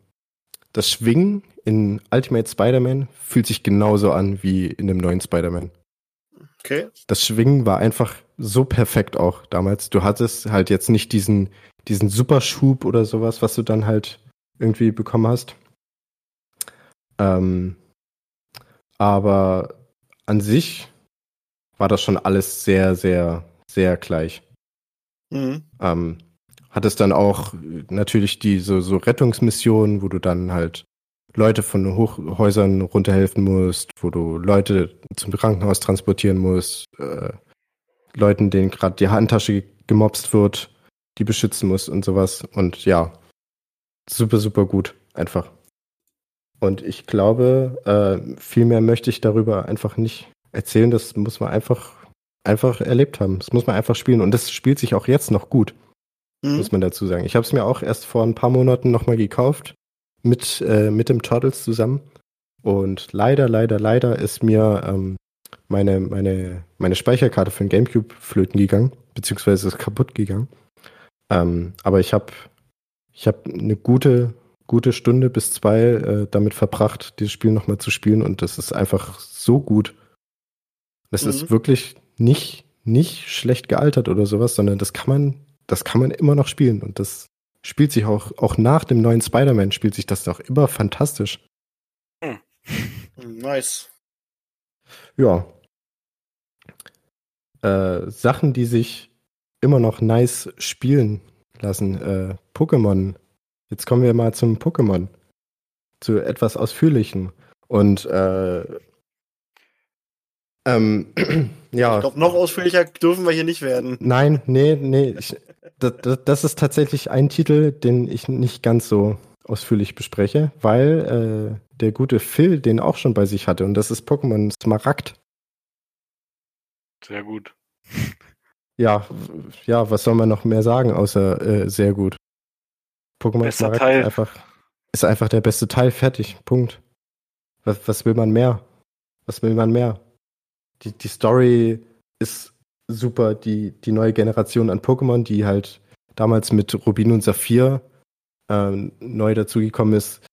S2: das Schwingen in Ultimate Spider-Man fühlt sich genauso an wie in dem neuen Spider-Man. Okay. Das Schwingen war einfach so perfekt auch damals. Du hattest halt jetzt nicht diesen, diesen Superschub oder sowas, was du dann halt irgendwie bekommen hast. Ähm, aber an sich war das schon alles sehr, sehr, sehr gleich. Mhm. Ähm, hattest dann auch natürlich die so, so Rettungsmissionen, wo du dann halt Leute von Hochhäusern runterhelfen musst, wo du Leute zum Krankenhaus transportieren musst, äh, Leuten, denen gerade die Handtasche gemobst wird, die beschützen musst und sowas. Und ja, super, super gut, einfach. Und ich glaube, äh, viel mehr möchte ich darüber einfach nicht erzählen. Das muss man einfach, einfach erlebt haben. Das muss man einfach spielen. Und das spielt sich auch jetzt noch gut, mhm. muss man dazu sagen. Ich habe es mir auch erst vor ein paar Monaten nochmal gekauft mit, äh, mit dem Turtles zusammen. Und leider, leider, leider ist mir ähm, meine, meine, meine Speicherkarte für den Gamecube flöten gegangen, beziehungsweise ist kaputt gegangen. Ähm, aber ich habe ich hab eine gute, gute Stunde bis zwei äh, damit verbracht, dieses Spiel nochmal zu spielen und das ist einfach so gut. Das mhm. ist wirklich nicht, nicht schlecht gealtert oder sowas, sondern das kann man, das kann man immer noch spielen und das spielt sich auch, auch nach dem neuen Spider-Man spielt sich das noch immer fantastisch.
S1: Hm. Nice.
S2: Ja. Äh, Sachen, die sich immer noch nice spielen lassen. Äh, Pokémon. Jetzt kommen wir mal zum Pokémon. Zu etwas ausführlichen. Und äh, ähm, ja.
S1: Ich glaube, noch ausführlicher dürfen wir hier nicht werden.
S2: Nein, nee, nee. Ich, das, das, ist tatsächlich ein Titel, den ich nicht ganz so ausführlich bespreche, weil äh, der gute Phil den auch schon bei sich hatte und das ist Pokémon Smaragd.
S3: Sehr gut.
S2: Ja, ja, was soll man noch mehr sagen, außer äh, sehr gut. Pokémon Smaragd Ist, einfach, ist einfach der beste Teil, fertig, Punkt. Was, was will man mehr? Was will man mehr? Die, die Story ist super die, die neue Generation an Pokémon, die halt damals mit Rubin und Saphir ähm, neu dazugekommen ist,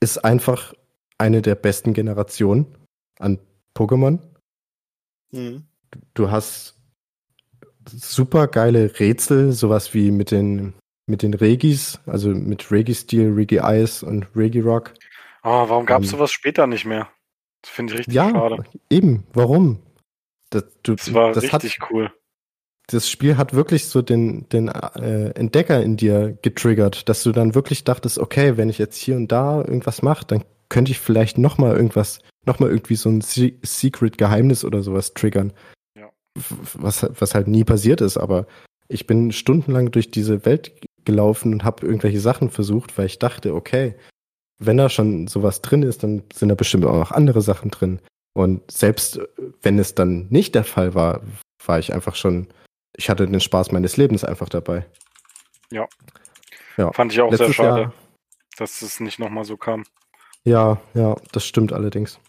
S2: ist einfach eine der besten Generationen an Pokémon. Mhm. Du hast super geile Rätsel, sowas wie mit den mit den Regis, also mit Regi-Steel, Regi-Ice und Regi-Rock.
S3: Oh, warum gab es ähm, sowas später nicht mehr? Das finde ich richtig ja, schade.
S2: Eben, warum?
S3: Das, du, das war das richtig hat, cool.
S2: Das Spiel hat wirklich so den, den äh, Entdecker in dir getriggert, dass du dann wirklich dachtest, okay, wenn ich jetzt hier und da irgendwas mache, dann könnte ich vielleicht noch mal irgendwas, noch mal irgendwie so ein Se Secret-Geheimnis oder sowas triggern. Ja. Was, was halt nie passiert ist, aber ich bin stundenlang durch diese Welt gelaufen und habe irgendwelche Sachen versucht, weil ich dachte, okay, wenn da schon sowas drin ist, dann sind da bestimmt auch noch andere Sachen drin. Und selbst wenn es dann nicht der Fall war, war ich einfach schon, ich hatte den Spaß meines Lebens einfach dabei.
S3: Ja. ja. Fand ich auch Letztes sehr schade, Jahr, dass es nicht nochmal so kam.
S2: Ja, ja, das stimmt allerdings.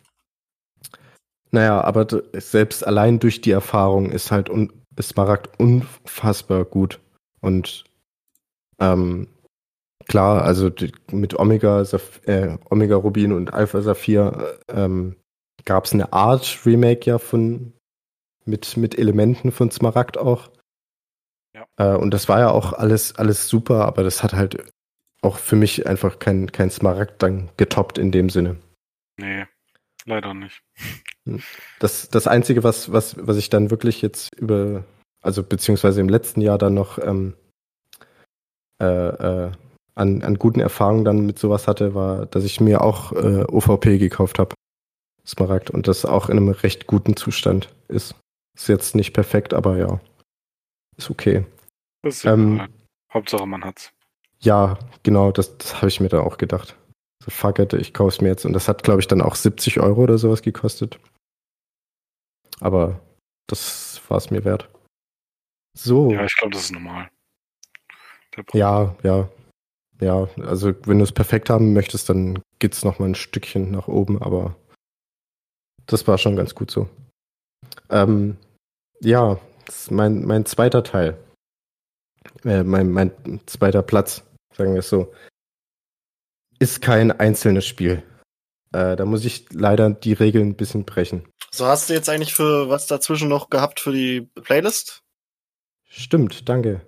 S2: Naja, aber selbst allein durch die Erfahrung ist halt un ist Smaragd unfassbar gut. Und ähm, klar, also die, mit Omega, äh, Omega Rubin und Alpha Saphir ähm, gab es eine Art Remake ja von mit, mit Elementen von Smaragd auch. Ja. Äh, und das war ja auch alles, alles super, aber das hat halt auch für mich einfach kein, kein Smaragd dann getoppt in dem Sinne.
S3: Nee, leider nicht.
S2: Hm. Das, das Einzige, was, was, was ich dann wirklich jetzt über, also beziehungsweise im letzten Jahr dann noch ähm, äh, äh, an, an guten Erfahrungen dann mit sowas hatte, war, dass ich mir auch äh, OVP gekauft habe. Smaragd und das auch in einem recht guten Zustand ist. Ist jetzt nicht perfekt, aber ja, ist okay.
S3: Ist ähm, Hauptsache man hat's.
S2: Ja, genau, das, das habe ich mir da auch gedacht. So fuck it, ich kaufe es mir jetzt. Und das hat, glaube ich, dann auch 70 Euro oder sowas gekostet. Aber das war es mir wert. So.
S3: Ja, ich glaube, das ist normal.
S2: Ja, ja. Ja, also wenn du es perfekt haben möchtest, dann geht's noch mal ein Stückchen nach oben, aber das war schon ganz gut so. Ähm, ja, das ist mein, mein zweiter Teil. Äh, mein, mein zweiter Platz, sagen wir es so. Ist kein einzelnes Spiel. Äh, da muss ich leider die Regeln ein bisschen brechen.
S1: So hast du jetzt eigentlich für was dazwischen noch gehabt für die Playlist?
S2: Stimmt, danke.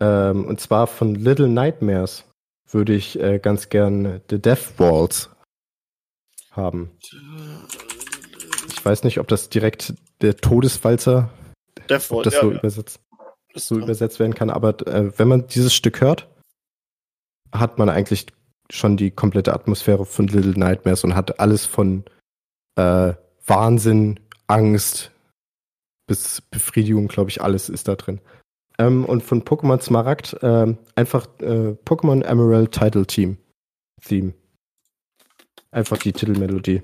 S2: Ähm, und zwar von Little Nightmares würde ich äh, ganz gern The Death Walls haben. Ich weiß nicht, ob das direkt der Todeswalzer
S1: Deathwall,
S2: das
S1: ja,
S2: so
S1: ja.
S2: übersetzt. so übersetzt werden kann. Aber äh, wenn man dieses Stück hört, hat man eigentlich schon die komplette Atmosphäre von Little Nightmares und hat alles von äh, Wahnsinn, Angst bis Befriedigung, glaube ich, alles ist da drin. Ähm, und von Pokémon Smaragd äh, einfach äh, Pokémon Emerald Title Team Theme. Einfach die Titelmelodie.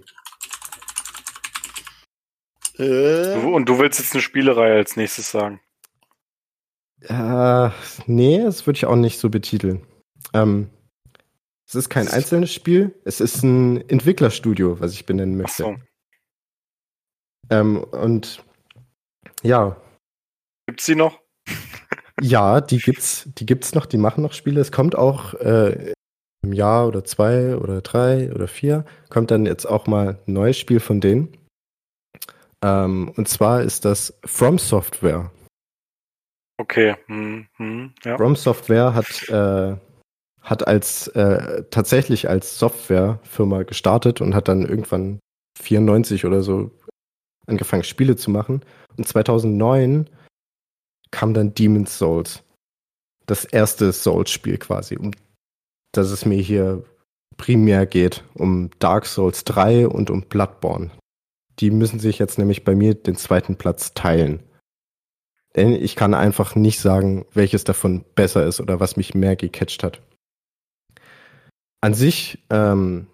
S3: Äh. Und du willst jetzt eine Spielereihe als nächstes sagen?
S2: Äh, nee, das würde ich auch nicht so betiteln. Ähm, es ist kein einzelnes Spiel, es ist ein Entwicklerstudio, was ich benennen möchte. Ach so. Ähm, und ja.
S3: Gibt's die noch?
S2: ja, die gibt's, die gibt's noch, die machen noch Spiele. Es kommt auch äh, im Jahr oder zwei oder drei oder vier, kommt dann jetzt auch mal ein neues Spiel von denen. Ähm, und zwar ist das From Software.
S3: Okay. Hm, hm,
S2: ja. From Software hat, äh, hat als äh, tatsächlich als Softwarefirma gestartet und hat dann irgendwann 94 oder so angefangen, Spiele zu machen. Und 2009 kam dann Demon's Souls. Das erste Souls-Spiel quasi, um das es mir hier primär geht, um Dark Souls 3 und um Bloodborne. Die müssen sich jetzt nämlich bei mir den zweiten Platz teilen. Denn ich kann einfach nicht sagen, welches davon besser ist oder was mich mehr gecatcht hat. An sich, ähm,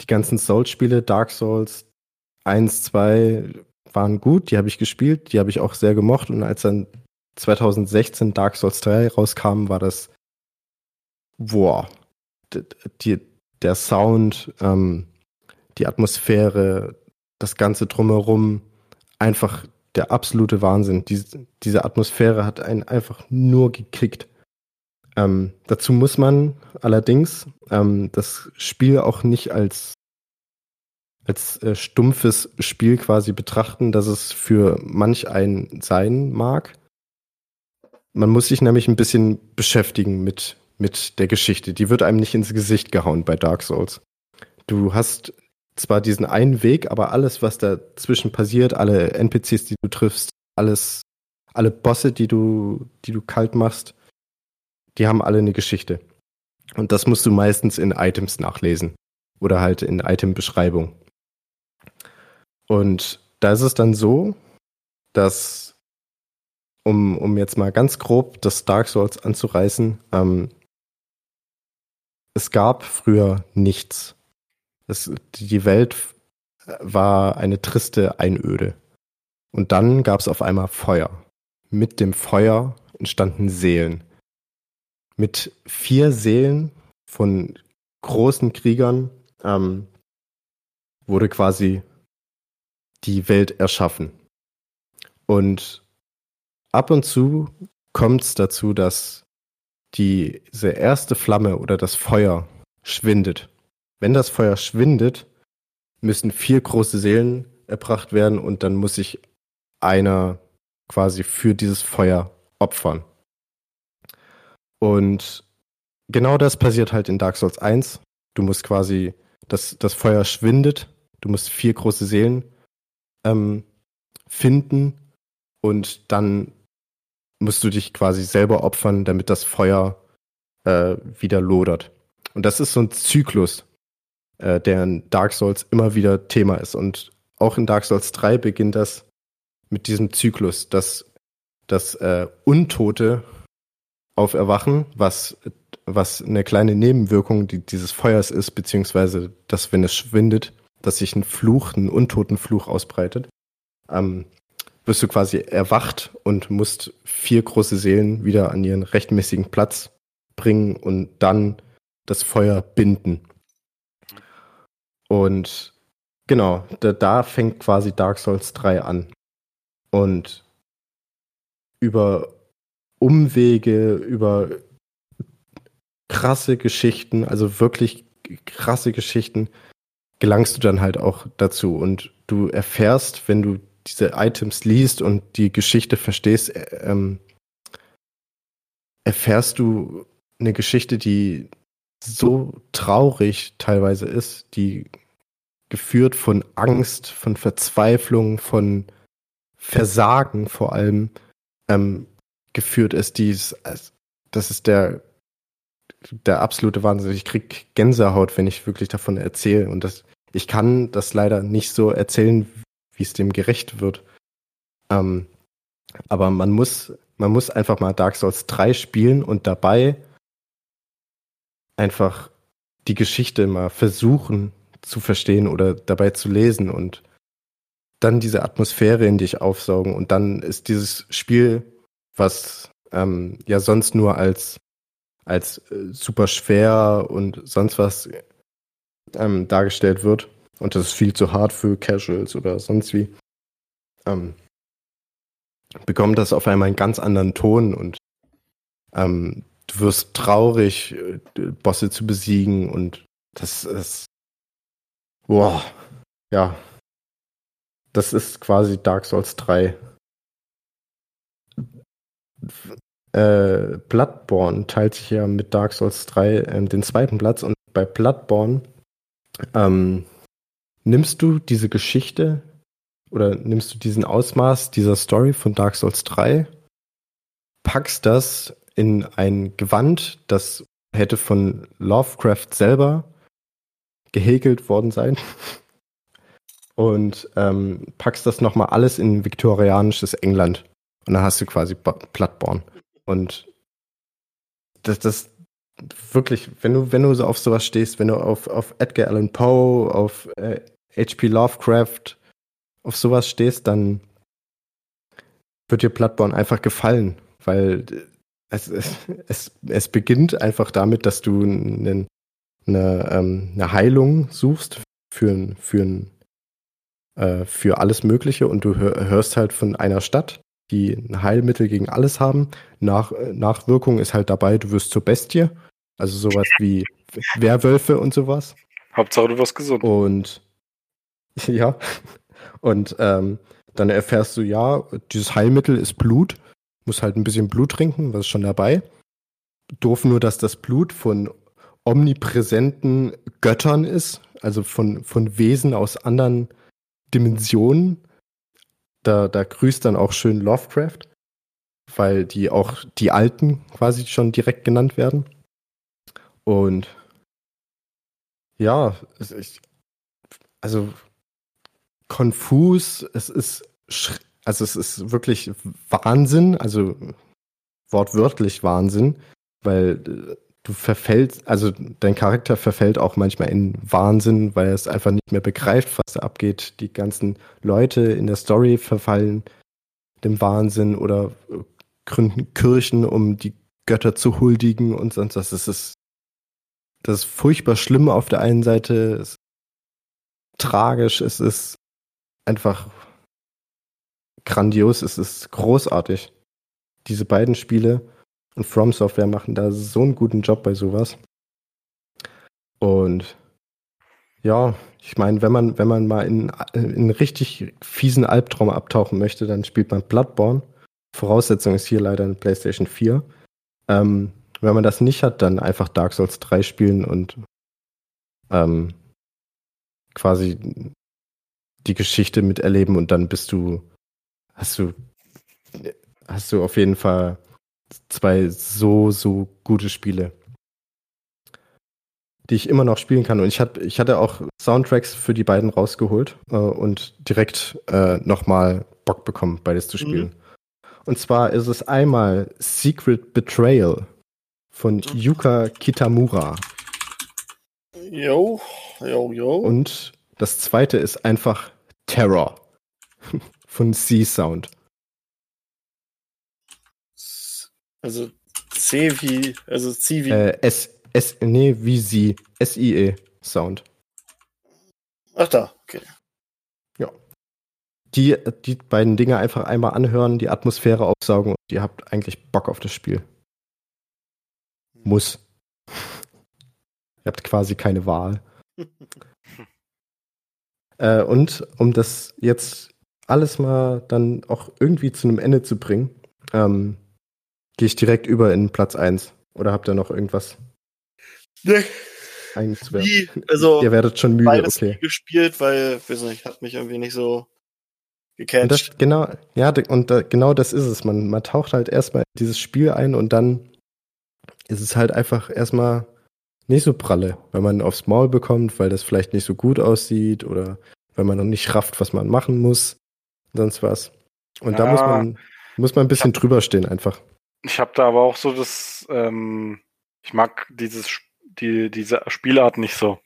S2: die ganzen Souls-Spiele, Dark Souls 1, 2 waren gut, die habe ich gespielt, die habe ich auch sehr gemocht und als dann 2016 Dark Souls 3 rauskam, war das boah, die, der Sound, ähm, die Atmosphäre, das Ganze drumherum, einfach der absolute Wahnsinn. Diese, diese Atmosphäre hat einen einfach nur gekickt. Ähm, dazu muss man allerdings ähm, das Spiel auch nicht als als äh, stumpfes Spiel quasi betrachten, dass es für manch einen sein mag. Man muss sich nämlich ein bisschen beschäftigen mit mit der Geschichte. Die wird einem nicht ins Gesicht gehauen bei Dark Souls. Du hast zwar diesen einen Weg, aber alles, was dazwischen passiert, alle NPCs, die du triffst, alles, alle Bosse, die du, die du kalt machst, die haben alle eine Geschichte. Und das musst du meistens in Items nachlesen. Oder halt in Item-Beschreibung. Und da ist es dann so, dass, um, um jetzt mal ganz grob das Dark Souls anzureißen, ähm, es gab früher nichts. Es, die Welt war eine triste Einöde. Und dann gab es auf einmal Feuer. Mit dem Feuer entstanden Seelen. Mit vier Seelen von großen Kriegern ähm, wurde quasi die Welt erschaffen. Und ab und zu kommt es dazu, dass diese erste Flamme oder das Feuer schwindet. Wenn das Feuer schwindet, müssen vier große Seelen erbracht werden und dann muss sich einer quasi für dieses Feuer opfern. Und genau das passiert halt in Dark Souls 1. Du musst quasi, das, das Feuer schwindet, du musst vier große Seelen ähm, finden und dann musst du dich quasi selber opfern, damit das Feuer äh, wieder lodert. Und das ist so ein Zyklus, äh, der in Dark Souls immer wieder Thema ist. Und auch in Dark Souls 3 beginnt das mit diesem Zyklus, dass das äh, Untote auferwachen, was, was eine kleine Nebenwirkung die, dieses Feuers ist, beziehungsweise dass, wenn es schwindet, dass sich ein Fluch, ein Untotenfluch ausbreitet. Ähm, wirst du quasi erwacht und musst vier große Seelen wieder an ihren rechtmäßigen Platz bringen und dann das Feuer binden. Und genau, da, da fängt quasi Dark Souls 3 an. Und über Umwege, über krasse Geschichten, also wirklich krasse Geschichten, gelangst du dann halt auch dazu. Und du erfährst, wenn du diese Items liest und die Geschichte verstehst, äh, ähm, erfährst du eine Geschichte, die so traurig teilweise ist, die geführt von Angst, von Verzweiflung, von Versagen vor allem ähm, geführt ist, die ist, das ist der, der absolute Wahnsinn. Ich krieg Gänsehaut, wenn ich wirklich davon erzähle. Und das, ich kann das leider nicht so erzählen, wie es dem gerecht wird. Ähm, aber man muss, man muss einfach mal Dark Souls 3 spielen und dabei einfach die Geschichte mal versuchen zu verstehen oder dabei zu lesen und dann diese Atmosphäre in dich aufsaugen und dann ist dieses Spiel, was ähm, ja sonst nur als als äh, super schwer und sonst was ähm, dargestellt wird und das ist viel zu hart für Casuals oder sonst wie, ähm, bekommt das auf einmal einen ganz anderen Ton und ähm, du wirst traurig, äh, Bosse zu besiegen und das ist, boah, ja, das ist quasi Dark Souls 3. Äh, Bloodborne teilt sich ja mit Dark Souls 3 äh, den zweiten Platz und bei Bloodborne ähm, nimmst du diese Geschichte oder nimmst du diesen Ausmaß dieser Story von Dark Souls 3, packst das in ein Gewand, das hätte von Lovecraft selber gehäkelt worden sein und ähm, packst das nochmal alles in viktorianisches England und dann hast du quasi Bloodborne. Und das, das wirklich, wenn du, wenn du so auf sowas stehst, wenn du auf, auf Edgar Allan Poe, auf äh, H.P. Lovecraft, auf sowas stehst, dann wird dir Bloodborne einfach gefallen, weil es, es, es beginnt einfach damit, dass du einen, eine, ähm, eine Heilung suchst für, für, äh, für alles Mögliche und du hörst halt von einer Stadt, die ein Heilmittel gegen alles haben. Nach, Nachwirkung ist halt dabei, du wirst zur Bestie. Also sowas wie Werwölfe und sowas.
S3: Hauptsache du wirst gesund.
S2: Und ja. Und ähm, dann erfährst du, ja, dieses Heilmittel ist Blut. Muss halt ein bisschen Blut trinken, was ist schon dabei. Doof nur, dass das Blut von omnipräsenten Göttern ist, also von, von Wesen aus anderen Dimensionen. Da, da grüßt dann auch schön Lovecraft, weil die auch die Alten quasi schon direkt genannt werden. Und ja, ich, also konfus, es ist, also es ist wirklich Wahnsinn, also wortwörtlich Wahnsinn, weil äh, du verfällst, also dein Charakter verfällt auch manchmal in Wahnsinn, weil er es einfach nicht mehr begreift, was da abgeht. Die ganzen Leute in der Story verfallen dem Wahnsinn oder äh, gründen Kirchen, um die Götter zu huldigen und sonst was. Das ist, das ist furchtbar schlimm auf der einen Seite, es ist tragisch, es ist einfach grandios, es ist großartig. Diese beiden Spiele und From Software machen da so einen guten Job bei sowas. Und ja, ich meine, wenn man, wenn man mal in, in einen richtig fiesen Albtraum abtauchen möchte, dann spielt man Bloodborne. Voraussetzung ist hier leider eine PlayStation 4. Ähm, wenn man das nicht hat, dann einfach Dark Souls 3 spielen und ähm, quasi die Geschichte miterleben und dann bist du, hast du, hast du auf jeden Fall zwei so, so gute Spiele, die ich immer noch spielen kann. Und ich, hat, ich hatte auch Soundtracks für die beiden rausgeholt äh, und direkt äh, nochmal Bock bekommen, beides zu mhm. spielen. Mhm. Und zwar ist es einmal Secret Betrayal von mhm. Yuka Kitamura.
S1: Jo, jo, jo.
S2: Und das zweite ist einfach Terror von Sea Sound.
S1: Also C wie, also C wie.
S2: Äh, S, S, nee, wie sie. S-I-E Sound.
S1: Ach da, okay.
S2: Ja. Die, die beiden Dinge einfach einmal anhören, die Atmosphäre aufsaugen und ihr habt eigentlich Bock auf das Spiel. Muss. ihr habt quasi keine Wahl. Äh, und um das jetzt alles mal dann auch irgendwie zu einem Ende zu bringen, ähm, gehe ich direkt über in Platz 1. Oder habt ihr noch irgendwas?
S1: Nee.
S2: Wie, also, ihr werdet schon müde, okay.
S1: gespielt, weil, weiß nicht, hat mich irgendwie nicht so gecatcht.
S2: genau, ja, und da, genau das ist es. Man, man taucht halt erstmal in dieses Spiel ein und dann ist es halt einfach erstmal nicht so pralle, wenn man aufs Maul bekommt, weil das vielleicht nicht so gut aussieht oder weil man noch nicht rafft, was man machen muss, sonst was. Und da
S3: Ja.
S2: muss man, muss man ein bisschen drüber stehen einfach.
S3: Ich habe da aber auch so das, ähm, ich mag dieses, die, diese Spielart nicht so.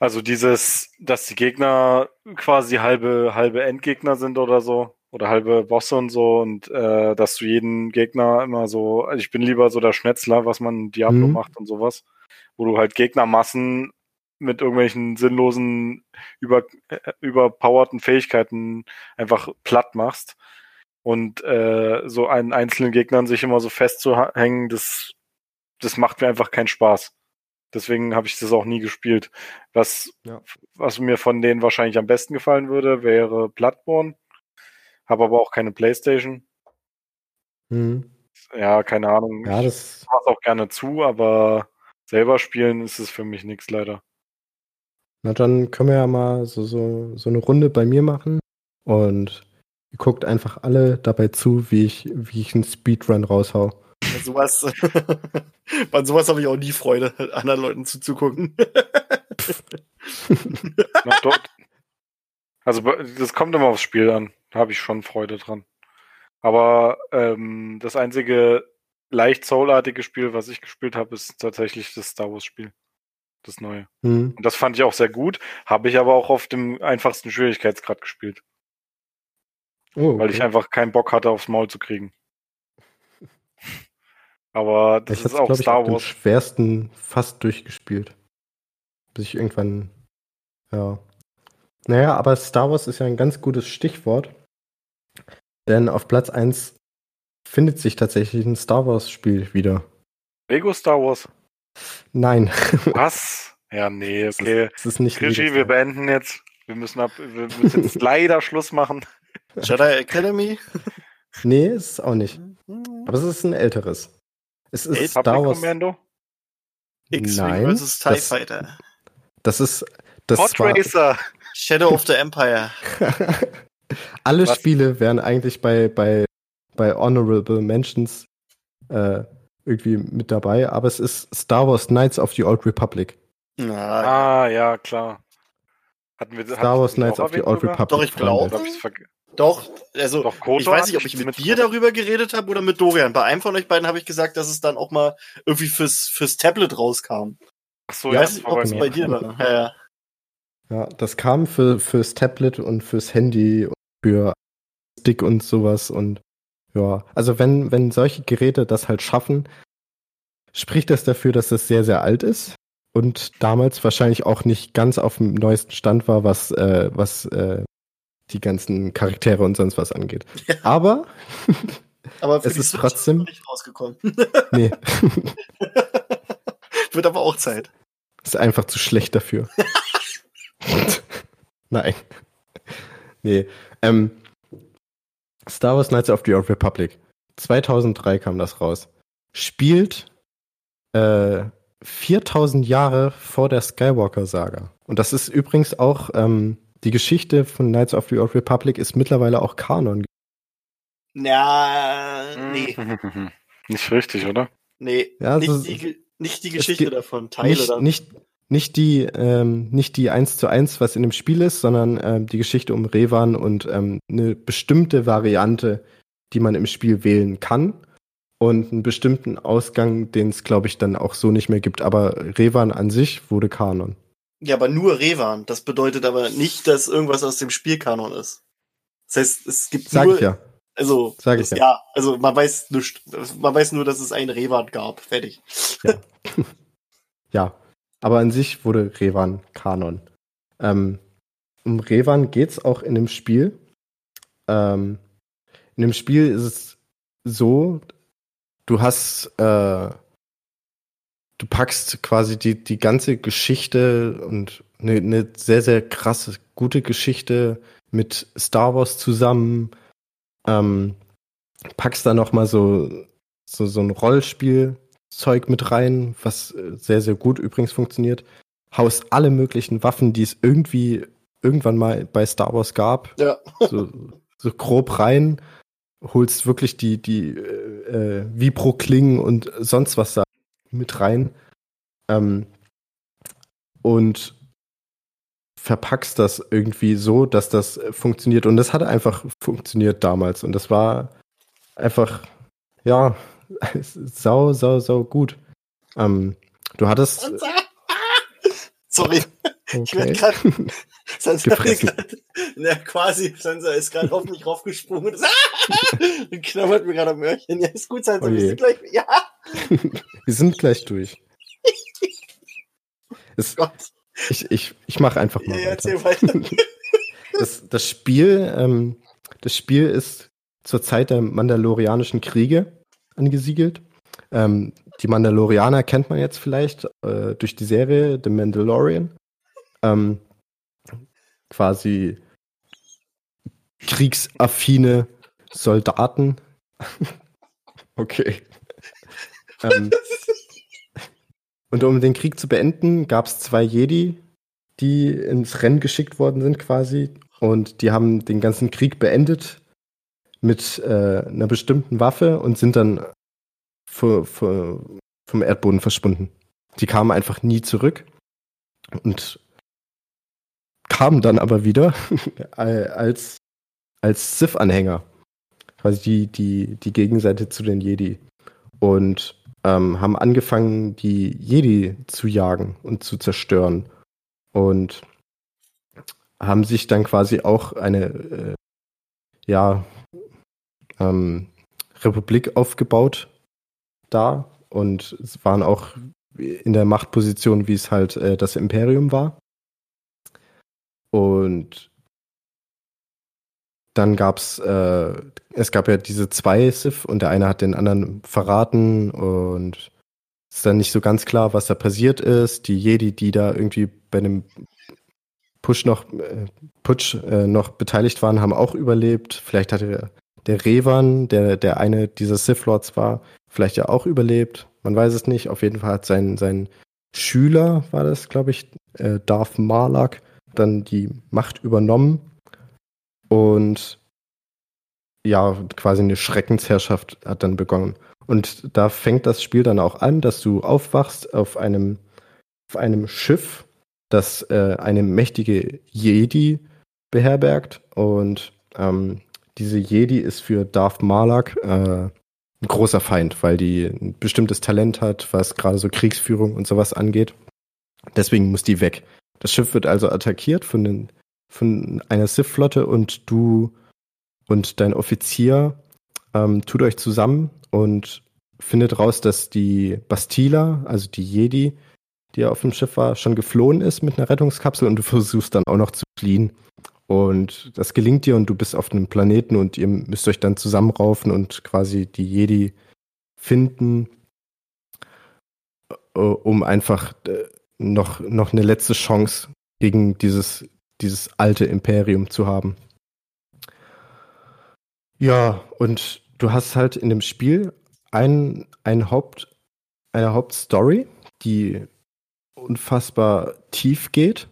S3: Also dieses, dass die Gegner quasi halbe, halbe Endgegner sind oder so. Oder halbe Bosse und so. Und äh, dass du jeden Gegner immer so, also ich bin lieber so der Schnetzler, was man Diablo
S2: Mhm.
S3: macht und sowas. Wo du halt Gegnermassen mit irgendwelchen sinnlosen, über, äh, überpowerten Fähigkeiten einfach platt machst. Und äh, so einen einzelnen Gegnern sich immer so festzuhängen, das, das macht mir einfach keinen Spaß. Deswegen habe ich das auch nie gespielt. Was,
S2: Ja.
S3: was mir von denen wahrscheinlich am besten gefallen würde, wäre Bloodborne. Habe aber auch keine Playstation.
S2: Mhm.
S3: Ja, keine Ahnung.
S2: Ja,
S3: ich
S2: das,
S3: mach's auch gerne zu, aber selber spielen ist es für mich nichts leider.
S2: na dann können wir ja mal so, so, so eine Runde bei mir machen und ihr guckt einfach alle dabei zu, wie ich, wie ich einen Speedrun raushau.
S1: Bei sowas, bei sowas habe ich auch nie Freude, anderen Leuten zuzugucken.
S3: Na, dort. Also das kommt immer aufs Spiel an. Da habe ich schon Freude dran. Aber ähm, das einzige leicht soulartige Spiel, was ich gespielt habe, ist tatsächlich das Star Wars Spiel. Das neue.
S2: Hm.
S3: Und das fand ich auch sehr gut. Habe ich aber auch auf dem einfachsten Schwierigkeitsgrad gespielt.
S2: Oh,
S3: Weil ich
S2: okay.
S3: einfach keinen Bock hatte, aufs Maul zu kriegen. Aber das
S2: ich
S3: ist auch
S2: glaube ich,
S3: Star
S2: auf dem
S3: Wars.
S2: schwersten fast durchgespielt. Bis ich irgendwann, ja. Naja, aber Star Wars ist ja ein ganz gutes Stichwort. Denn auf Platz 1 findet sich tatsächlich ein Star Wars-Spiel wieder.
S3: Lego Star Wars.
S2: Nein,
S3: Was? Ja, nee,
S2: es
S3: okay.
S2: ist, es ist nicht
S3: Krischi,
S2: Lego
S3: wir
S2: Star Wars.
S3: beenden jetzt. Wir müssen ab, wir müssen jetzt leider Schluss machen.
S1: Jedi Academy?
S2: Nee, es ist auch nicht. Aber es ist ein älteres. Es ist
S1: Älter
S2: Star
S3: Public
S2: Wars.
S3: Commando?
S1: X-Wing
S2: Nein,
S1: vs. TIE
S2: das-
S1: Fighter.
S2: Das ist. Das
S3: Pod
S2: war,
S3: Racer.
S1: Shadow of the Empire.
S2: Alle
S3: Was?
S2: Spiele wären eigentlich bei, bei, bei Honorable Mentions äh, irgendwie mit dabei, aber es ist Star Wars Knights of the Old Republic.
S1: Na,
S3: Ah, ja, klar. Hatten wir,
S2: Star Wars Knights of the Old Republic.
S1: Doch, ich glaube. Doch, also
S3: Doch,
S1: ich weiß nicht, ob ich mit
S3: mit
S1: dir darüber geredet habe oder mit Dorian. Bei einem von euch beiden habe ich gesagt, dass es dann auch mal irgendwie fürs, fürs Tablet rauskam.
S3: Ach so,
S1: Ich
S3: ja,
S1: weiß
S3: das
S1: nicht, ob es bei dir war. Ja, ja.
S2: Ja, das kam für, fürs Tablet und fürs Handy und für Stick und sowas und ja, also wenn, wenn solche Geräte das halt schaffen, spricht das dafür, dass das sehr, sehr alt ist und damals wahrscheinlich auch nicht ganz auf dem neuesten Stand war, was, äh, was äh, die ganzen Charaktere und sonst was angeht. Aber,
S1: Aber für
S2: Es ist trotzdem-
S1: noch nicht rausgekommen.
S2: nee,
S1: Wird aber auch Zeit.
S2: ist einfach zu schlecht dafür. Nein. Nee. Ähm, Star Wars Knights of the Old Republic. 2003 kam das raus. Spielt äh, 4000 Jahre vor der Skywalker-Saga. Und das ist übrigens auch, ähm, die Geschichte von Knights of the Old Republic ist mittlerweile auch Kanon.
S1: Na, nee,
S3: Mhm. Nicht richtig, oder?
S1: nee.
S2: Ja,
S1: nicht,
S2: so-
S1: die, nicht die
S2: es
S1: Geschichte davon. Teile
S2: Nicht,
S1: dann.
S2: nicht, nicht die, ähm, nicht die 1 zu 1, was in dem Spiel ist, sondern ähm, die Geschichte um Revan und ähm, eine bestimmte Variante, die man im Spiel wählen kann. Und einen bestimmten Ausgang, den es, glaube ich, dann auch so nicht mehr gibt. Aber Revan an sich wurde Kanon.
S1: Ja, aber nur Revan. Das bedeutet aber nicht, dass irgendwas aus dem Spielkanon ist. Das heißt, es gibt
S2: Sag
S1: nur,
S2: ich ja.
S1: also,
S2: Sag ich
S1: das,
S2: ja.
S1: also man weiß nicht, man weiß nur, dass es einen Revan gab. Fertig.
S2: Ja. Aber an sich wurde Revan Kanon. Ähm, um Revan geht's auch in dem Spiel. Ähm, in dem Spiel ist es so, du hast, äh, du packst quasi die, die ganze Geschichte und eine, eine sehr, sehr krasse, gute Geschichte mit Star Wars zusammen, ähm, packst da noch mal so, so, so ein Rollspielzeug mit rein, was äh, sehr, sehr gut übrigens funktioniert, haust alle möglichen Waffen, die es irgendwie irgendwann mal bei Star Wars gab.
S1: Ja.
S2: So, so grob rein, holst wirklich die, die äh, äh, Vibro-Klingen und sonst was da mit rein. Ähm, und verpackst das irgendwie so, dass das funktioniert. Und das hat einfach funktioniert damals. Und das war einfach, ja, sau, sau, sau gut. Ähm, du hattest.
S1: Sorry.
S2: Okay.
S1: Ich werde gerade. Sansa
S2: Gefressen.
S1: ist grad- Ja, quasi. Sansa ist gerade auf mich raufgesprungen und, und knabbert mir gerade am Öhrchen. Ja, ist gut, Sansa.
S2: Oh
S1: wir sind gleich. Ja,
S2: Wir sind gleich durch. Es,
S1: Gott.
S2: ich ich, ich mache einfach mal
S1: ja,
S2: weiter.
S1: weiter.
S2: Das, das Spiel, ähm, das Spiel ist zur Zeit der Mandalorianischen Kriege angesiedelt. Ähm, die Mandalorianer kennt man jetzt vielleicht äh, durch die Serie The Mandalorian. Ähm, quasi kriegsaffine Soldaten. okay. ähm, und um den Krieg zu beenden, gab es zwei Jedi, die ins Rennen geschickt worden sind quasi. Und die haben den ganzen Krieg beendet mit äh, einer bestimmten Waffe und sind dann fu- fu- vom Erdboden verschwunden. Die kamen einfach nie zurück und kamen dann aber wieder als, als Sith-Anhänger. Quasi die, die, die Gegenseite zu den Jedi. Und ähm, haben angefangen, die Jedi zu jagen und zu zerstören. Und haben sich dann quasi auch eine äh, ja, ähm, Republik aufgebaut da und es waren auch in der Machtposition, wie es halt äh, das Imperium war. Und dann gab's, äh, es gab ja diese zwei Sith und der eine hat den anderen verraten und es ist dann nicht so ganz klar, was da passiert ist. Die Jedi, die da irgendwie bei dem Push noch, äh, Putsch äh, noch beteiligt waren, haben auch überlebt. Vielleicht hatte der, Revan, der, der eine dieser Sith Lords war, vielleicht ja auch überlebt. Man weiß es nicht. Auf jeden Fall hat sein, sein Schüler, war das, glaube ich, äh, Darth Malak, dann die Macht übernommen und ja, quasi eine Schreckensherrschaft hat dann begonnen. Und da fängt das Spiel dann auch an, dass du aufwachst auf einem, auf einem Schiff, das äh, eine mächtige Jedi beherbergt. Und ähm, diese Jedi ist für Darth Malak äh, ein großer Feind, weil die ein bestimmtes Talent hat, was gerade so Kriegsführung und sowas angeht. Deswegen muss die weg. Das Schiff wird also attackiert von, den, von einer Sith-Flotte und du und dein Offizier ähm, tut euch zusammen und findet raus, dass die Bastila, also die Jedi, die auf dem Schiff war, schon geflohen ist mit einer Rettungskapsel und du versuchst dann auch noch zu fliehen. Und das gelingt dir und du bist auf einem Planeten und ihr müsst euch dann zusammenraufen und quasi die Jedi finden, äh, um einfach äh, noch, noch eine letzte Chance gegen dieses, dieses alte Imperium zu haben. Ja, und du hast halt in dem Spiel ein, ein Haupt, eine Hauptstory, die unfassbar tief geht.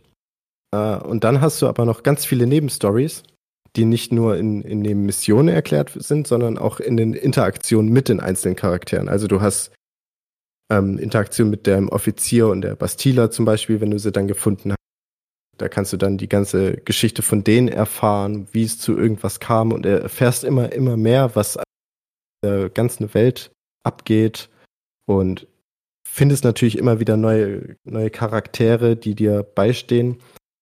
S2: Äh, und dann hast du aber noch ganz viele Nebenstories, die nicht nur in, in den Missionen erklärt sind, sondern auch in den Interaktionen mit den einzelnen Charakteren. Also du hast ähm, Interaktion mit dem Offizier und der Bastila zum Beispiel, wenn du sie dann gefunden hast. Da kannst du dann die ganze Geschichte von denen erfahren, wie es zu irgendwas kam und erfährst immer, immer mehr, was in der ganzen Welt abgeht und findest natürlich immer wieder neue, neue Charaktere, die dir beistehen.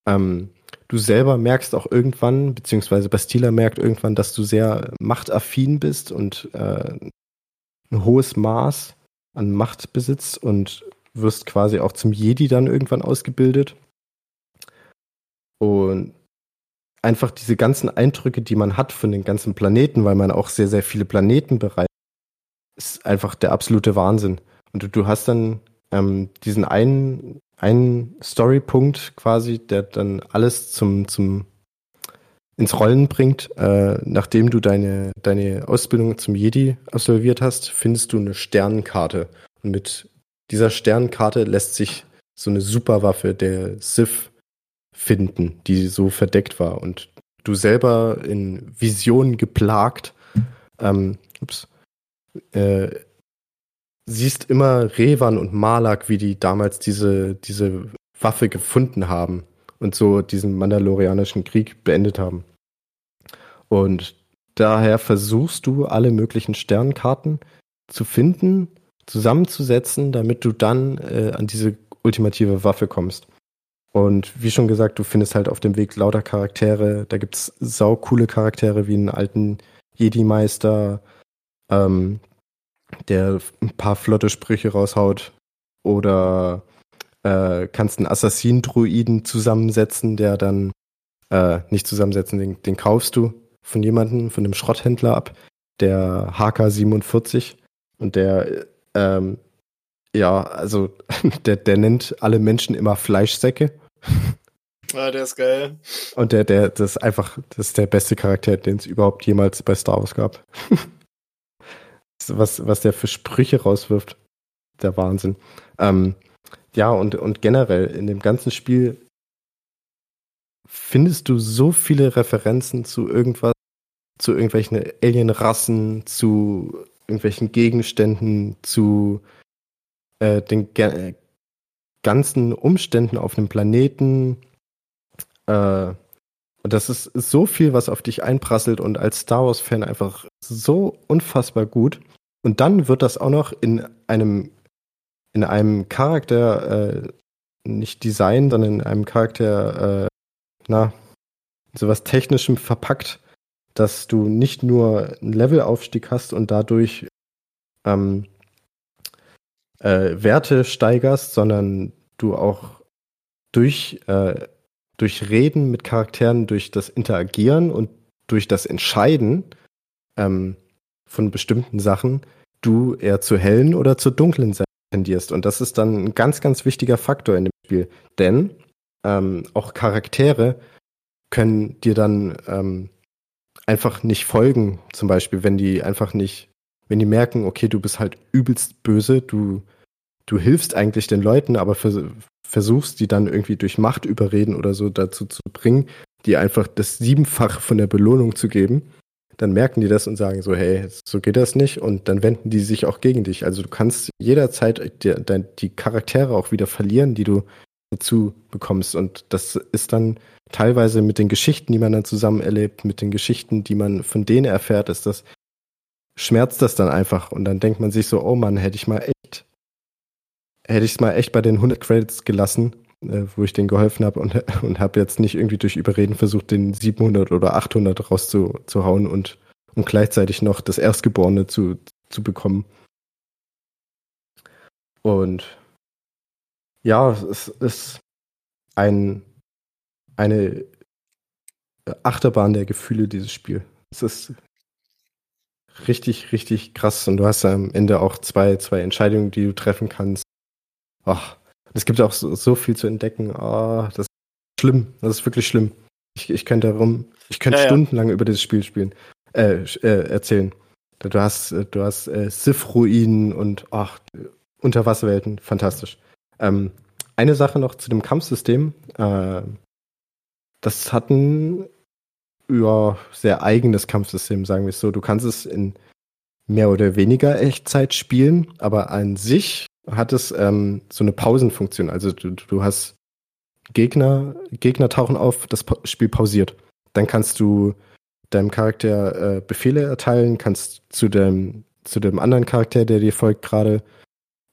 S2: Ähm, du selber merkst auch irgendwann, beziehungsweise Bastila merkt irgendwann, dass du sehr machtaffin bist und äh, ein hohes Maß an Macht besitzt und wirst quasi auch zum Jedi dann irgendwann ausgebildet. Und einfach diese ganzen Eindrücke, die man hat von den ganzen Planeten, weil man auch sehr, sehr viele Planeten bereist, ist einfach der absolute Wahnsinn. Und du, du hast dann ähm, diesen einen, einen Storypunkt quasi, der dann alles zum, zum ins Rollen bringt. Äh, nachdem du deine, deine Ausbildung zum Jedi absolviert hast, findest du eine Sternenkarte. Und mit dieser Sternenkarte lässt sich so eine Superwaffe der Sith finden, die so verdeckt war. Und du selber in Visionen geplagt, ähm, ups, äh, siehst immer Revan und Malak, wie die damals diese, diese Waffe gefunden haben und so diesen Mandalorianischen Krieg beendet haben. Und daher versuchst du alle möglichen Sternkarten zu finden, zusammenzusetzen, damit du dann äh, an diese ultimative Waffe kommst. Und wie schon gesagt, du findest halt auf dem Weg lauter Charaktere. Da gibt's saukoole Charaktere wie einen alten Jedi-Meister, ähm, der ein paar flotte Sprüche raushaut. Oder äh, kannst einen Assassin-Druiden zusammensetzen, der dann äh, nicht zusammensetzen, den, den kaufst du von jemandem, von einem Schrotthändler ab, der HK47 und der ähm, ja, also der, der nennt alle Menschen immer Fleischsäcke.
S1: Ah, der ist geil.
S2: Und der, der, das ist einfach, das ist der beste Charakter, den es überhaupt jemals bei Star Wars gab. was, was der für Sprüche rauswirft. Der Wahnsinn. Ähm, ja, und, und generell in dem ganzen Spiel findest du so viele Referenzen zu irgendwas, zu irgendwelchen Alien-Rassen, zu irgendwelchen Gegenständen, zu äh, den ge ganzen Umständen auf dem Planeten. Äh, und das ist so viel, was auf dich einprasselt und als Star Wars-Fan einfach so unfassbar gut. Und dann wird das auch noch in einem, in einem Charakter, äh, nicht Design, sondern in einem Charakter, äh, na, sowas Technischem verpackt, dass du nicht nur einen Levelaufstieg hast und dadurch ähm, äh, Werte steigerst, sondern du auch durch, äh, durch Reden mit Charakteren, durch das Interagieren und durch das Entscheiden ähm, von bestimmten Sachen, du eher zur hellen oder zur dunklen Seite tendierst. Und das ist dann ein ganz, ganz wichtiger Faktor in dem Spiel. Denn ähm, auch Charaktere können dir dann ähm, einfach nicht folgen, zum Beispiel, wenn die einfach nicht wenn die merken, okay, du bist halt übelst böse, du, du hilfst eigentlich den Leuten, aber vers versuchst die dann irgendwie durch Macht überreden oder so dazu zu bringen, die einfach das Siebenfache von der Belohnung zu geben, dann merken die das und sagen so, hey, so geht das nicht. Und dann wenden die sich auch gegen dich. Also du kannst jederzeit die, die Charaktere auch wieder verlieren, die du dazu bekommst. Und das ist dann teilweise mit den Geschichten, die man dann zusammen erlebt, mit den Geschichten, die man von denen erfährt, ist das schmerzt das dann einfach. Und dann denkt man sich so, oh Mann, hätte ich mal echt, hätte ich es mal echt bei den 100 Credits gelassen, äh, wo ich denen geholfen habe und, und habe jetzt nicht irgendwie durch Überreden versucht, den 700 oder 800 rauszuhauen und, und gleichzeitig noch das Erstgeborene zu, zu bekommen. Und ja, es ist ein, eine Achterbahn der Gefühle, dieses Spiel. Es ist richtig, richtig krass. Und du hast am Ende auch zwei, zwei Entscheidungen, die du treffen kannst. Ach, es gibt auch so, so viel zu entdecken. Oh, das ist schlimm. Das ist wirklich schlimm. Ich, ich könnte darum, ich könnte ja, stundenlang ja. über dieses Spiel spielen, äh, äh, erzählen. Du hast, du hast äh, Sith-Ruinen und ach, Unterwasserwelten, fantastisch. Ähm, eine Sache noch zu dem Kampfsystem. Äh, das hatten ja, sehr eigenes Kampfsystem, sagen wir es so. Du kannst es in mehr oder weniger Echtzeit spielen, aber an sich hat es ähm, so eine Pausenfunktion. Also du, du hast Gegner, Gegner tauchen auf, das Spiel pausiert. Dann kannst du deinem Charakter äh, Befehle erteilen, kannst zu dem, zu dem anderen Charakter, der dir folgt, gerade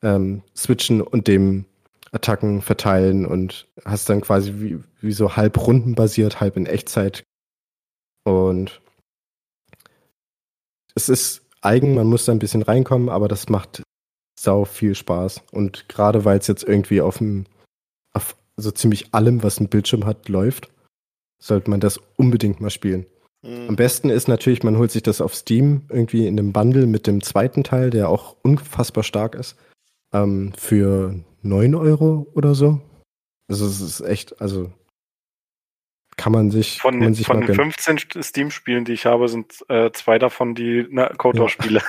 S2: ähm, switchen und dem Attacken verteilen und hast dann quasi wie, wie so halb rundenbasiert, halb in Echtzeit und es ist eigen, man muss da ein bisschen reinkommen, aber das macht sau viel Spaß. Und gerade weil es jetzt irgendwie auf dem, auf so ziemlich allem, was ein Bildschirm hat, läuft, sollte man das unbedingt mal spielen. Mhm. Am besten ist natürlich, man holt sich das auf Steam irgendwie in einem Bundle mit dem zweiten Teil, der auch unfassbar stark ist, ähm, für 9 Euro oder so. Also es ist echt, also kann man sich,
S3: von,
S2: man sich
S3: von den 15 Steam-Spielen, die ich habe, sind äh, zwei davon die Kotor-Spiele.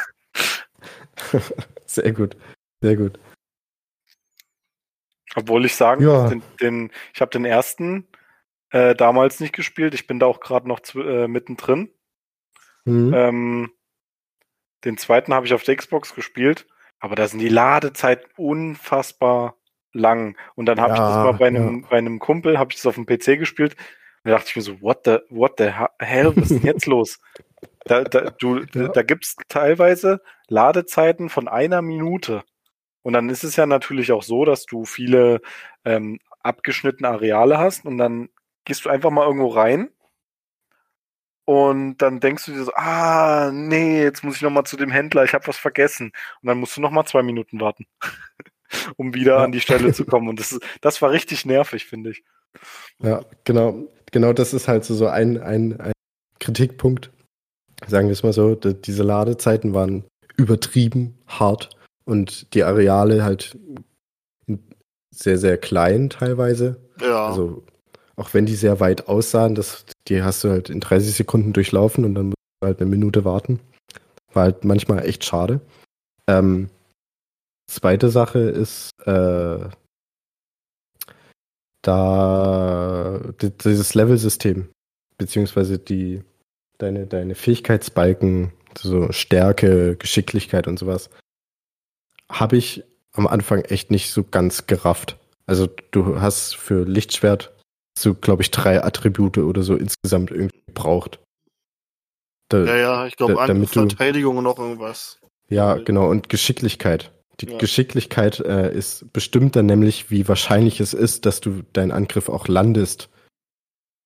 S2: Ja. Sehr gut. Sehr gut.
S3: Obwohl ich sagen
S2: ja.
S3: den, den, ich habe den ersten äh, damals nicht gespielt. Ich bin da auch gerade noch äh, mittendrin.
S2: Mhm.
S3: Ähm, den zweiten habe ich auf der Xbox gespielt, aber da sind die Ladezeiten unfassbar lang. Und dann habe ich das
S2: Ja,
S3: mal bei einem, bei einem Kumpel, habe ich das auf dem PC gespielt. Da dachte ich mir so, what the, what the hell, was ist denn jetzt los? Da, da, du,
S2: Ja.
S3: da gibt's teilweise Ladezeiten von einer Minute. Und dann ist es ja natürlich auch so, dass du viele ähm, abgeschnittene Areale hast und dann gehst du einfach mal irgendwo rein und dann denkst du dir so, ah, nee, jetzt muss ich noch mal zu dem Händler, ich habe was vergessen. Und dann musst du noch mal zwei Minuten warten, um wieder
S2: Ja.
S3: an die Stelle zu kommen. Und das, ist, das war richtig nervig, finde ich.
S2: Ja, genau, genau das ist halt so, so ein, ein, ein Kritikpunkt. Sagen wir es mal so, diese Ladezeiten waren übertrieben hart und die Areale halt sehr, sehr klein teilweise.
S1: Ja.
S2: Also auch wenn die sehr weit aussahen, das, die hast du halt in 30 Sekunden durchlaufen und dann musst du halt eine Minute warten. War halt manchmal echt schade. Ähm, zweite Sache ist, äh, da di- dieses Level-System, beziehungsweise die deine, deine Fähigkeitsbalken, so Stärke, Geschicklichkeit und sowas, habe ich am Anfang echt nicht so ganz gerafft. Also du hast für Lichtschwert so, glaube ich, drei Attribute oder so insgesamt irgendwie gebraucht. Da,
S1: ja, ja, ich glaube,
S2: da-
S1: Angriff, Verteidigung und noch irgendwas.
S2: Ja, genau. Und Geschicklichkeit. Die
S1: Ja.
S2: Geschicklichkeit äh, ist bestimmt dann nämlich, wie wahrscheinlich es ist, dass du deinen Angriff auch landest.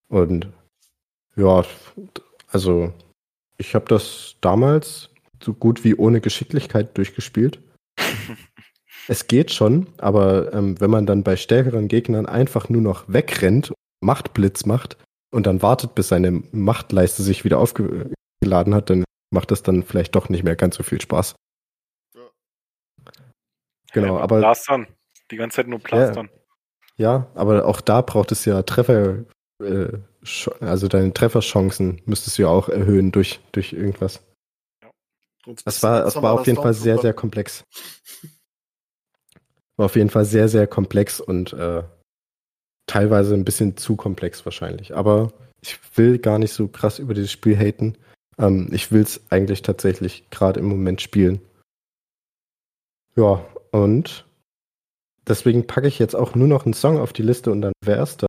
S2: Und ja, also ich habe das damals so gut wie ohne Geschicklichkeit durchgespielt. es geht schon, aber ähm, wenn man dann bei stärkeren Gegnern einfach nur noch wegrennt, Machtblitz macht und dann wartet, bis seine Machtleiste sich wieder aufgeladen hat, dann macht das dann vielleicht doch nicht mehr ganz so viel Spaß. Genau,
S3: Ja,
S2: aber
S3: Plastern. Die ganze Zeit nur Plastern.
S2: ja, aber auch da braucht es ja Treffer, äh, also deine Trefferchancen müsstest du ja auch erhöhen durch, durch irgendwas. Es
S1: bist
S2: war,
S1: ganz
S2: war auf jeden
S1: das
S2: Fall sehr, sehr komplex. War auf jeden Fall sehr, sehr komplex und äh, teilweise ein bisschen zu komplex wahrscheinlich. Aber ich will gar nicht so krass über dieses Spiel haten. Ähm, ich will es eigentlich tatsächlich gerade im Moment spielen. Ja, und deswegen packe ich jetzt auch nur noch einen Song auf die Liste und dann wäre es da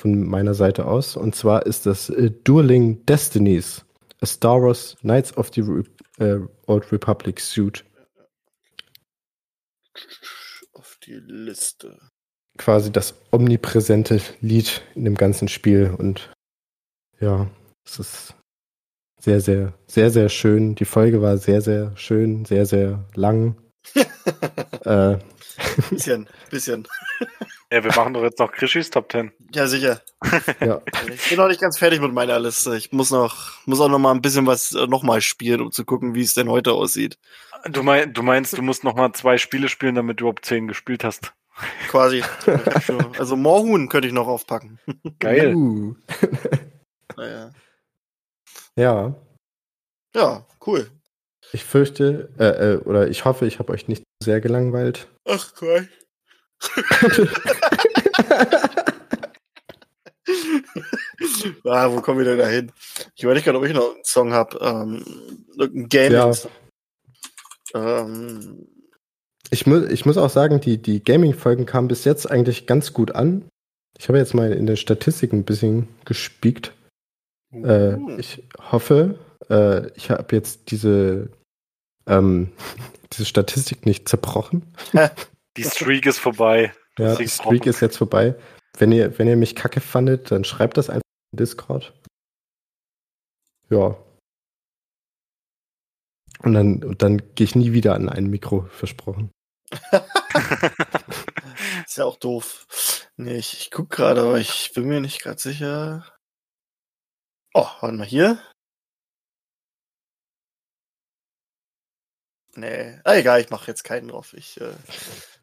S2: von meiner Seite aus. Und zwar ist das äh, Dueling Destinies, a Star Wars Knights of the Re äh, Old Republic Suit.
S1: Auf die Liste.
S2: Quasi das omnipräsente Lied in dem ganzen Spiel. Und ja, es ist sehr, sehr, sehr, sehr schön. Die Folge war sehr, sehr schön, sehr, sehr lang. äh,
S1: bisschen, bisschen.
S3: Ja, wir machen doch jetzt noch Krishis Top 10.
S1: Ja, sicher.
S2: ja,
S1: Ich bin noch nicht ganz fertig mit meiner Liste. Ich muss noch, muss auch noch mal ein bisschen was äh, noch mal spielen, um zu gucken, wie es denn heute aussieht.
S3: Du, mein, du meinst, du musst noch mal zwei Spiele spielen, damit du überhaupt 10 gespielt hast.
S1: Quasi. Schon- also Moorhuhn könnte ich noch aufpacken.
S3: Geil.
S2: Uh.
S1: Naja.
S2: ja,
S1: Ja, cool.
S2: ich fürchte, äh, äh, oder ich hoffe, ich habe euch nicht sehr gelangweilt.
S1: Ach, cool. ah, wo kommen wir denn da hin? Ich überlege gerade, ob ich noch einen Song habe. Ähm, irgendein Game.
S2: Ja.
S1: Ähm,
S2: Ich, mu ich muss auch sagen, die, die Gaming-Folgen kamen bis jetzt eigentlich ganz gut an. Ich habe jetzt mal in der Statistik ein bisschen gespiekt. Äh,
S1: uh,
S2: ich hoffe, äh, ich habe jetzt diese, ähm, diese Statistik nicht zerbrochen.
S3: Die Streak ist vorbei.
S2: Ja, die Streak ist jetzt vorbei. Wenn ihr, wenn ihr mich kacke fandet, dann schreibt das einfach in Discord. Ja. Und dann, und dann gehe ich nie wieder an ein Mikro, versprochen.
S1: ist ja auch doof. Nee, ich, ich guck gerade, aber ich bin mir nicht gerade sicher. Oh, warte mal hier. Nee, ah, egal, ich mache jetzt keinen drauf. Ich, äh,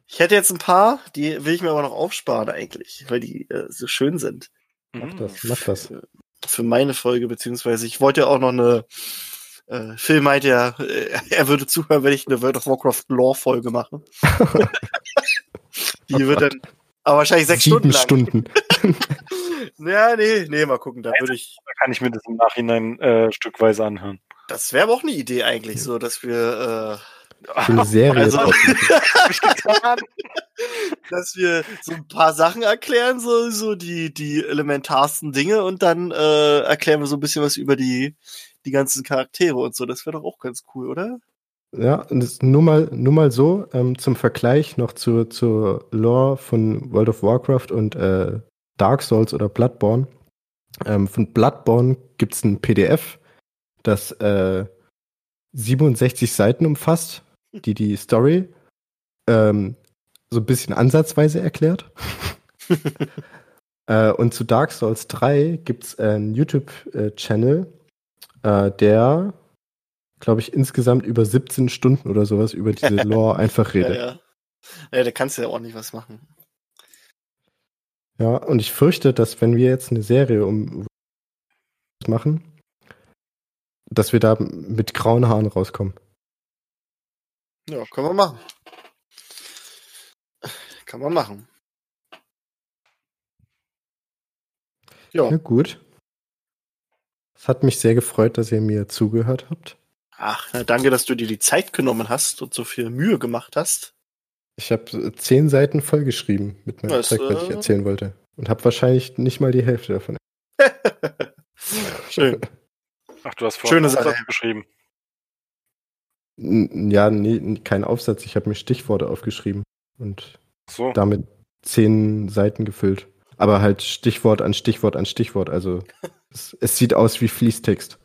S1: ich hätte jetzt ein paar, die will ich mir aber noch aufsparen eigentlich, weil die äh, so schön sind.
S2: Mach
S3: Mhm.
S2: das, mach das.
S1: Für, für meine Folge, beziehungsweise ich wollte ja auch noch eine äh, Phil meinte ja, äh, er würde zuhören, wenn ich eine World of Warcraft Lore-Folge mache. die wird dann Aber wahrscheinlich sechs
S2: Sieben
S1: Stunden lang.
S2: Stunden.
S1: Ja, nee, nee, mal gucken. Da würde ich.
S3: Da kann ich mir das im Nachhinein äh, stückweise anhören.
S1: Das wäre aber auch eine Idee eigentlich, so dass wir,
S2: So eine Serie
S1: Also- äh, dass wir so ein paar Sachen erklären, so, so die, die elementarsten Dinge und dann äh, erklären wir so ein bisschen was über die, die ganzen Charaktere und so. Das wäre doch auch ganz cool, oder?
S2: Ja, und das nur mal, nur mal so ähm, zum Vergleich noch zur, zur Lore von World of Warcraft und äh, Dark Souls oder Bloodborne. Ähm, von Bloodborne gibt's ein PDF, das äh, 67 Seiten umfasst, die die Story ähm, so ein bisschen ansatzweise erklärt. äh, und zu Dark Souls 3 gibt's einen YouTube-Channel, äh, der glaube ich, insgesamt über 17 Stunden oder sowas über diese Lore einfach
S1: Ja,
S2: redet.
S1: ja. Ja, da kannst du ja nicht was machen.
S2: Ja, und ich fürchte, dass wenn wir jetzt eine Serie um machen, dass wir da mit grauen Haaren rauskommen.
S1: Ja, können wir machen. Kann man machen. Ja.
S2: Ja, gut. Es hat mich sehr gefreut, dass ihr mir zugehört habt.
S1: Ach, danke, dass du dir die Zeit genommen hast und so viel Mühe gemacht hast.
S2: Ich habe zehn Seiten vollgeschrieben mit meinem Zeug, was ich
S1: äh,
S2: erzählen wollte. Und habe wahrscheinlich nicht mal die Hälfte davon.
S1: Schön.
S3: Ach, du hast
S1: Schöne
S3: einen
S1: Sache.
S3: Aufsatz geschrieben.
S2: Ja, nee, kein Aufsatz. Ich habe mir Stichworte aufgeschrieben und
S3: So.
S2: damit zehn Seiten gefüllt. Aber halt Stichwort an Stichwort an Stichwort. Also es, es sieht aus wie Fließtext.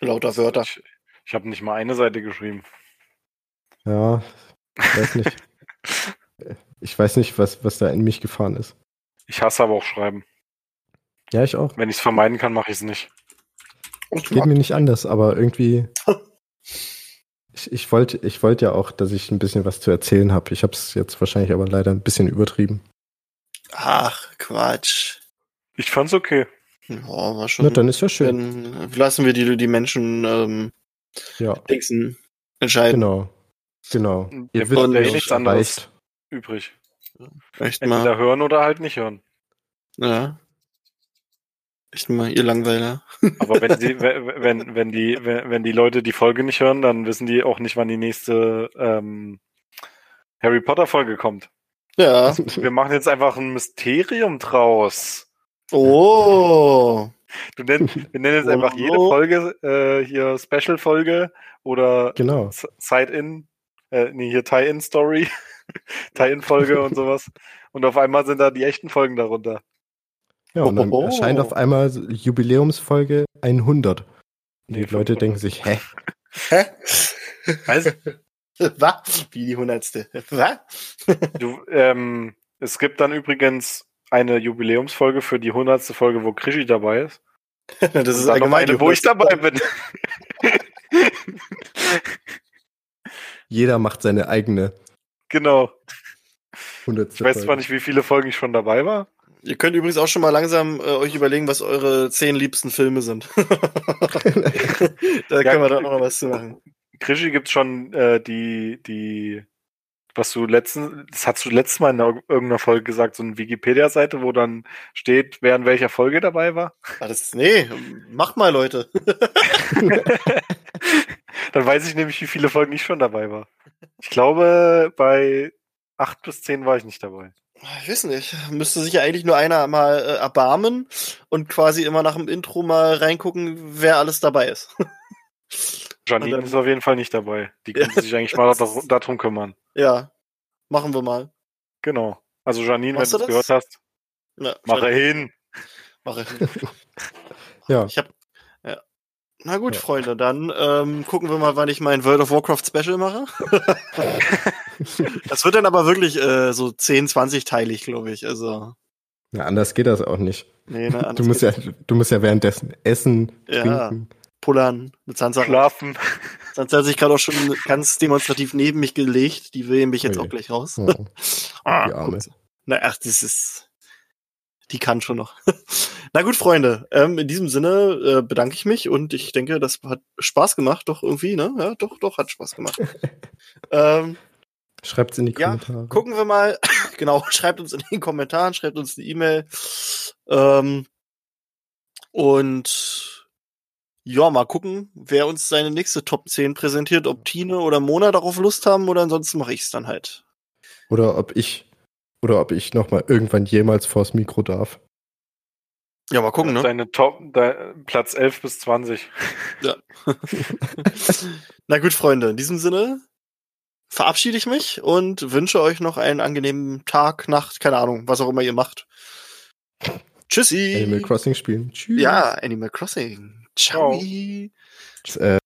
S1: Lauter Wörter.
S3: Ich, ich habe nicht mal eine Seite geschrieben.
S2: Ja, ich weiß nicht. Ich weiß nicht, was, was da in mich gefahren ist.
S3: Ich hasse aber auch Schreiben.
S2: Ja, ich auch.
S3: Wenn ich es vermeiden kann, mache ich es nicht.
S2: Geht mir nicht anders, aber irgendwie. Ich, ich wollte ich wollt ja auch, dass ich ein bisschen was zu erzählen habe. Ich habe es jetzt wahrscheinlich aber leider ein bisschen übertrieben.
S1: Ach, Quatsch.
S3: Ich fand's okay.
S1: Ja, war schon.
S2: Na, dann ist ja schön.
S1: Dann lassen wir die, die Menschen ähm,
S2: Ja,
S1: Dingsen entscheiden.
S2: genau. Genau. Ihr
S3: Ihr
S2: wisst,
S3: ja eh nichts anderes übrig.
S1: Echt mal.
S3: Entweder hören oder halt nicht hören.
S1: Ja. Echt mal, ihr Langweiler.
S3: Aber wenn sie, wenn, wenn, die, wenn, die Leute die Folge nicht hören, dann wissen die auch nicht, wann die nächste ähm, Harry Potter Folge kommt.
S1: Ja.
S3: Wir machen jetzt einfach ein Mysterium draus.
S1: Oh.
S3: Du nenn, wir nennen jetzt einfach jede
S1: Oh.
S3: Folge äh, hier Special Folge oder
S2: Genau.
S3: Side-In, äh, nee, hier Tie-In-Story, Tie-In-Folge und sowas. Und auf einmal sind da die echten Folgen darunter.
S2: Ja, und dann
S1: Oh.
S2: erscheint auf einmal Jubiläumsfolge 100. Und
S3: Nee,
S2: die Leute
S3: 500.
S2: denken sich, hä?
S1: Hä?
S3: Weißt
S1: Was? Wie die hundertste. Was?
S3: du, ähm, es gibt dann übrigens eine Jubiläumsfolge für die hundertste Folge, wo Krischi dabei ist.
S1: Das
S3: Und
S1: ist
S3: dann noch
S1: allgemein
S3: eine, wo ich dabei bin.
S2: Jeder macht seine eigene
S3: genau.
S2: 100.
S3: Ich weiß zwar nicht, wie viele Folgen ich schon dabei war.
S1: Ihr könnt übrigens auch schon mal langsam äh, euch überlegen, was eure zehn liebsten Filme sind. da können wir doch noch mal was zu machen.
S3: Krischi gibt's schon äh, die, die, was du letzten, das hast du letztes Mal in ir- irgendeiner Folge gesagt, so eine Wikipedia-Seite, wo dann steht, wer in welcher Folge dabei war.
S1: Ah, das, nee, macht mal, Leute.
S3: dann weiß ich nämlich, wie viele Folgen ich schon dabei war. Ich glaube, bei acht bis zehn war ich nicht dabei.
S1: Ich weiß nicht. Müsste sich ja eigentlich nur einer mal äh, erbarmen und quasi immer nach dem Intro mal reingucken, wer alles dabei ist.
S3: Janine ist auf jeden Fall nicht dabei. Die könnte sich eigentlich mal dar darum kümmern.
S1: ja, machen wir mal.
S3: Genau. Also Janine, wenn
S1: Machst
S3: du
S1: du
S3: es gehört hast,
S1: Ja,
S3: mache hin.
S1: Mache.
S2: Ja,
S1: Ich hab. Na gut,
S2: Ja.
S1: Freunde, dann ähm, gucken wir mal, wann ich mein World of Warcraft Special mache. das wird dann aber wirklich äh, so 10, 20 teilig, glaube ich. Also,
S2: ja, anders geht das auch nicht.
S1: nee, ne,
S2: Du
S1: anders
S2: musst ja, du musst ja währenddessen essen,
S1: Ja.
S2: trinken.
S1: pullern. Mit Sansa.
S3: Schlafen.
S1: Sansa hat sich gerade auch schon ganz demonstrativ neben mich gelegt. Die will mich jetzt
S2: Ui.
S1: auch gleich raus.
S2: Oh,
S1: Ah,
S2: die Arme.
S1: Na, ach, das ist. Die kann schon noch. Na gut, Freunde. Ähm, in diesem Sinne äh, bedanke ich mich und ich denke, das hat Spaß gemacht, doch irgendwie, ne? Ja, doch, doch, hat Spaß gemacht. ähm,
S2: Schreibt's in die
S1: Ja,
S2: Kommentare.
S1: gucken wir mal, genau, schreibt uns in den Kommentaren, schreibt uns eine E-Mail. Ähm, und ja, mal gucken, wer uns seine nächste Top 10 präsentiert, ob Tine oder Mona darauf Lust haben oder ansonsten mache ich es dann halt.
S2: Oder ob ich oder ob ich noch mal irgendwann jemals vors Mikro darf.
S1: Ja, mal gucken, ne?
S3: Deine Top, de, Platz 11 bis 20.
S1: Ja. Na gut, Freunde, in diesem Sinne verabschiede ich mich und wünsche euch noch einen angenehmen Tag, Nacht, keine Ahnung, was auch immer ihr macht. Tschüssi.
S2: Animal Crossing spielen.
S1: Tschüss. Ja, Animal Crossing. Ciao.
S3: Ciao.
S2: Äh,